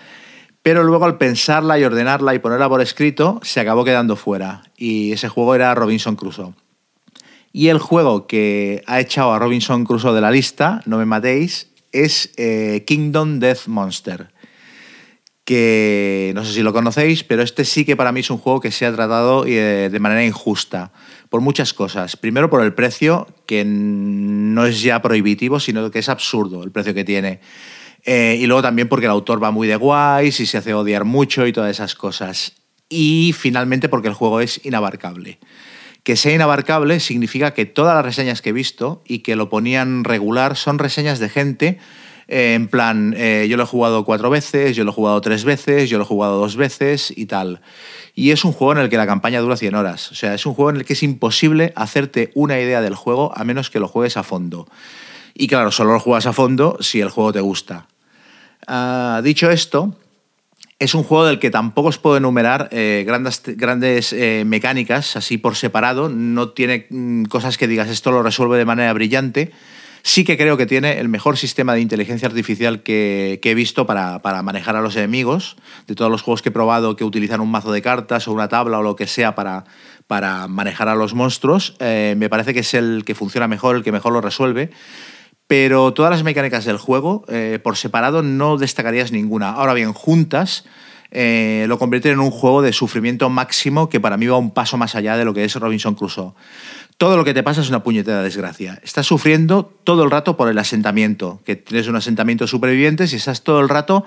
pero luego al pensarla y ordenarla y ponerla por escrito, se acabó quedando fuera. Y ese juego era Robinson Crusoe. Y el juego que ha echado a Robinson Crusoe de la lista, no me matéis, es eh, Kingdom Death Monster que no sé si lo conocéis, pero este sí que para mí es un juego que se ha tratado eh, de manera injusta, por muchas cosas. Primero por el precio, que no es ya prohibitivo, sino que es absurdo el precio que tiene. Eh, y luego también porque el autor va muy de guays y se hace odiar mucho y todas esas cosas. Y finalmente porque el juego es inabarcable. Que sea inabarcable significa que todas las reseñas que he visto y que lo ponían regular son reseñas de gente eh, en plan, eh, yo lo he jugado cuatro veces, yo lo he jugado tres veces, yo lo he jugado dos veces y tal. Y es un juego en el que la campaña dura 100 horas. O sea, es un juego en el que es imposible hacerte una idea del juego a menos que lo juegues a fondo. Y claro, solo lo juegas a fondo si el juego te gusta. Ah, dicho esto, es un juego del que tampoco os puedo enumerar eh, grandes, grandes mecánicas así por separado. No tiene mm, cosas que digas esto lo resuelve de manera brillante sí que creo que tiene el mejor sistema de inteligencia artificial que, he visto para, manejar a los enemigos. De todos los juegos que he probado que utilizan un mazo de cartas o una tabla o lo que sea para, para manejar a los monstruos, eh, me parece que es el que funciona mejor, el que mejor lo resuelve. Pero todas las mecánicas del juego, eh, por separado, no destacarías ninguna. Ahora bien, juntas, eh, lo convierten en un juego de sufrimiento máximo que para mí va un paso más allá de lo que es Robinson Crusoe todo lo que te pasa es una puñetera desgracia. Estás sufriendo todo el rato por el asentamiento, que tienes un asentamiento de supervivientes y estás todo el rato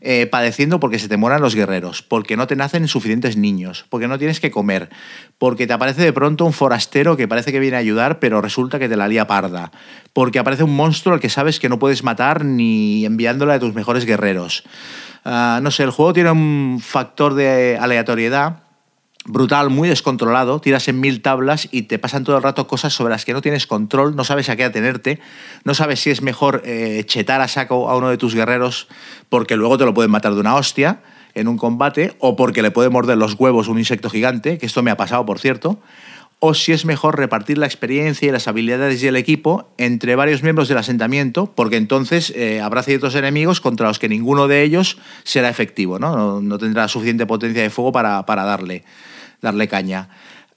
eh, padeciendo porque se te mueran los guerreros, porque no te nacen suficientes niños, porque no tienes que comer, porque te aparece de pronto un forastero que parece que viene a ayudar, pero resulta que te la lía parda, porque aparece un monstruo al que sabes que no puedes matar ni enviándole a tus mejores guerreros. Ah, no sé, el juego tiene un factor de aleatoriedad brutal, muy descontrolado, tiras en mil tablas y te pasan todo el rato cosas sobre las que no tienes control, no sabes a qué atenerte, no sabes si es mejor eh, chetar a saco a uno de tus guerreros porque luego te lo pueden matar de una hostia en un combate o porque le puede morder los huevos un insecto gigante, que esto me ha pasado por cierto, o si es mejor repartir la experiencia y las habilidades y el equipo entre varios miembros del asentamiento, porque entonces eh, habrá ciertos enemigos contra los que ninguno de ellos será efectivo, no, no, tendrá suficiente potencia de fuego para, para darle darle caña.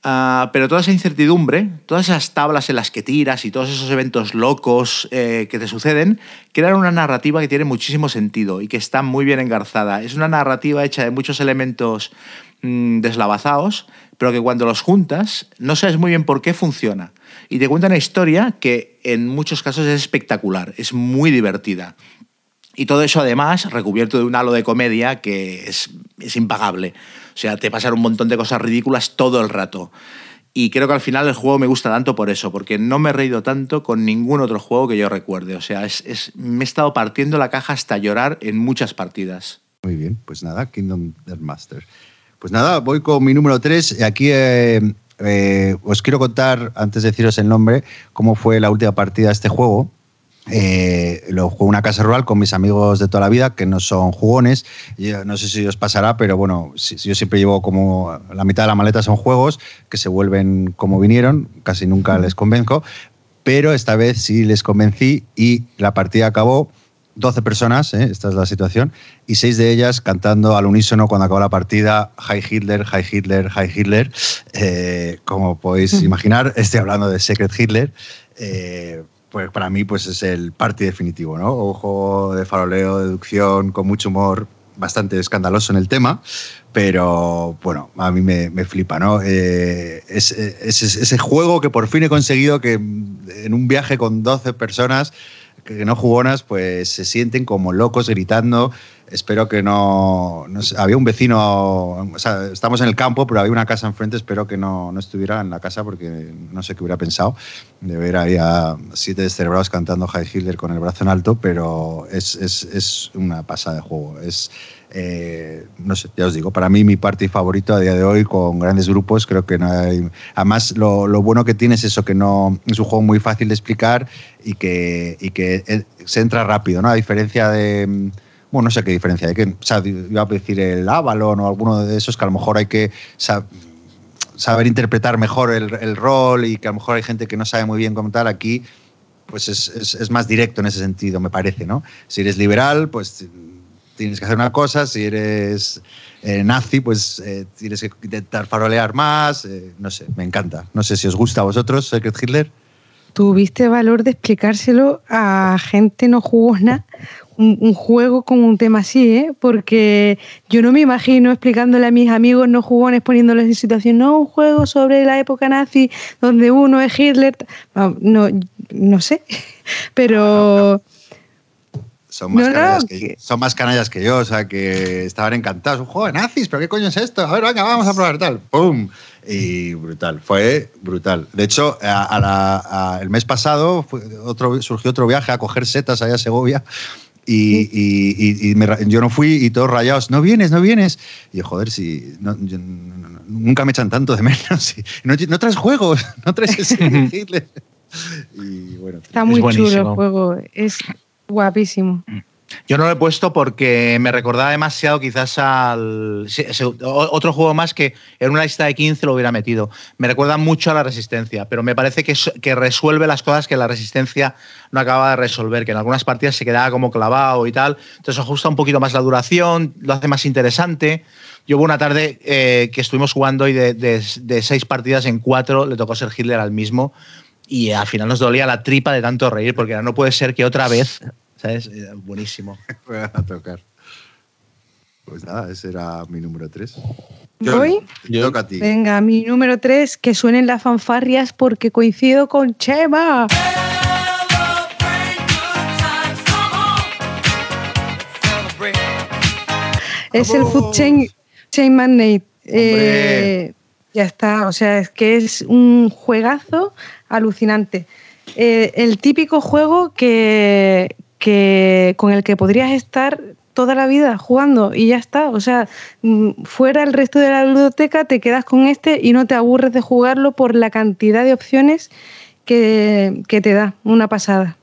Ah, pero toda esa incertidumbre, todas esas tablas en las que tiras y todos esos eventos locos eh, que te suceden, crean una narrativa que tiene muchísimo sentido y que está muy bien engarzada. Es una narrativa hecha de muchos elementos mm, deslavazados, pero que cuando los juntas no sabes muy bien por qué funciona. Y te cuenta una historia que en muchos casos es espectacular, es muy divertida. Y todo eso además recubierto de un halo de comedia que es, es impagable. O sea, te pasan un montón de cosas ridículas todo el rato. Y creo que al final el juego me gusta tanto por eso, porque no me he reído tanto con ningún otro juego que yo recuerde. O sea, es, me he estado partiendo la caja hasta llorar en muchas partidas. Muy bien, pues nada, Kingdom Death Master. Pues nada, voy con mi número 3. Aquí eh, eh, os quiero contar, antes de deciros el nombre, cómo fue la última partida de este juego. Eh, lo juego en una casa rural con mis amigos de toda la vida, que no son jugones. no sé si os pasará, pero bueno, si, yo siempre llevo como la mitad de la maleta son juegos que se vuelven como vinieron, casi nunca les convenzo, pero esta vez sí les convencí y la partida acabó. 12 personas, ¿eh? esta es la situación, y seis de ellas cantando al unísono cuando acabó la partida, Hi Hitler, Hi Hitler, Hi Hitler. Eh, como podéis imaginar, estoy hablando de Secret Hitler pues para mí pues es el party definitivo, ¿no? Ojo de faroleo, deducción, con mucho humor, bastante escandaloso en el tema, pero bueno, a mí me, flipa, ¿no? Eh, es, ese juego que por fin he conseguido que en un viaje con 12 personas que no jugonas, pues se sienten como locos gritando. Espero que no, Había un vecino, o sea, estamos en el campo, pero había una casa enfrente. Espero que no, no estuviera en la casa porque no sé qué hubiera pensado de ver ahí a siete descerebrados cantando High Hitler con el brazo en alto, pero es, es, es una pasada de juego. Es, eh, no sé, ya os digo, para mí mi party favorito a día de hoy con grandes grupos, creo que no hay... Además, lo, bueno que tiene es eso, que no es un juego muy fácil de explicar y que, y que se entra rápido, ¿no? A diferencia de... Bueno, no sé qué diferencia hay, que, o sea, iba a decir el Avalon o alguno de esos que a lo mejor hay que saber interpretar mejor el, rol y que a lo mejor hay gente que no sabe muy bien cómo tal. Aquí, pues es, es, es más directo en ese sentido, me parece, ¿no? Si eres liberal, pues tienes que hacer una cosa, si eres eh, nazi, pues eh, tienes que intentar farolear más, eh, no sé, me encanta. No sé si os gusta a vosotros Secret Hitler. Tuviste valor de explicárselo a gente no jugona, un, un, juego con un tema así, ¿eh? porque yo no me imagino explicándole a mis amigos no jugones, poniéndoles en situación, no, un juego sobre la época nazi, donde uno es Hitler, no, no, no sé, pero... son más, No, no, canallas que, que- son más canallas que yo, o sea, que estaban encantados. Un juego de nazis, pero ¿qué coño es esto? A ver, venga, vamos a probar tal. ¡Pum! Y brutal, fue brutal. De hecho, a- a la- a- el mes pasado fue otro, surgió otro viaje a coger setas allá a Segovia. Y, y- y- y me ra- yo no fui y todos rayados, no vienes, no vienes. Y yo, joder, si no- yo- no- no- no- nunca me echan tanto de menos. No, no traes juegos, no traes ese. Y bueno, Está muy chulo el juego. Es guapísimo. Yo no lo he puesto porque me recordaba demasiado quizás al... otro juego más que en una lista de 15 lo hubiera metido. Me recuerda mucho a la Resistencia, pero me parece que, es- que resuelve las cosas que la Resistencia no acaba de resolver, que en algunas partidas se quedaba como clavado y tal. Entonces ajusta un poquito más la duración, lo hace más interesante. Yo hubo una tarde eh, que estuvimos jugando y de- de seis partidas en cuatro le tocó ser Hitler al mismo y al final nos dolía la tripa de tanto reír porque no puede ser que otra vez, ¿sabes? Era buenísimo. Voy a tocar. Pues nada, ese era mi número 3. ¿Voy? Te toca a ti. Venga, mi número 3, que suenen las fanfarrias porque coincido con Chema. Es el Food Chain, Chain Magnate. Eh, ya está, o sea, es que es un juegazo alucinante. Eh, el típico juego que, que con el que podrías estar toda la vida jugando y ya está. O sea, mm, fuera el resto de la biblioteca te quedas con este y no te aburres de jugarlo por la cantidad de opciones que, que te da. Una pasada.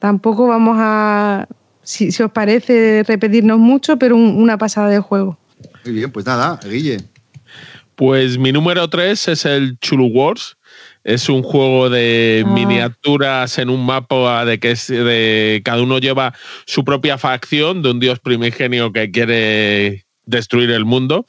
Tampoco vamos a, si, si os parece, repetirnos mucho, pero un- una pasada de juego. Muy bien, pues nada, Guille. Pues mi número 3 es el Chulu Wars. Es un juego de Ah. miniaturas en un mapa de que es de cada uno lleva su propia facción de un dios primigenio que quiere destruir el mundo.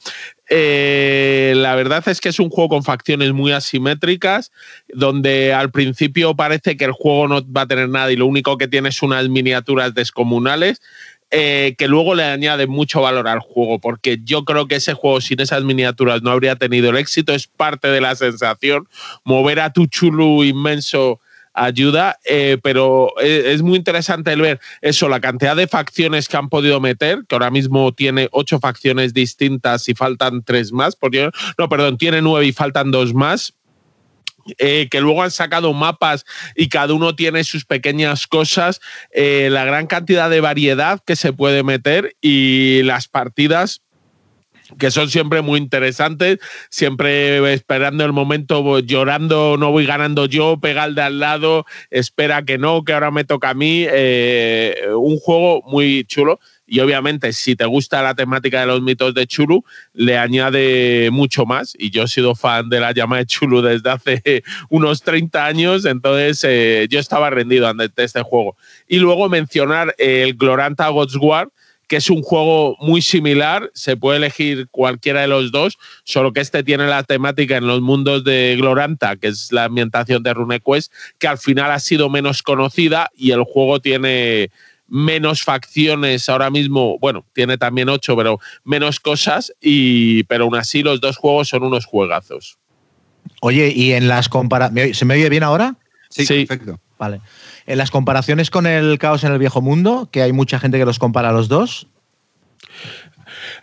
Eh, la verdad es que es un juego con facciones muy asimétricas, donde al principio parece que el juego no va a tener nada y lo único que tiene es unas miniaturas descomunales. Eh, que luego le añade mucho valor al juego, porque yo creo que ese juego sin esas miniaturas no habría tenido el éxito, es parte de la sensación. Mover a tu chulu inmenso ayuda, eh, pero es, es muy interesante el ver eso, la cantidad de facciones que han podido meter, que ahora mismo tiene ocho facciones distintas y faltan tres más, porque, no, perdón, tiene nueve y faltan dos más. Eh, que luego han sacado mapas y cada uno tiene sus pequeñas cosas, eh, la gran cantidad de variedad que se puede meter y las partidas que son siempre muy interesantes, siempre esperando el momento, llorando, no voy ganando yo, pega al de al lado, espera que no, que ahora me toca a mí. eh, un juego muy chulo. Y obviamente, si te gusta la temática de los mitos de Chulu, le añade mucho más. Y yo he sido fan de la llama de Chulu desde hace unos 30 años, entonces eh, yo estaba rendido ante este juego. Y luego mencionar el Gloranta Gods War, que es un juego muy similar, se puede elegir cualquiera de los dos, solo que este tiene la temática en los mundos de Gloranta, que es la ambientación de RuneQuest, que al final ha sido menos conocida y el juego tiene menos facciones ahora mismo, bueno, tiene también ocho, pero menos cosas, y, pero aún así los dos juegos son unos juegazos. Oye, y en las comparaciones. ¿Se me oye bien ahora? Sí, Sí. perfecto. Vale. En las comparaciones con el caos en el viejo mundo, que hay mucha gente que los compara a los dos.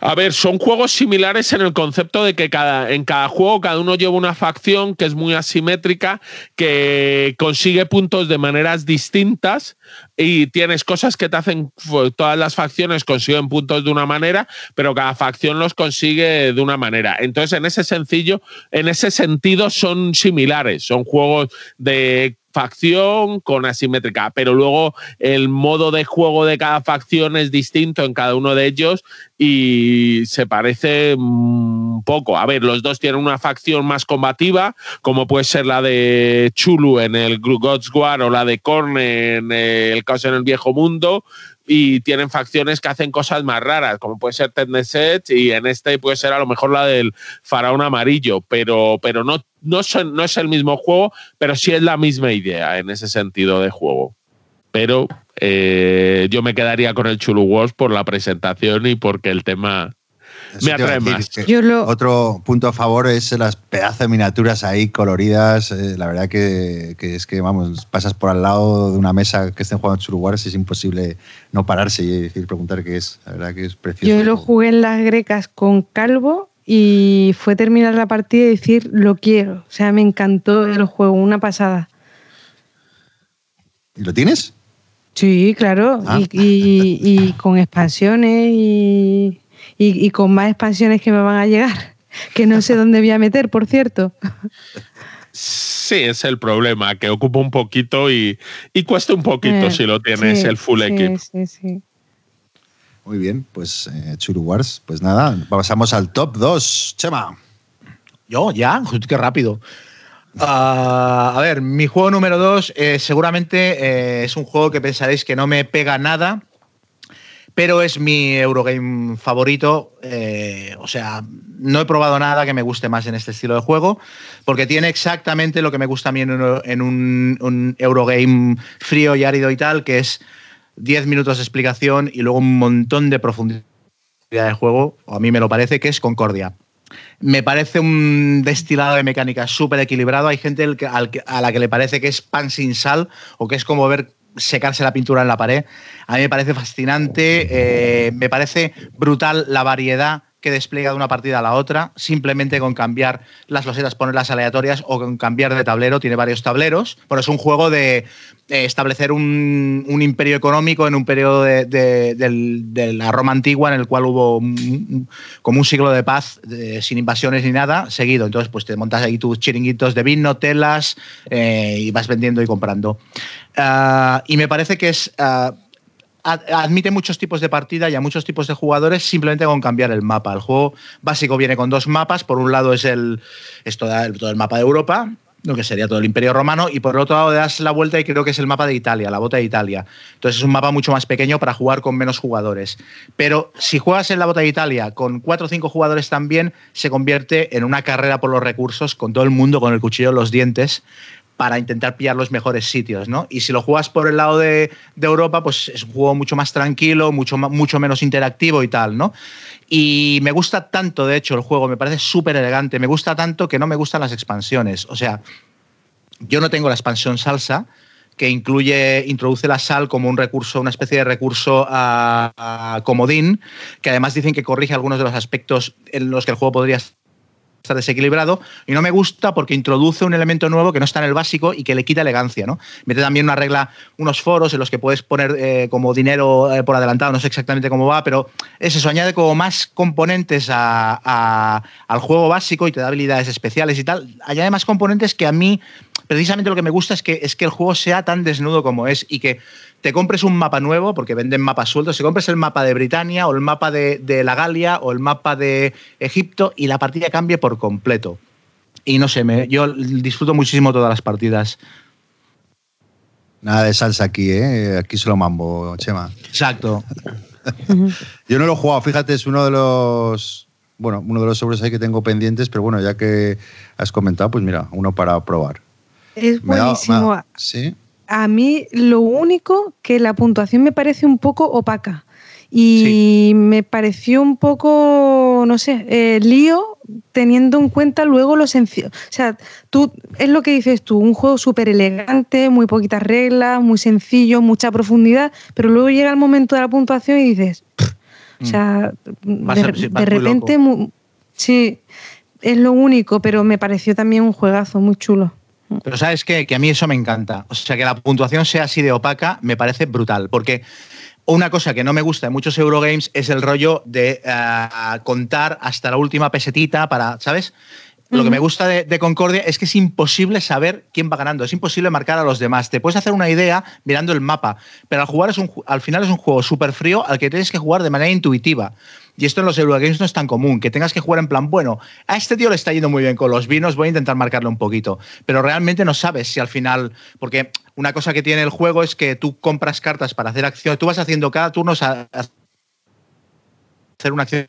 A ver, son juegos similares en el concepto de que cada, en cada juego cada uno lleva una facción que es muy asimétrica, que consigue puntos de maneras distintas y tienes cosas que te hacen, fu- todas las facciones consiguen puntos de una manera, pero cada facción los consigue de una manera. Entonces, en ese sencillo, en ese sentido son similares, son juegos de facción con asimétrica, pero luego el modo de juego de cada facción es distinto en cada uno de ellos y se parece un poco. A ver, los dos tienen una facción más combativa, como puede ser la de Chulu en el Gods War o la de Korne en el Caos en el Viejo Mundo. Y tienen facciones que hacen cosas más raras, como puede ser Tendneset y en este puede ser a lo mejor la del Faraón Amarillo, pero, pero no, no, no es el mismo juego, pero sí es la misma idea en ese sentido de juego. Pero eh, yo me quedaría con el Chulu Wars por la presentación y porque el tema me atrae más. Otro punto a favor es las pedazos de miniaturas ahí coloridas. Eh, la verdad que, es que, vamos, pasas por al lado de una mesa que estén jugando Churuguares y es imposible no pararse y decir, preguntar qué es. La verdad que es precioso. Yo lo jugué en las grecas con Calvo y fue terminar la partida y decir, lo quiero. O sea, me encantó el juego, una pasada. ¿Y lo tienes? Sí, claro, ah. y, con expansiones y, con más expansiones que me van a llegar, que no sé dónde voy a meter, por cierto. Sí, es el problema, que ocupa un poquito y, cuesta un poquito eh, si lo tienes el full equip. Sí, sí. Muy bien, pues eh, Churu Wars, pues nada, pasamos al top 2. Chema. Yo, ya, qué rápido. Ah, a ver, mi juego número dos eh, seguramente eh, es un juego que pensaréis que no me pega nada, pero es mi Eurogame favorito. Eh, o sea, no he probado nada que me guste más en este estilo de juego, porque tiene exactamente lo que me gusta a mí en un, un Eurogame frío y árido y tal, que es 10 minutos de explicación y luego un montón de profundidad de juego, o a mí me lo parece, que es Concordia. Me parece un destilado de mecánica súper equilibrado. Hay gente a la que le parece que es pan sin sal o que es como ver secarse la pintura en la pared. A mí me parece fascinante, eh, me parece brutal la variedad que despliega de una partida a la otra, simplemente con cambiar las losetas, ponerlas aleatorias o con cambiar de tablero. Tiene varios tableros, pero es un juego de establecer un, imperio económico en un periodo de, la Roma antigua en el cual hubo como un siglo de paz sin invasiones ni nada seguido. Entonces, pues te montas ahí tus chiringuitos de vino, telas eh, y vas vendiendo y comprando. Ah, y me parece que es... Ah, admite muchos tipos de partida y a muchos tipos de jugadores simplemente con cambiar el mapa. El juego básico viene con dos mapas. Por un lado es el, todo el mapa de Europa, lo que sería todo el Imperio Romano, y por otro lado das la vuelta y creo que es el mapa de Italia, la bota de Italia. Entonces es un mapa mucho más pequeño para jugar con menos jugadores. Pero si juegas en la bota de Italia con cuatro o cinco jugadores también, se convierte en una carrera por los recursos con todo el mundo con el cuchillo en los dientes para intentar pillar los mejores sitios, ¿no? Y si lo juegas por el lado de, Europa, pues es un juego mucho más tranquilo, mucho, mucho menos interactivo y tal, ¿no? Y me gusta tanto, de hecho, el juego, me parece súper elegante, me gusta tanto que no me gustan las expansiones. O sea, yo no tengo la expansión salsa, que incluye, introduce la sal como un recurso, una especie de recurso a comodín, que además dicen que corrige algunos de los aspectos en los que el juego podría está desequilibrado y no me gusta porque introduce un elemento nuevo que no está en el básico y que le quita elegancia, ¿no? Mete también una regla, unos foros en los que puedes poner eh, como dinero eh, por adelantado, no sé exactamente cómo va, pero es eso, añade como más componentes al juego básico y te da habilidades especiales y tal, añade más componentes que a mí precisamente lo que me gusta es que, es que el juego sea tan desnudo como es y que te compres un mapa nuevo, porque venden mapas sueltos, si compres el mapa de Britania o el mapa de, la Galia o el mapa de Egipto y la partida cambie por completo. Y no sé, me, yo disfruto muchísimo todas las partidas. Nada de salsa aquí, ¿eh? Aquí solo mambo, Chema. Exacto. yo no lo he jugado, fíjate, es uno de los bueno, uno de los sobres ahí que tengo pendientes, pero bueno, ya que has comentado, pues mira, uno para probar. Es buenísimo. sí a mí lo único que la puntuación me parece un poco opaca. Y me pareció un poco, no sé, eh, lío teniendo en cuenta luego lo sencillo. O sea, tú, es lo que dices tú, un juego súper elegante, muy poquitas reglas, muy sencillo, mucha profundidad, pero luego llega el momento de la puntuación y dices, o sea, mm. de, repente, sí, es lo único, pero me pareció también un juegazo muy chulo. Pero sabes qué? que a mí eso me encanta. O sea, que la puntuación sea así de opaca me parece brutal, porque una cosa que no me gusta en muchos Eurogames es el rollo de eh, contar hasta la última pesetita para, ¿sabes? Lo que me gusta de, Concordia es que es imposible saber quién va ganando, es imposible marcar a los demás. Te puedes hacer una idea mirando el mapa, pero al jugar es un, al final es un juego súper frío al que tienes que jugar de manera intuitiva. Y esto en los Eurogames no es tan común, que tengas que jugar en plan, bueno, a este tío le está yendo muy bien con los vinos, voy a intentar marcarle un poquito. Pero realmente no sabes si al final, porque una cosa que tiene el juego es que tú compras cartas para hacer acción, tú vas haciendo cada turno hacer una acción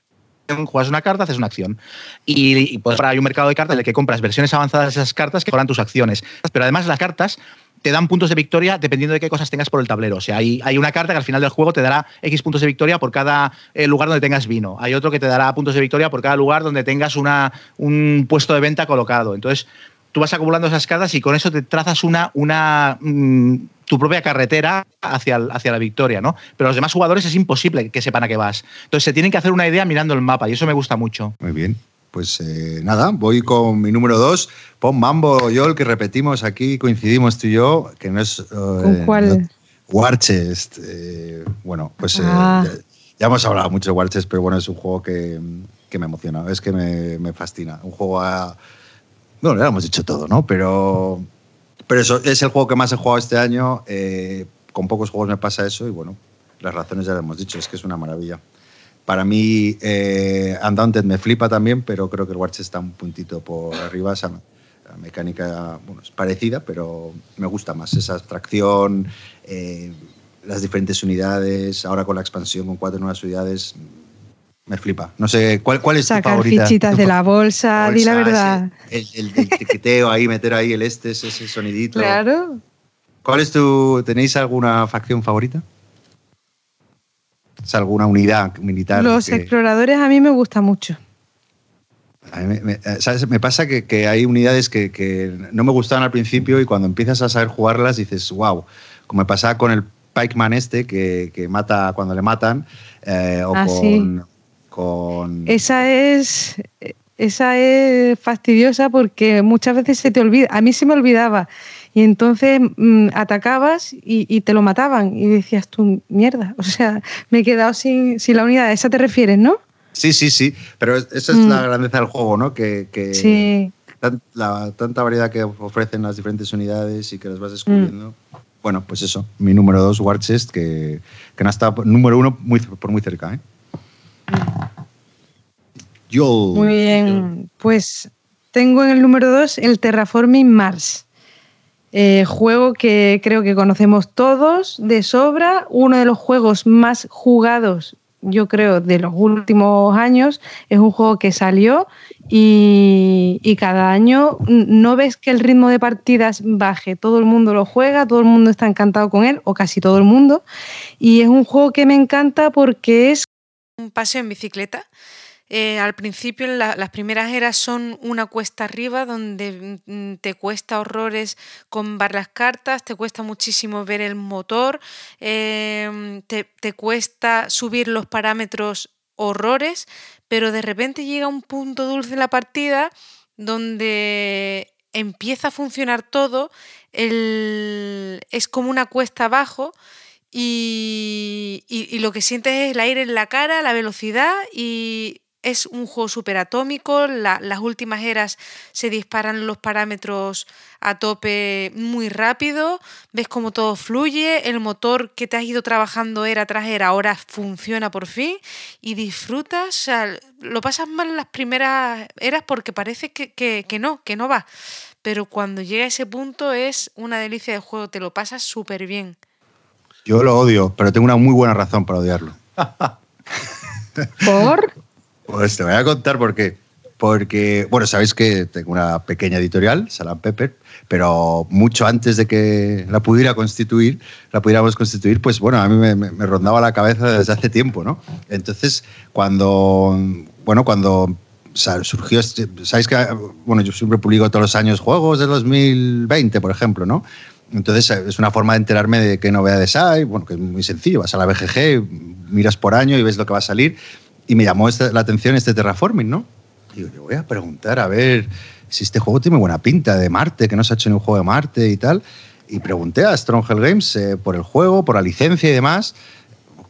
juegas una carta, haces una acción. Y, pues hay un mercado de cartas en el que compras versiones avanzadas de esas cartas que mejoran tus acciones. Pero además las cartas te dan puntos de victoria dependiendo de qué cosas tengas por el tablero. O sea, hay, hay una carta que al final del juego te dará X puntos de victoria por cada eh, lugar donde tengas vino. Hay otro que te dará puntos de victoria por cada lugar donde tengas una, un puesto de venta colocado. Entonces, tú vas acumulando esas cartas y con eso te trazas una, una mm, tu propia carretera hacia, hacia la victoria, ¿no? Pero los demás jugadores es imposible que sepan a qué vas. Entonces se tienen que hacer una idea mirando el mapa y eso me gusta mucho. Muy bien. Pues eh, nada, voy con mi número dos. Pon Mambo, yo el que repetimos aquí, coincidimos tú y yo, que no es... ¿Con cuál? Warchest. Eh, bueno, pues ah. ya, hemos hablado mucho de Warchest, pero bueno, es un juego que, que me emociona, es que me, me fascina. Un juego a bueno, ya hemos dicho todo, ¿no? Pero, pero eso es el juego que más he jugado este año. Eh, con pocos juegos me pasa eso y bueno, las razones ya las hemos dicho, es que es una maravilla. Para mí, eh, Undaunted me flipa también, pero creo que el Watch está un puntito por arriba. Esa, la mecánica bueno, es parecida, pero me gusta más esa abstracción, eh, las diferentes unidades. Ahora con la expansión, con cuatro nuevas unidades, me flipa. No sé, ¿cuál, cuál es Sacar tu favorita? fichitas de la bolsa, di la verdad. el, el, tiqueteo ahí, meter ahí el este, ese, sonidito. Claro. ¿Cuál es tu. ¿Tenéis alguna facción favorita? ¿Es alguna unidad militar? Los exploradores a mí me gusta mucho. A mí me, ¿sabes? me, pasa que, que hay unidades que, que, no me gustaban al principio y cuando empiezas a saber jugarlas dices, wow, como me pasaba con el Pikeman este que, que mata cuando le matan, eh, o Ah, con, sí. con... Esa es, esa es fastidiosa porque muchas veces se te olvida. A mí se me olvidaba. Y entonces mm, atacabas y, y te lo mataban. Y decías tú, mierda. O sea, me he quedado sin, sin la unidad. ¿A esa te refieres, no? Sí, sí, sí, pero es- esa es Mm. la grandeza del juego, ¿no? Que, que Sí. tan- la, tanta variedad que ofrecen las diferentes unidades y que las vas descubriendo. Bueno, pues eso, mi número dos, War Chest, que, que no está número uno muy, por muy cerca. ¿eh? Yo. Muy bien. Pues tengo en el número 2 el Terraforming Mars. Eh, juego que creo que conocemos todos de sobra, uno de los juegos más jugados, yo creo, de los últimos años. Es un juego que salió y, y cada año no ves que el ritmo de partidas baje. Todo el mundo lo juega, todo el mundo está encantado con él, o casi todo el mundo. Y es un juego que me encanta porque es un paseo en bicicleta. Eh, al principio, las primeras eras son una cuesta arriba donde mm, te cuesta horrores combar las cartas, te cuesta muchísimo ver el motor, eh, te, te cuesta subir los parámetros horrores, pero de repente llega un punto dulce en la partida donde empieza a funcionar todo, es como una cuesta abajo y- y lo que sientes es el aire en la cara, la velocidad y es un juego superatómico. La, las últimas eras se disparan los parámetros a tope muy rápido. Ves cómo todo fluye. El motor que te has ido trabajando era tras era ahora funciona por fin y disfrutas. O sea, lo pasas mal en las primeras eras porque parece que, que- que no, que no va. Pero cuando llega a ese punto es una delicia de juego, te lo pasas súper bien. Yo lo odio, pero tengo una muy buena razón para odiarlo. por... Pues te voy a contar por qué. Porque, bueno, sabéis que tengo una pequeña editorial, Salam Pepper, pero mucho antes de que la pudiera constituir, la pudiéramos constituir, pues bueno, a mí me, me- rondaba la cabeza desde hace tiempo, ¿no? Entonces, cuando, bueno, cuando surgió, este- sabéis que, bueno, yo siempre publico todos los años juegos del 2020, por ejemplo, ¿no? Entonces, es una forma de enterarme de qué novedades hay, bueno, que es muy sencillo, vas a la BGG, miras por año y ves lo que va a salir, y me llamó esta- la atención este terraforming, ¿no? Digo, le voy a preguntar a ver si este juego tiene buena pinta de Marte, que no se ha hecho ni un juego de Marte y tal. Y pregunté a Stronghold Games eh, por el juego, por la licencia y demás.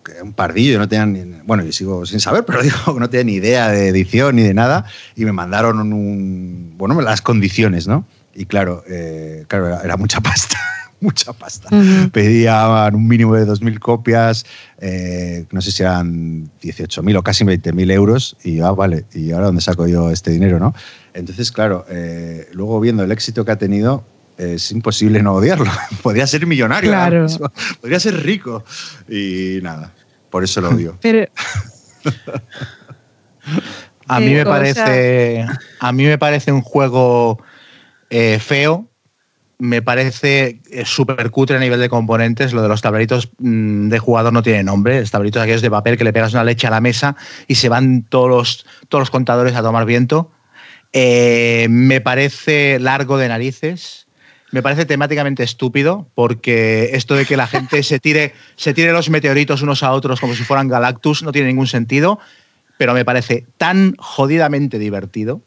Que un pardillo, no tenía ni, bueno, yo sigo sin saber, pero digo que no tenía ni idea de edición ni de nada. Y me mandaron un, bueno, las condiciones, ¿no? Y claro, eh, claro era, era mucha pasta, mucha pasta. Ujú. Pedían un mínimo de 2.000 copias, eh, no sé si eran 18.000 o casi 20.000 euros, y yo, ah, vale, ¿y ahora dónde saco yo este dinero, no? Entonces, claro, eh, luego viendo el éxito que ha tenido, es imposible no odiarlo. Podría ser millonario, Claro. mismo. podría ser rico, y nada, por eso lo odio. Pero A mí me parece. A mí me parece un juego eh, feo, me parece eh, súper cutre a nivel de componentes. Lo de los tableritos mm, de jugador no tiene nombre. Los tableritos aquellos de papel que le pegas una leche a la mesa y se van todos los, todos los contadores a tomar viento. Eh, me parece largo de narices. Me parece temáticamente estúpido porque esto de que la gente se tire, se tire los meteoritos unos a otros como si fueran Galactus no tiene ningún sentido, pero me parece tan jodidamente divertido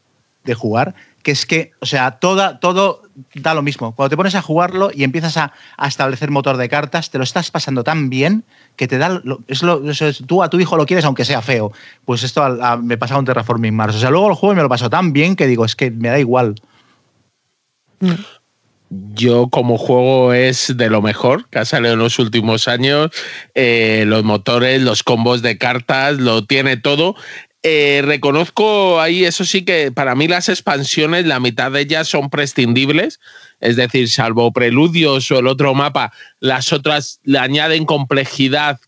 de jugar que es que, o sea, toda, todo da lo mismo. Cuando te pones a jugarlo y empiezas a, establecer motor de cartas, te lo estás pasando tan bien que te da. es lo, tú a tu hijo lo quieres aunque sea feo. Pues esto me pasa un Terraforming Mars. O sea, luego el juego me lo paso tan bien que digo, es que me da igual. Mm. Yo como juego es de lo mejor que ha salido en los últimos años. Eh, los motores, los combos de cartas, lo tiene todo. Eh, reconozco ahí, eso sí que para mí las expansiones, la mitad de ellas son prescindibles, es decir, salvo Preludios o el otro mapa, las otras le añaden complejidad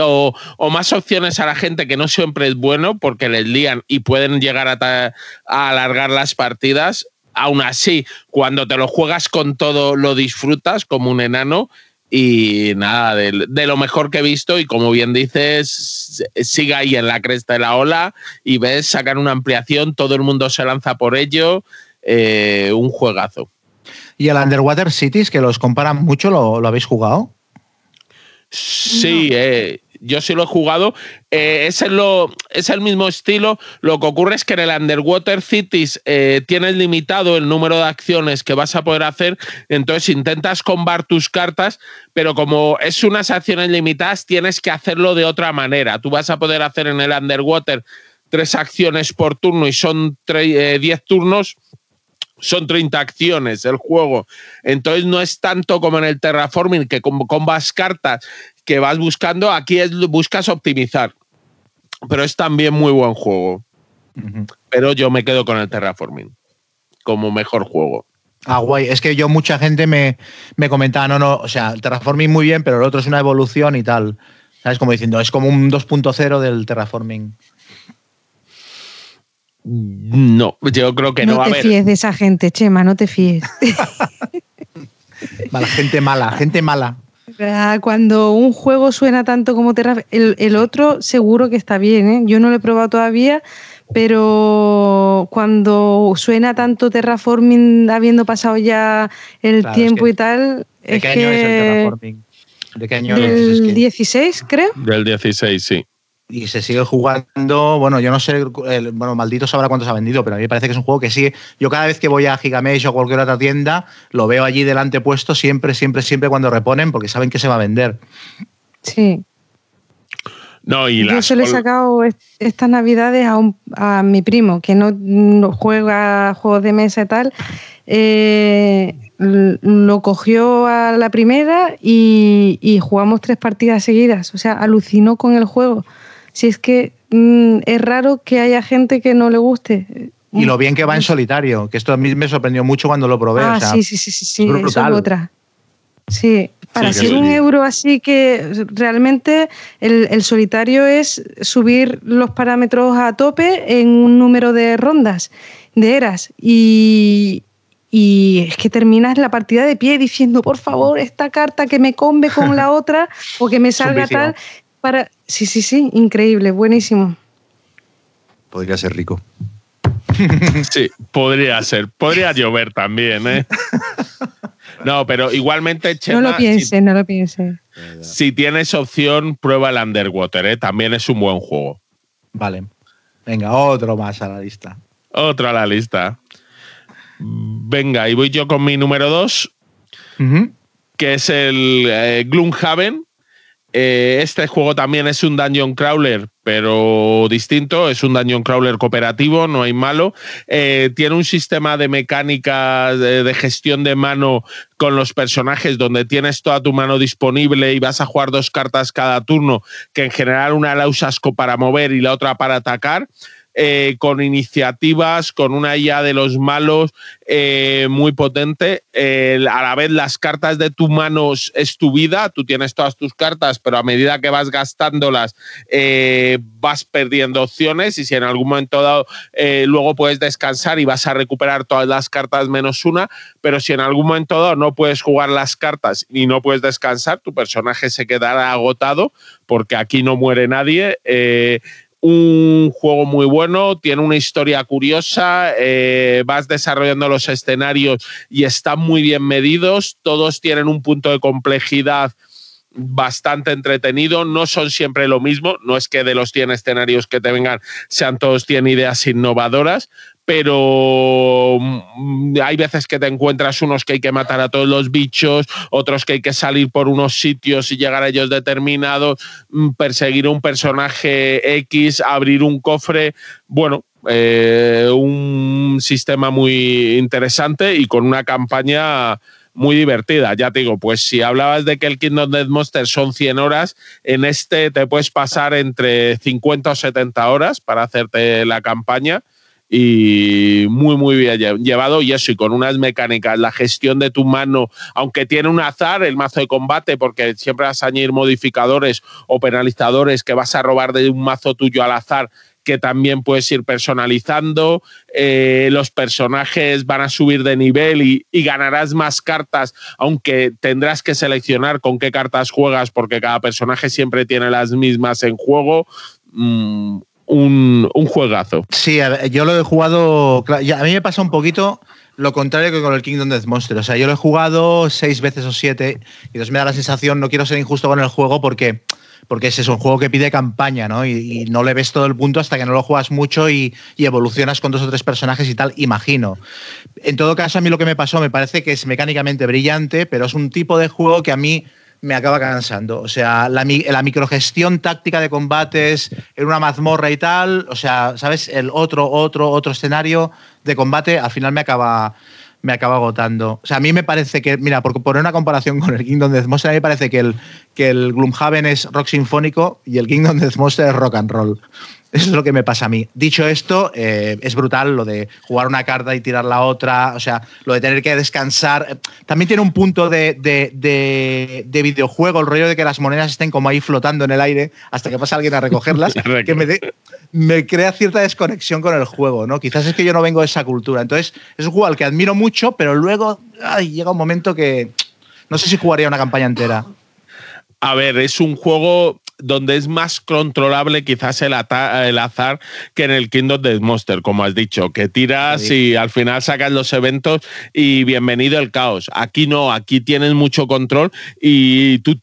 o, más opciones a la gente que no siempre es bueno porque les lían y pueden llegar a, a alargar las partidas. Aún así, cuando te lo juegas con todo, lo disfrutas como un enano y nada, de, lo mejor que he visto y como bien dices, sigue ahí en la cresta de la ola y ves sacar una ampliación, todo el mundo se lanza por ello, eh, un juegazo. ¿Y el Underwater Cities, que los comparan mucho, lo, lo habéis jugado? Sí, eh, yo sí lo he jugado. Eh, es, el, lo, es el mismo estilo. Lo que ocurre es que en el Underwater Cities eh, tienes limitado el número de acciones que vas a poder hacer. Entonces intentas combar tus cartas, pero como es unas acciones limitadas, tienes que hacerlo de otra manera. Tú vas a poder hacer en el Underwater tres acciones por turno y son 10 eh, turnos son 30 acciones el juego. Entonces no es tanto como en el terraforming que combas cartas que vas buscando, aquí es, buscas optimizar. Pero es también muy buen juego. Pero yo me quedo con el Terraforming como mejor juego. Ah, guay. Es que yo, mucha gente me, me comentaba, no, no, o sea, el Terraforming muy bien, pero el otro es una evolución y tal. ¿Sabes? Como diciendo, es como un 2.0 del Terraforming. No, yo creo que no. No te fíes de esa gente, Chema, no te fíes. mala, gente mala, gente mala. Cuando un juego suena tanto como Terra, el, otro seguro que está bien, ¿eh? Yo no lo he probado todavía, pero cuando suena tanto Terraforming habiendo pasado ya el tiempo y tal, es qué año es el Terraforming? ¿De qué año es? Del 16, creo. Del 16, sí y se sigue jugando. Bueno, yo no sé, bueno, maldito sabrá cuántos ha vendido, pero a mí me parece que es un juego que sigue. Yo cada vez que voy a Gigamesh o cualquier otra tienda, lo veo allí delante puesto siempre, siempre, siempre cuando reponen, porque saben que se va a vender. Sí. No, y Yo se le he sacado estas navidades a, mi primo, que no, juega juegos de mesa y tal. Eh, lo cogió a la primera y, y jugamos tres partidas seguidas. O sea, alucinó con el juego si es que mm, es raro que haya gente que no le guste. Y lo bien que va en solitario, que esto a mí me sorprendió mucho cuando lo probé. Ah, sí, sí, sí, sí, sí eso es otra. Sí, para ser un euro así que realmente el, solitario es subir los parámetros a tope en un número de rondas, de eras. Y, y es que terminas la partida de pie diciendo, por favor, esta carta que me combe con la otra o que me salga tal. Para... Sí, sí, sí, increíble, buenísimo. Podría ser rico. Sí, podría ser. Podría llover también, ¿eh? No, pero igualmente, Chema, No lo piense, no lo piense. Si tienes opción, prueba el Underwater, ¿eh? También es un buen juego. Vale. Venga, otro más a la lista. Otro a la lista. Venga, y voy yo con mi número dos, que es el eh, Gloomhaven, eh, este juego también es un dungeon crawler, pero distinto. Es un dungeon crawler cooperativo, no hay malo. Eh, tiene un sistema de mecánica de, gestión de mano con los personajes donde tienes toda tu mano disponible y vas a jugar dos cartas cada turno, que en general una la usas para mover y la otra para atacar. Eh, con iniciativas, con una IA de los malos eh, muy potente. a la vez, las cartas de tu mano es tu vida, tú tienes todas tus cartas, pero a medida que vas gastándolas, vas perdiendo opciones y si en algún momento dado luego puedes descansar y vas a recuperar todas las cartas menos una, pero si en algún momento dado no puedes jugar las cartas y no puedes descansar, tu personaje se quedará agotado porque aquí no muere nadie. Eh, un juego muy bueno, tiene una historia curiosa, eh, vas desarrollando los escenarios y están muy bien medidos, todos tienen un punto de complejidad bastante entretenido, no son siempre lo mismo, no es que de los 100 escenarios que te vengan sean todos 100 ideas innovadoras, pero mm, hay veces que te encuentras unos que hay que matar a todos los bichos, otros que hay que salir por unos sitios y llegar a ellos determinados, mm, perseguir un personaje X, abrir un cofre. Bueno, eh, un sistema muy interesante y con una campaña muy divertida. Ya te digo, pues si hablabas de que el Kingdom Death Monster son 100 horas, en este te puedes pasar entre 50 o 70 horas para hacerte la campaña y muy, muy bien llevado. Y eso, y con unas mecánicas, la gestión de tu mano, aunque tiene un azar el mazo de combate, porque siempre vas a añadir modificadores o penalizadores que vas a robar de un mazo tuyo al azar que también puedes ir personalizando, eh, los personajes van a subir de nivel y, ganarás más cartas, aunque tendrás que seleccionar con qué cartas juegas porque cada personaje siempre tiene las mismas en juego. Mm, un, juegazo. Sí, yo lo he jugado. A mí me pasa un poquito lo contrario que con el Kingdom Death Monster. O sea, yo lo he jugado seis veces o siete y entonces me da la sensación, no quiero ser injusto con el juego porque, porque ese es un juego que pide campaña, ¿no? Y, no le ves todo el punto hasta que no lo juegas mucho y, evolucionas con dos o tres personajes y tal, imagino. En todo caso, a mí lo que me pasó me parece que es mecánicamente brillante, pero es un tipo de juego que a mí me acaba cansando. O sea, la, la, microgestión táctica de combates en una mazmorra y tal, o sea, ¿sabes? El otro, otro, otro escenario de combate al final me acaba, me acaba agotando. O sea, a mí me parece que, mira, por poner una comparación con el Kingdom Death Monster, a mí me parece que el, Gloomhaven es rock sinfónico y el Kingdom Death Monster es rock and roll. Eso es lo que me pasa a mí. Dicho esto, eh, es brutal lo de jugar una carta y tirar la otra, o sea, lo de tener que descansar. También tiene un punto de, de, videojuego, el rollo de que las monedas estén como ahí flotando en el aire hasta que pasa alguien a recogerlas, que me, me crea cierta desconexión con el juego, ¿no? Quizás es que yo no vengo de esa cultura. Entonces, es un juego al que admiro mucho, pero luego llega un momento que no sé si jugaría una campaña entera. A ver, es un juego donde es más controlable quizás el, el, azar que en el Kingdom Death Monster, como has dicho, que tiras y al final sacas los eventos y bienvenido el caos. Aquí no, aquí tienes mucho control y tú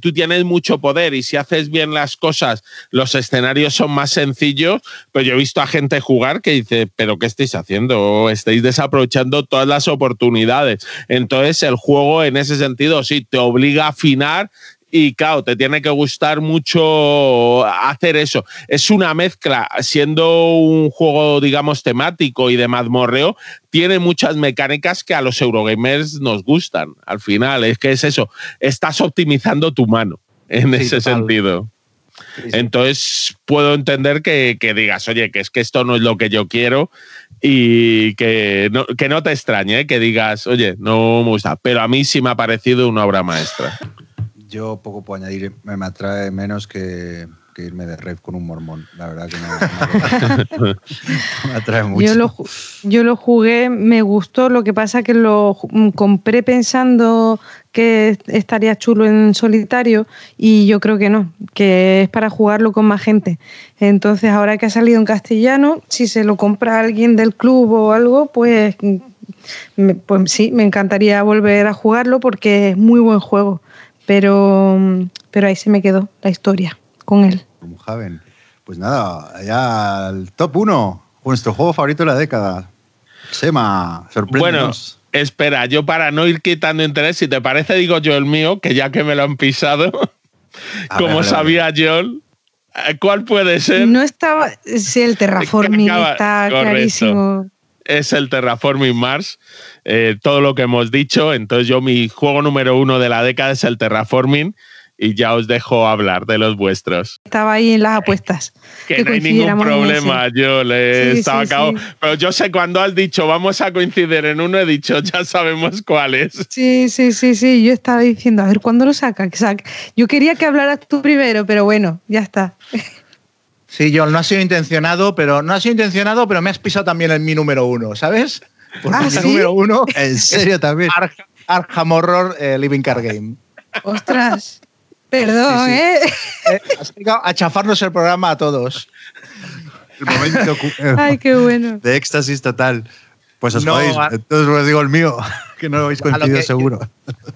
tú, tienes mucho poder y si haces bien las cosas, los escenarios son más sencillos. Pero yo he visto a gente jugar que dice, pero ¿qué estáis haciendo? Estáis desaprovechando todas las oportunidades. Entonces el juego en ese sentido sí te obliga a afinar y claro, te tiene que gustar mucho hacer eso. Es una mezcla, siendo un juego, digamos, temático y de mazmorreo, tiene muchas mecánicas que a los Eurogamers nos gustan. Al final, es que es eso, estás optimizando tu mano en ese sentido. Entonces puedo entender que, digas, oye, que es que esto no es lo que yo quiero y que no, que no te extrañe, ¿eh? que digas, oye, no me gusta. Pero a mí sí me ha parecido una obra maestra. Yo poco puedo añadir, me, atrae menos que, irme de red con un mormón. La verdad que me, me atrae mucho. Yo lo, yo lo, jugué, me gustó, lo que pasa que lo compré pensando que estaría chulo en solitario y yo creo que no, que es para jugarlo con más gente. Entonces ahora que ha salido en castellano, si se lo compra alguien del club o algo, pues, pues sí, me encantaría volver a jugarlo porque es muy buen juego pero, pero ahí se me quedó la historia con él. Pues nada, ya al top 1, nuestro juego favorito de la década. Sema, sorpréndenos. Bueno, espera, yo para no ir quitando interés, si te parece, digo yo el mío, que ya que me lo han pisado, como sabía John, ¿cuál puede ser? No estaba, sí, el terraforming está clarísimo. Es el Terraforming Mars. Eh, todo lo que hemos dicho. Entonces yo mi juego número uno de la década es el Terraforming y ya os dejo hablar de los vuestros. Estaba ahí en las apuestas. Que, no hay ningún problema, yo le estaba sí, Pero yo sé cuando has dicho vamos a coincidir en uno, he dicho ya sabemos cuál es. Sí, sí, sí, sí. Yo estaba diciendo, a ver cuándo lo saca. Yo quería que hablaras tú primero, pero bueno, ya está. Sí, John, no ha sido intencionado, pero no ha sido intencionado, pero me has pisado también en mi número uno, ¿sabes? Porque ¿Ah, mi número uno. ¿En serio también? Arkham Horror eh, Living Card Game. Ostras. Perdón, ¿eh? ¿eh? Has llegado a chafarnos el programa a todos. El momento Ay, qué bueno. de éxtasis total. Pues os no, entonces os digo el mío, que no lo habéis coincidido seguro.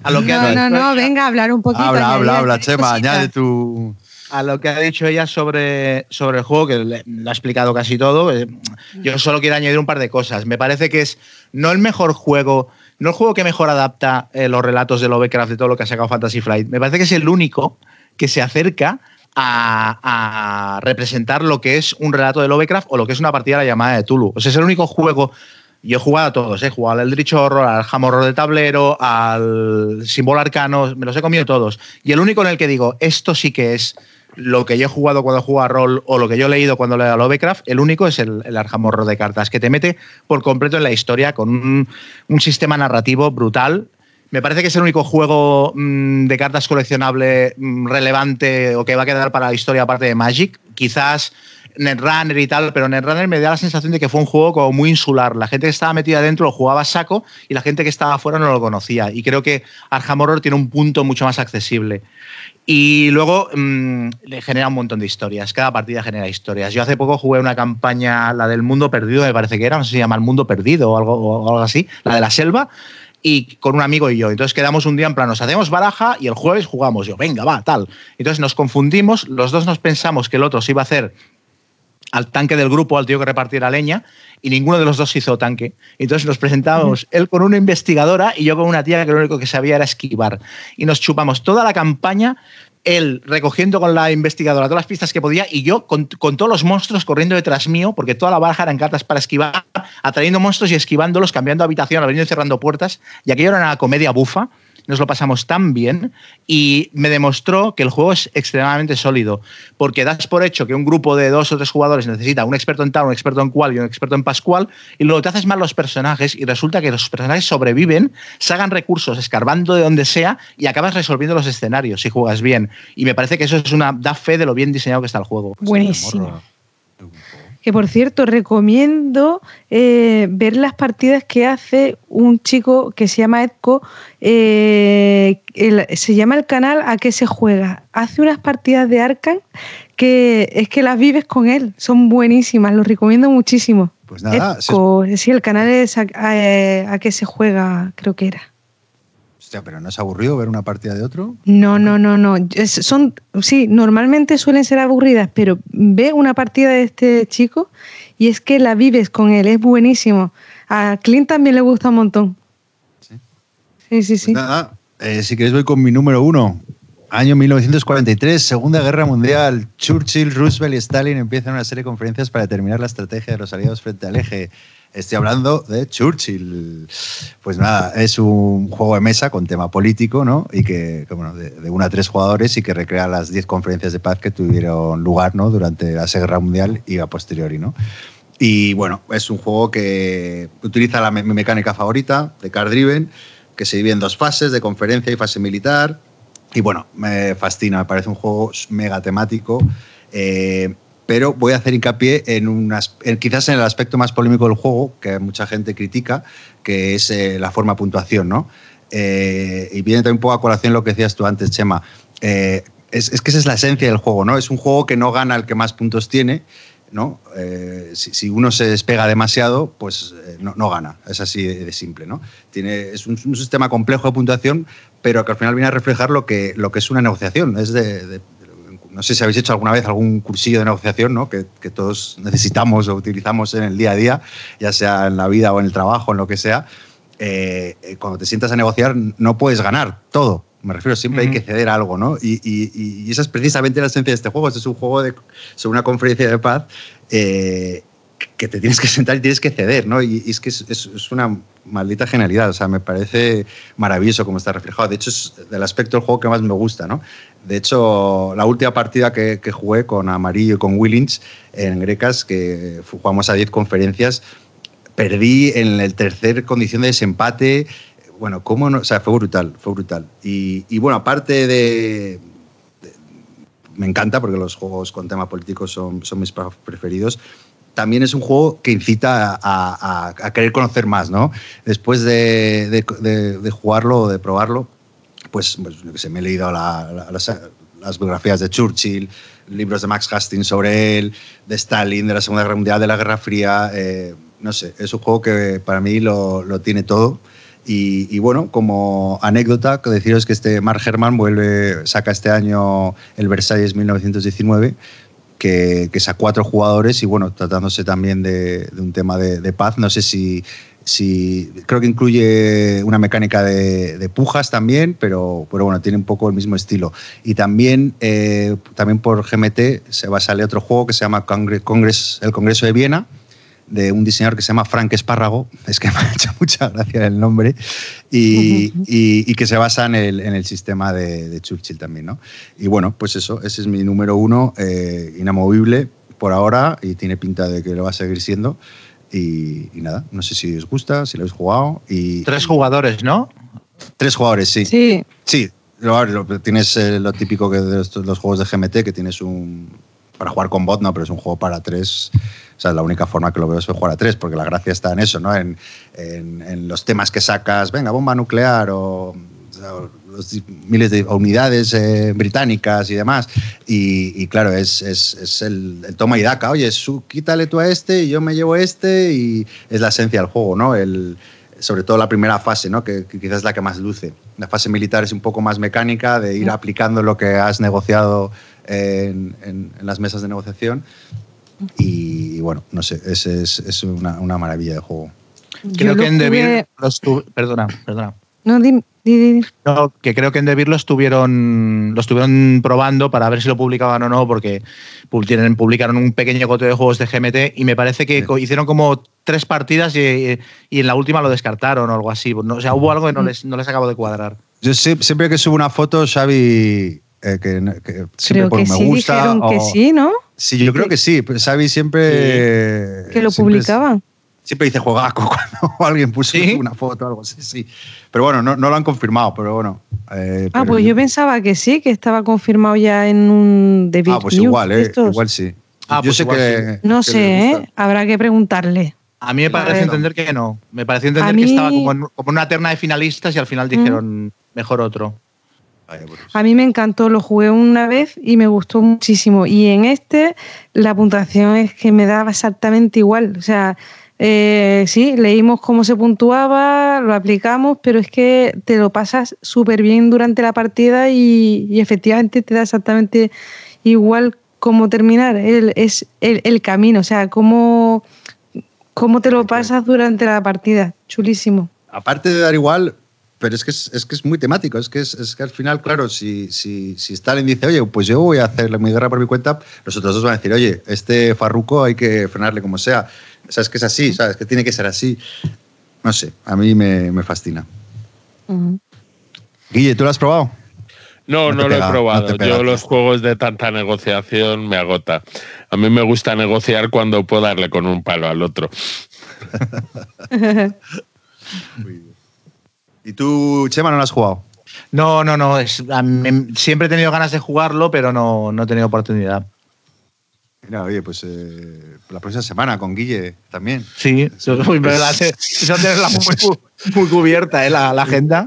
A lo que no, no, no, venga a hablar un poquito. Habla, habla, habla, Chema, añade tu a lo que ha dicho ella sobre, sobre el juego, que le, ha explicado casi todo, eh, yo solo quiero añadir un par de cosas. Me parece que es no el mejor juego, no el juego que mejor adapta eh, los relatos de Lovecraft de todo lo que ha sacado Fantasy Flight. Me parece que es el único que se acerca a, representar lo que es un relato de Lovecraft o lo que es una partida de la llamada de Tulu. O sea, es el único juego yo he jugado a todos, he jugado al Eldritch Horror, al Ham Horror de tablero, al Símbolo Arcano, me los he comido todos. Y el único en el que digo, esto sí que es lo que yo he jugado cuando juego a rol o lo que yo he leído cuando leo a Lovecraft, el único es el, Arhamorro de cartas, que te mete por completo en la historia con un, sistema narrativo brutal. Me parece que es el único juego mm, de cartas coleccionable mm, relevante o que va a quedar para la historia aparte de Magic. Quizás Netrunner y tal, pero Netrunner me da la sensación de que fue un juego como muy insular. La gente que estaba metida dentro lo jugaba saco y la gente que estaba afuera no lo conocía. Y creo que Arkham Horror tiene un punto mucho más accesible. Y luego mm, le genera un montón de historias. Cada partida genera historias. Yo hace poco jugué una campaña, la del mundo perdido, me parece que era, no sé si se llama El Mundo Perdido o algo, algo así, la de la selva y con un amigo y yo. Entonces quedamos un día en plan, nos hacemos baraja y el jueves jugamos. Yo, venga, va, tal. Entonces nos confundimos, los dos nos pensamos que el otro se iba a hacer al tanque del grupo, al tío que repartiera leña, y ninguno de los dos hizo tanque. Entonces nos presentamos él con una investigadora y yo con una tía que lo único que sabía era esquivar. Y nos chupamos toda la campaña él recogiendo con la investigadora todas las pistas que podía y yo con, todos los monstruos corriendo detrás mío, porque toda la baraja eran cartas para esquivar, atrayendo monstruos y esquivándolos, cambiando habitación, abriendo y cerrando puertas. Y aquello era una comedia bufa nos lo pasamos tan bien y me demostró que el juego es extremadamente sólido, porque das por hecho que un grupo de dos o tres jugadores necesita un experto en tal, un experto en cual y un experto en pascual, y luego te haces mal los personajes y resulta que los personajes sobreviven, sacan recursos escarbando de donde sea y acabas resolviendo los escenarios si juegas bien. Y me parece que eso es una da fe de lo bien diseñado que está el juego. Buenísimo que por cierto recomiendo eh, ver las partidas que hace un chico que se llama Edco, eh, se llama el canal A qué se juega. Hace unas partidas de Arkham que es que las vives con él, son buenísimas, los recomiendo muchísimo. Pues nada, sí, el canal es a, a qué se juega, creo que era pero ¿no es aburrido ver una partida de otro? No, no, no, no. son, sí, normalmente suelen ser aburridas, pero ve una partida de este chico y es que la vives con él, es buenísimo. A Clint también le gusta un montón. Sí, sí, sí. sí. Pues nada, eh, si queréis voy con mi número uno. Año 1943, Segunda Guerra Mundial. Churchill, Roosevelt y Stalin empiezan una serie de conferencias para determinar la estrategia de los aliados frente al eje. Estoy hablando de Churchill. Pues nada, es un juego de mesa con tema político, ¿no? Y que, bueno, de, de uno a tres jugadores y que recrea las diez conferencias de paz que tuvieron lugar, ¿no? Durante la Segunda Guerra Mundial y a posteriori, ¿no? Y bueno, es un juego que utiliza la, mi mecánica favorita de Card Driven, que se divide en dos fases, de conferencia y fase militar. Y bueno, me fascina, me parece un juego mega temático. Eh, pero voy a hacer hincapié en, unas, quizás en el aspecto más polémico del juego, que mucha gente critica, que es eh, la forma de puntuación, ¿no? Eh, y viene también un poco a colación lo que decías tú antes, Chema. Eh, es, es, que esa es la esencia del juego, ¿no? Es un juego que no gana el que más puntos tiene, ¿no? Si, si, uno se despega demasiado, pues no, no, gana. Es así de, simple, ¿no? Tiene, es un, un, sistema complejo de puntuación, pero que al final viene a reflejar lo que, lo que es una negociación. Es de, de no sé si habéis hecho alguna vez algún cursillo de negociación, ¿no? que, que, todos necesitamos o utilizamos en el día a día, ya sea en la vida o en el trabajo, en lo que sea. Eh, cuando te sientas a negociar, no puedes ganar todo. Me refiero, siempre hay que ceder algo, ¿no? Y, y, y, esa es precisamente la esencia de este juego. Este es un juego de, sobre una conferencia de paz eh, que te tienes que sentar y tienes que ceder, ¿no? Y, es que es, una maldita genialidad, o sea, me parece maravilloso cómo está reflejado. De hecho, es del aspecto del juego que más me gusta, ¿no? De hecho, la última partida que, jugué con Amarillo y con Willings en Grecas, que jugamos a 10 conferencias, perdí en el tercer condición de desempate. Bueno, ¿cómo no? O sea, fue brutal, fue brutal. Y, bueno, aparte de, Me encanta porque los juegos con tema político son, son mis preferidos también es un juego que incita a, querer conocer más, ¿no? Después de, jugarlo, de probarlo, pues, pues me he leído las, biografías de Churchill, libros de Max Hastings sobre él, de Stalin, de la Segunda Guerra Mundial, de la Guerra Fría. Eh, no sé, es un juego que para mí lo, tiene todo. Y, bueno, como anécdota, deciros que este Mark Herman saca este año el Versailles 1919 que, es a cuatro jugadores y bueno, tratándose también de, un tema de, paz. No sé si, creo que incluye una mecánica de, pujas también, pero, pero bueno, tiene un poco el mismo estilo. Y también, eh, también por GMT se va a salir otro juego que se llama el Congreso de Viena, de un diseñador que se llama Frank Espárrago, es que me ha hecho mucha gracia el nombre, y, y, que se basa en el, en el sistema de, de, Churchill también. ¿no? Y bueno, pues eso, ese es mi número uno, eh, inamovible por ahora, y tiene pinta de que lo va a seguir siendo. Y, nada, no sé si os gusta, si lo habéis jugado. Y, Tres jugadores, ¿no? Tres jugadores, sí. Sí. Sí, tienes eh, lo típico que de los juegos de GMT, que tienes un. Para jugar con bot, no, pero es un juego para tres o sea, la única forma que lo veo es jugar a tres, porque la gracia está en eso, ¿no? En, en, los temas que sacas, venga, bomba nuclear o, los miles de unidades eh, británicas y demás. Y, claro, es, es, es el, toma y daca. Oye, su, quítale tú a este y yo me llevo este y es la esencia del juego, ¿no? El, sobre todo la primera fase, ¿no? que, quizás es la que más luce. La fase militar es un poco más mecánica, de ir aplicando lo que has negociado en, en, las mesas de negociación. Y, bueno, no sé, es, es una, una, maravilla de juego. Creo que en Devir los Perdona, perdona. No, di, No, que creo que en Devir lo estuvieron, lo estuvieron probando para ver si lo publicaban o no, porque publicaron un pequeño cote de juegos de GMT y me parece que hicieron como tres partidas y, y, en la última lo descartaron o algo así. O sea, hubo algo que no les, no les acabo de cuadrar. Yo siempre que subo una foto, Xavi eh, que, siempre por me sí gusta. Dijeron que sí, ¿no? Sí, yo creo que sí. Xavi siempre. Que lo publicaban. Siempre dice juegaco cuando alguien puso una foto o algo así, sí. Pero bueno, no, no, lo han confirmado, pero bueno. Eh, ah, pues yo, pensaba que sí, que estaba confirmado ya en un debut. Ah, pues igual, eh, igual sí. Ah, yo pues sé que. No sé, ¿eh? Habrá que preguntarle. A mí me parece entender que no. Me pareció entender que estaba como en, como una terna de finalistas y al final dijeron mejor otro. A mí me encantó, lo jugué una vez y me gustó muchísimo. Y en este la puntuación es que me daba exactamente igual. O sea, eh, sí, leímos cómo se puntuaba, lo aplicamos, pero es que te lo pasas súper bien durante la partida y, efectivamente te da exactamente igual cómo terminar. El, es el, camino, o sea, cómo, cómo te lo pasas durante la partida. Chulísimo. Aparte de dar igual, pero es que es, que es muy temático, es que, es, que al final, claro, si, si, si, Stalin dice, oye, pues yo voy a hacer mi guerra por mi cuenta, los otros dos van a decir, oye, este farruco hay que frenarle como sea. O sea, es que es así, ¿sabes? Que tiene que ser así. No sé, a mí me, me fascina. Guille, ¿tú lo has probado? No, no, lo he probado. Yo los juegos de tanta negociación me agota. A mí me gusta negociar cuando puedo darle con un palo al otro. ¿Y tú, Chema, no lo has jugado? No, no, no. siempre he tenido ganas de jugarlo, pero no, no he tenido oportunidad. Mira, oye, pues eh, la próxima semana con Guille también. Sí, eso, muy, tenerla muy, cubierta, ¿eh? la, agenda.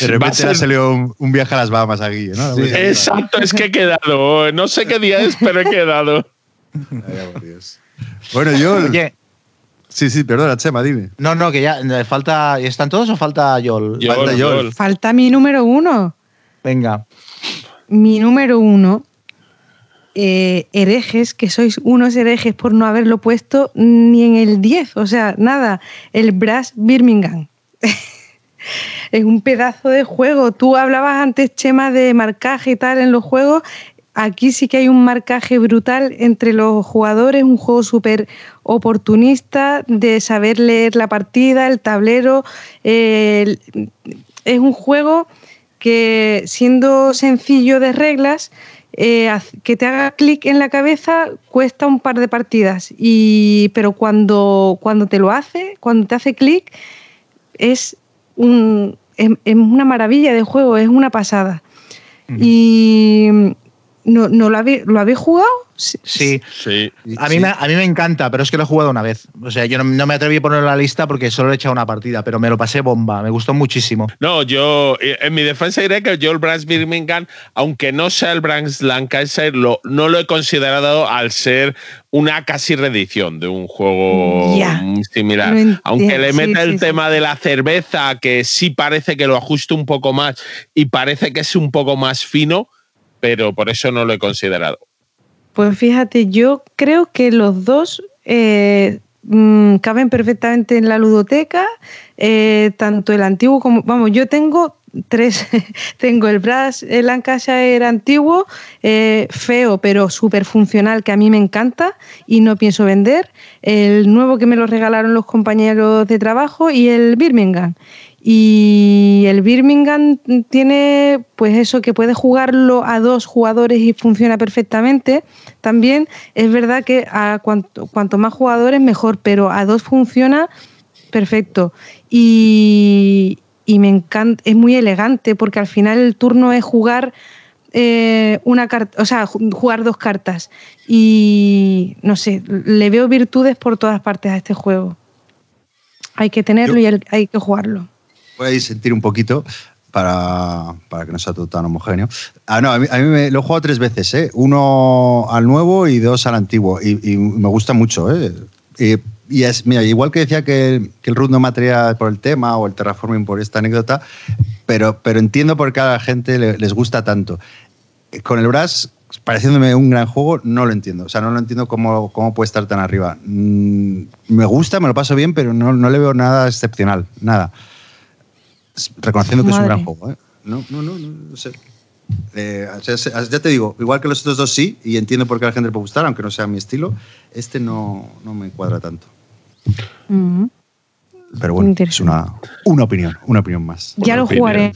De repente le ha salido un, viaje a las Bahamas a Guille, ¿no? Exacto, es que he quedado. No sé qué día es, pero he quedado. Bueno, yo. Oye, Sí, sí, perdona, Chema, dime. No, no, que ya eh, falta. ¿Están todos o falta Yol? falta Yol. Falta mi número uno. Venga. Mi número uno. Eh, herejes, que sois unos herejes por no haberlo puesto ni en el 10. O sea, nada. El Brass Birmingham. es un pedazo de juego. Tú hablabas antes, Chema, de marcaje y tal en los juegos. Aquí sí que hay un marcaje brutal entre los jugadores, un juego súper oportunista de saber leer la partida, el tablero. es un juego que siendo sencillo de reglas, eh, que te haga clic en la cabeza cuesta un par de partidas, y, pero cuando, cuando te lo hace, cuando te hace clic, es, un, es, una maravilla de juego, es una pasada. Y ¿no, no lo, habéis, lo habéis jugado? Sí. sí. A, mí Me, a mí me encanta, pero es que lo he jugado una vez. O sea, yo no, me atreví a ponerlo en la lista porque solo he echado una partida, pero me lo pasé bomba. Me gustó muchísimo. No, yo eh, en mi defensa diré que yo el Brands Birmingham, aunque no sea el Brands Lancaster, lo, no lo he considerado al ser una casi reedición de un juego similar. aunque le meta el tema de la cerveza, que sí parece que lo ajuste un poco más y parece que es un poco más fino, pero por eso no lo he considerado. Pues fíjate, yo creo que los dos eh, mm, caben perfectamente en la ludoteca, eh, tanto el antiguo como, vamos, yo tengo tres, tengo el Brass el Lancashire antiguo, eh, feo pero súper funcional que a mí me encanta y no pienso vender, el nuevo que me lo regalaron los compañeros de trabajo y el Birmingham. Y el Birmingham tiene pues eso que puede jugarlo a dos jugadores y funciona perfectamente. También es verdad que a cuanto, cuanto más jugadores mejor, pero a dos funciona perfecto. Y, me encanta, es muy elegante porque al final el turno es jugar eh, una carta, o sea, jugar dos cartas. Y no sé, le veo virtudes por todas partes a este juego. Hay que tenerlo y hay que jugarlo podéis sentir un poquito para, para, que no sea todo tan homogéneo. Ah, no, a mí, me, lo he jugado tres veces, ¿eh? Uno al nuevo y dos al antiguo. Y, me gusta mucho, ¿eh? Y, es, mira, igual que decía que, que, el root no me por el tema o el terraforming por esta anécdota, pero, pero entiendo por qué a la gente les gusta tanto. Con el Brass, pareciéndome un gran juego, no lo entiendo. O sea, no lo entiendo cómo, cómo puede estar tan arriba. Mm, me gusta, me lo paso bien, pero no, no le veo nada excepcional, nada reconociendo que es un gran juego. ¿eh? No, no, no, no, sé. Eh, ya te digo, igual que los otros dos sí, y entiendo por qué a la gente le puede gustar, aunque no sea mi estilo, este no, no me cuadra tanto. Pero bueno, es una, una opinión, una opinión más. Ya lo jugaré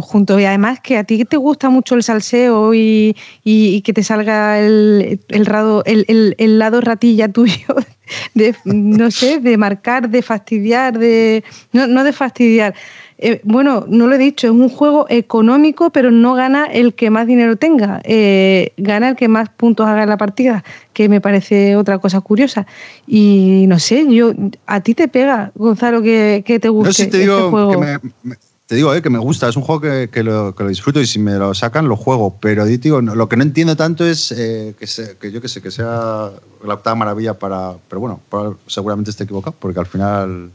juntos. Y además que a ti te gusta mucho el salseo y, y, que te salga el, el, rado, el, el, lado ratilla tuyo, de, no sé, de marcar, de fastidiar, de no, no de fastidiar, eh, bueno, no lo he dicho, es un juego económico, pero no gana el que más dinero tenga, eh, gana el que más puntos haga en la partida, que me parece otra cosa curiosa. Y no sé, yo a ti te pega, Gonzalo, que, te guste te digo este juego. Que me, te digo eh, que me gusta, es un juego que, lo, disfruto y si me lo sacan lo juego, pero digo, lo que no entiendo tanto es que, que, yo que sé, que sea la octava maravilla para... Pero bueno, seguramente esté equivocado, porque al final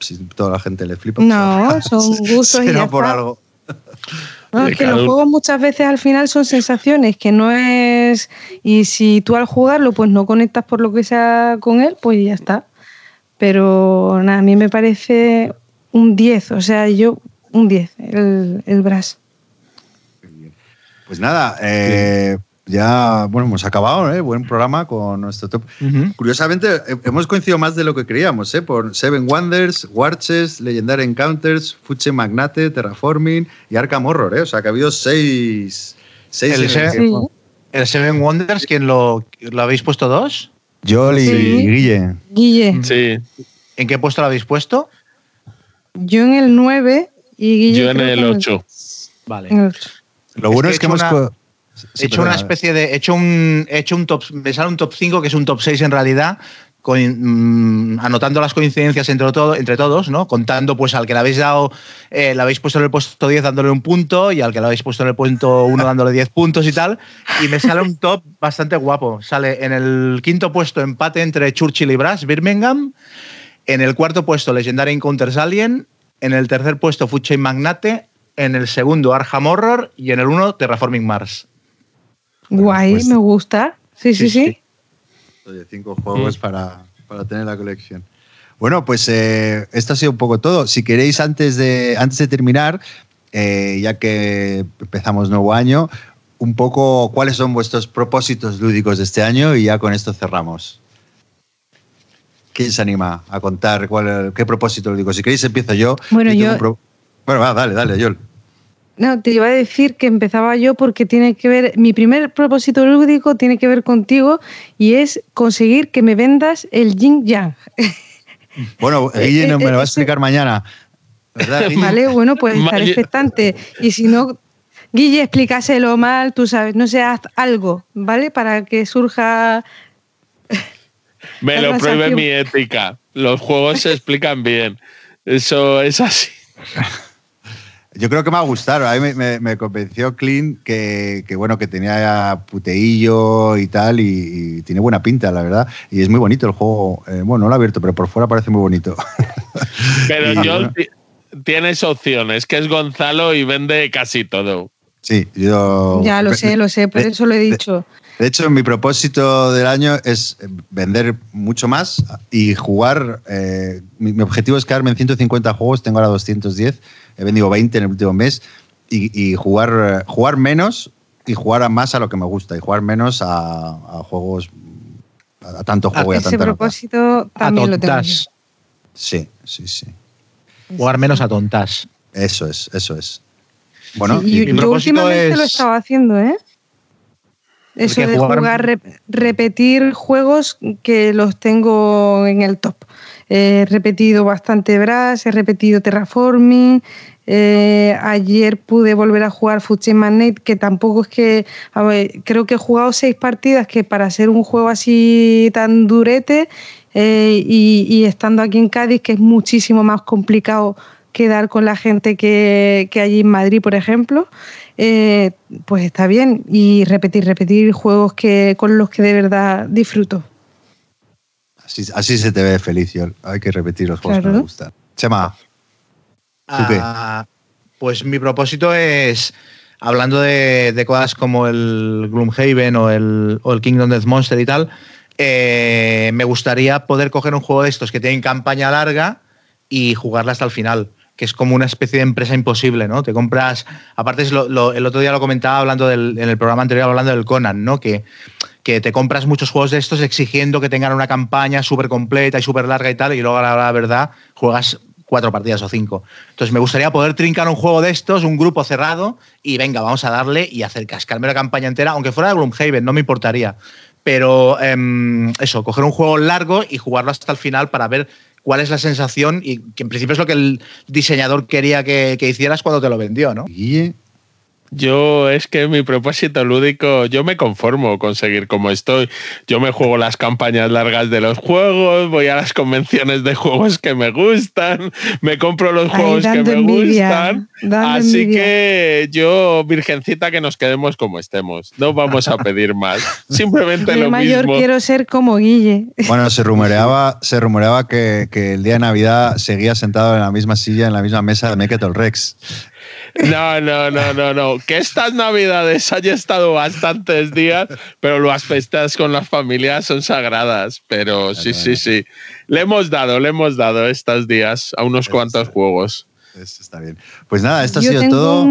si toda la gente le flipa. No, son gustos y ya por algo. es que los juegos muchas veces al final son sensaciones, que no es. Y si tú al jugarlo pues no conectas por lo que sea con él, pues ya está. Pero nada, a mí me parece un 10, o sea, yo un 10, el, el Brass. Pues nada, eh, ya, bueno, hemos acabado, ¿eh? Buen programa con nuestro top. Curiosamente, hemos coincidido más de lo que creíamos, ¿eh? Por Seven Wonders, Warches, Legendary Encounters, Fuche Magnate, Terraforming y Arkham Horror, ¿eh? O sea, que ha habido seis... seis el, Seven, Wonders, ¿quién lo, lo habéis puesto dos? Yo y, Guille. Guille. Sí. ¿En qué puesto lo habéis puesto? Yo en el 9 y Guille. Yo en el 8. Vale. Lo bueno es que, hemos he hecho una especie de. He hecho un, he hecho un top. Me sale un top 5, que es un top 6 en realidad. Con, mm, anotando las coincidencias entre, todo, entre todos, ¿no? Contando pues al que le habéis dado, eh, le habéis puesto en el puesto 10 dándole un punto y al que le habéis puesto en el puesto 1 dándole 10 puntos y tal. Y me sale un top bastante guapo. Sale en el quinto puesto empate entre Churchill y Brass, Birmingham. En el cuarto puesto Legendary Encounters Alien. En el tercer puesto Food Chain Magnate. En el segundo Arkham Horror. Y en el uno Terraforming Mars. Guay, pues me gusta. Sí, sí, sí. Oye, cinco juegos para, para, tener la colección. Bueno, pues eh, esto ha sido un poco todo. Si queréis, antes de, antes de terminar, eh, ya que empezamos nuevo año, un poco cuáles son vuestros propósitos lúdicos de este año y ya con esto cerramos. ¿Quién se anima a contar cuál, qué propósito lúdico? Si queréis empiezo yo. Bueno, yo... Bueno, va, dale, dale, Yol. No, te iba a decir que empezaba yo porque tiene que ver, mi primer propósito lúdico tiene que ver contigo y es conseguir que me vendas el Yin Yang. Bueno, Guille me lo va a explicar mañana. ¿verdad, Vale, bueno, pues estaré expectante. Y si no, Guille, explícaselo mal, tú sabes, no seas algo, ¿vale? Para que surja. Me lo prohíbe mi ética. Los juegos se explican bien. Eso es así. Yo creo que me va a gustar. A mí me, convenció Clean que, bueno, que tenía puteillo y tal, y, tiene buena pinta, la verdad. Y es muy bonito el juego. Eh, bueno, no lo he abierto, pero por fuera parece muy bonito. Pero yo tienes opciones, que es Gonzalo y vende casi todo. Sí, yo. Ya lo sé, lo sé, por eso lo he dicho. De hecho, mi propósito del año es vender mucho más y jugar. Eh, mi, objetivo es quedarme en 150 juegos, tengo ahora 210, he vendido 20 en el último mes, y, jugar, jugar menos y jugar más a lo que me gusta, y jugar menos a, juegos. a, tanto juego y a Ese propósito también lo tengo. Sí, sí, sí. Jugar menos a tontas. Eso es, eso es. Bueno, y, yo últimamente lo estaba haciendo, ¿eh? Eso de jugar, repetir juegos que los tengo en el top. He repetido bastante Brass, he repetido Terraforming. Eh, ayer pude volver a jugar Food Magnet, que tampoco es que. creo que he jugado seis partidas, que para ser un juego así tan durete eh, y, estando aquí en Cádiz, que es muchísimo más complicado quedar con la gente que, que allí en Madrid, por ejemplo. Eh, pues está bien. Y repetir, repetir juegos que, con los que de verdad disfruto. Así, se te ve feliz, Hay que repetir los juegos que me gustan. Chema, ah, Pues mi propósito es, hablando de, cosas como el Gloomhaven o el, o el Kingdom Death Monster y tal, eh, me gustaría poder coger un juego de estos que tienen campaña larga y jugarla hasta el final que es como una especie de empresa imposible, ¿no? Te compras, aparte el otro día lo comentaba hablando del, en el programa anterior hablando del Conan, ¿no? Que, que te compras muchos juegos de estos exigiendo que tengan una campaña súper completa y súper larga y tal, y luego la, la verdad juegas cuatro partidas o cinco. Entonces me gustaría poder trincar un juego de estos, un grupo cerrado, y venga, vamos a darle y hacer cascarme la campaña entera, aunque fuera de Gloomhaven, no me importaría. Pero em, eso, coger un juego largo y jugarlo hasta el final para ver cuál es la sensación y que en principio es lo que el diseñador quería que, hicieras cuando te lo vendió, ¿no? Yo es que mi propósito lúdico, yo me conformo con seguir como estoy. Yo me juego las campañas largas de los juegos, voy a las convenciones de juegos que me gustan, me compro los juegos que me gustan. Así que yo, virgencita, que nos quedemos como estemos. No vamos a pedir más. Simplemente lo mayor quiero ser como Guille. Bueno, se rumoreaba, se rumoreaba que, que, el día de Navidad seguía sentado en la misma silla, en la misma mesa de Make Rex. No, no, no, no, no. Que estas navidades haya estado bastantes días, pero las fiestas con las familias son sagradas. Pero sí, sí, sí. Le hemos dado, le hemos dado estos días a unos cuantos juegos. Eso está bien. Pues nada, esto ha sido todo.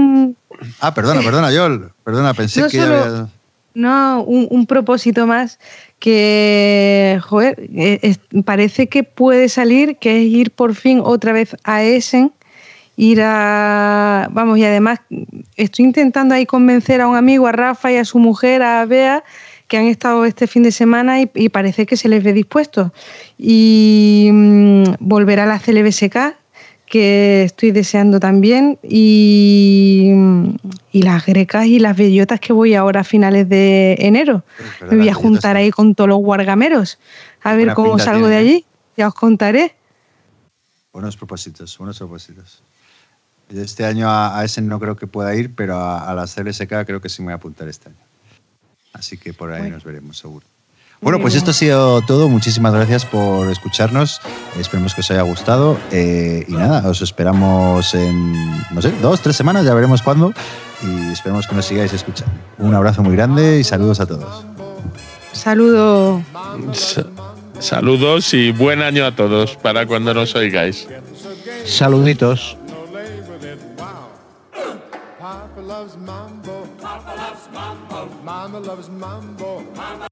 Ah, perdona, perdona, Yol. Perdona, pensé que había... No, un, propósito más que, joder, eh, parece que puede salir, que es ir por fin otra vez a Essen ir a, vamos, y además estoy intentando ahí convencer a un amigo, a Rafa y a su mujer, a Bea, que han estado este fin de semana y, parece que se les ve dispuesto. Y mm, volver a la CLBSK, que estoy deseando también, y, y, las grecas y las bellotas que voy ahora a finales de enero. Me voy a juntar ahí con todos los guargameros, a ver cómo salgo de ¿eh? allí, ya os contaré. Buenos propósitos, buenos propósitos. Este año a, ese no creo que pueda ir, pero a, la CLSK creo que sí me voy a apuntar este año. Así que por ahí nos veremos, seguro. Bueno, pues esto ha sido todo. Muchísimas gracias por escucharnos. Esperemos que os haya gustado. Eh, y nada, os esperamos en, no sé, dos, tres semanas, ya veremos cuándo. Y esperemos que nos sigáis escuchando. Un abrazo muy grande y saludos a todos. Saludo. saludos y buen año a todos para cuando nos oigáis. Saluditos. Loves mambo. Papa loves mambo. Mama loves mambo. Mama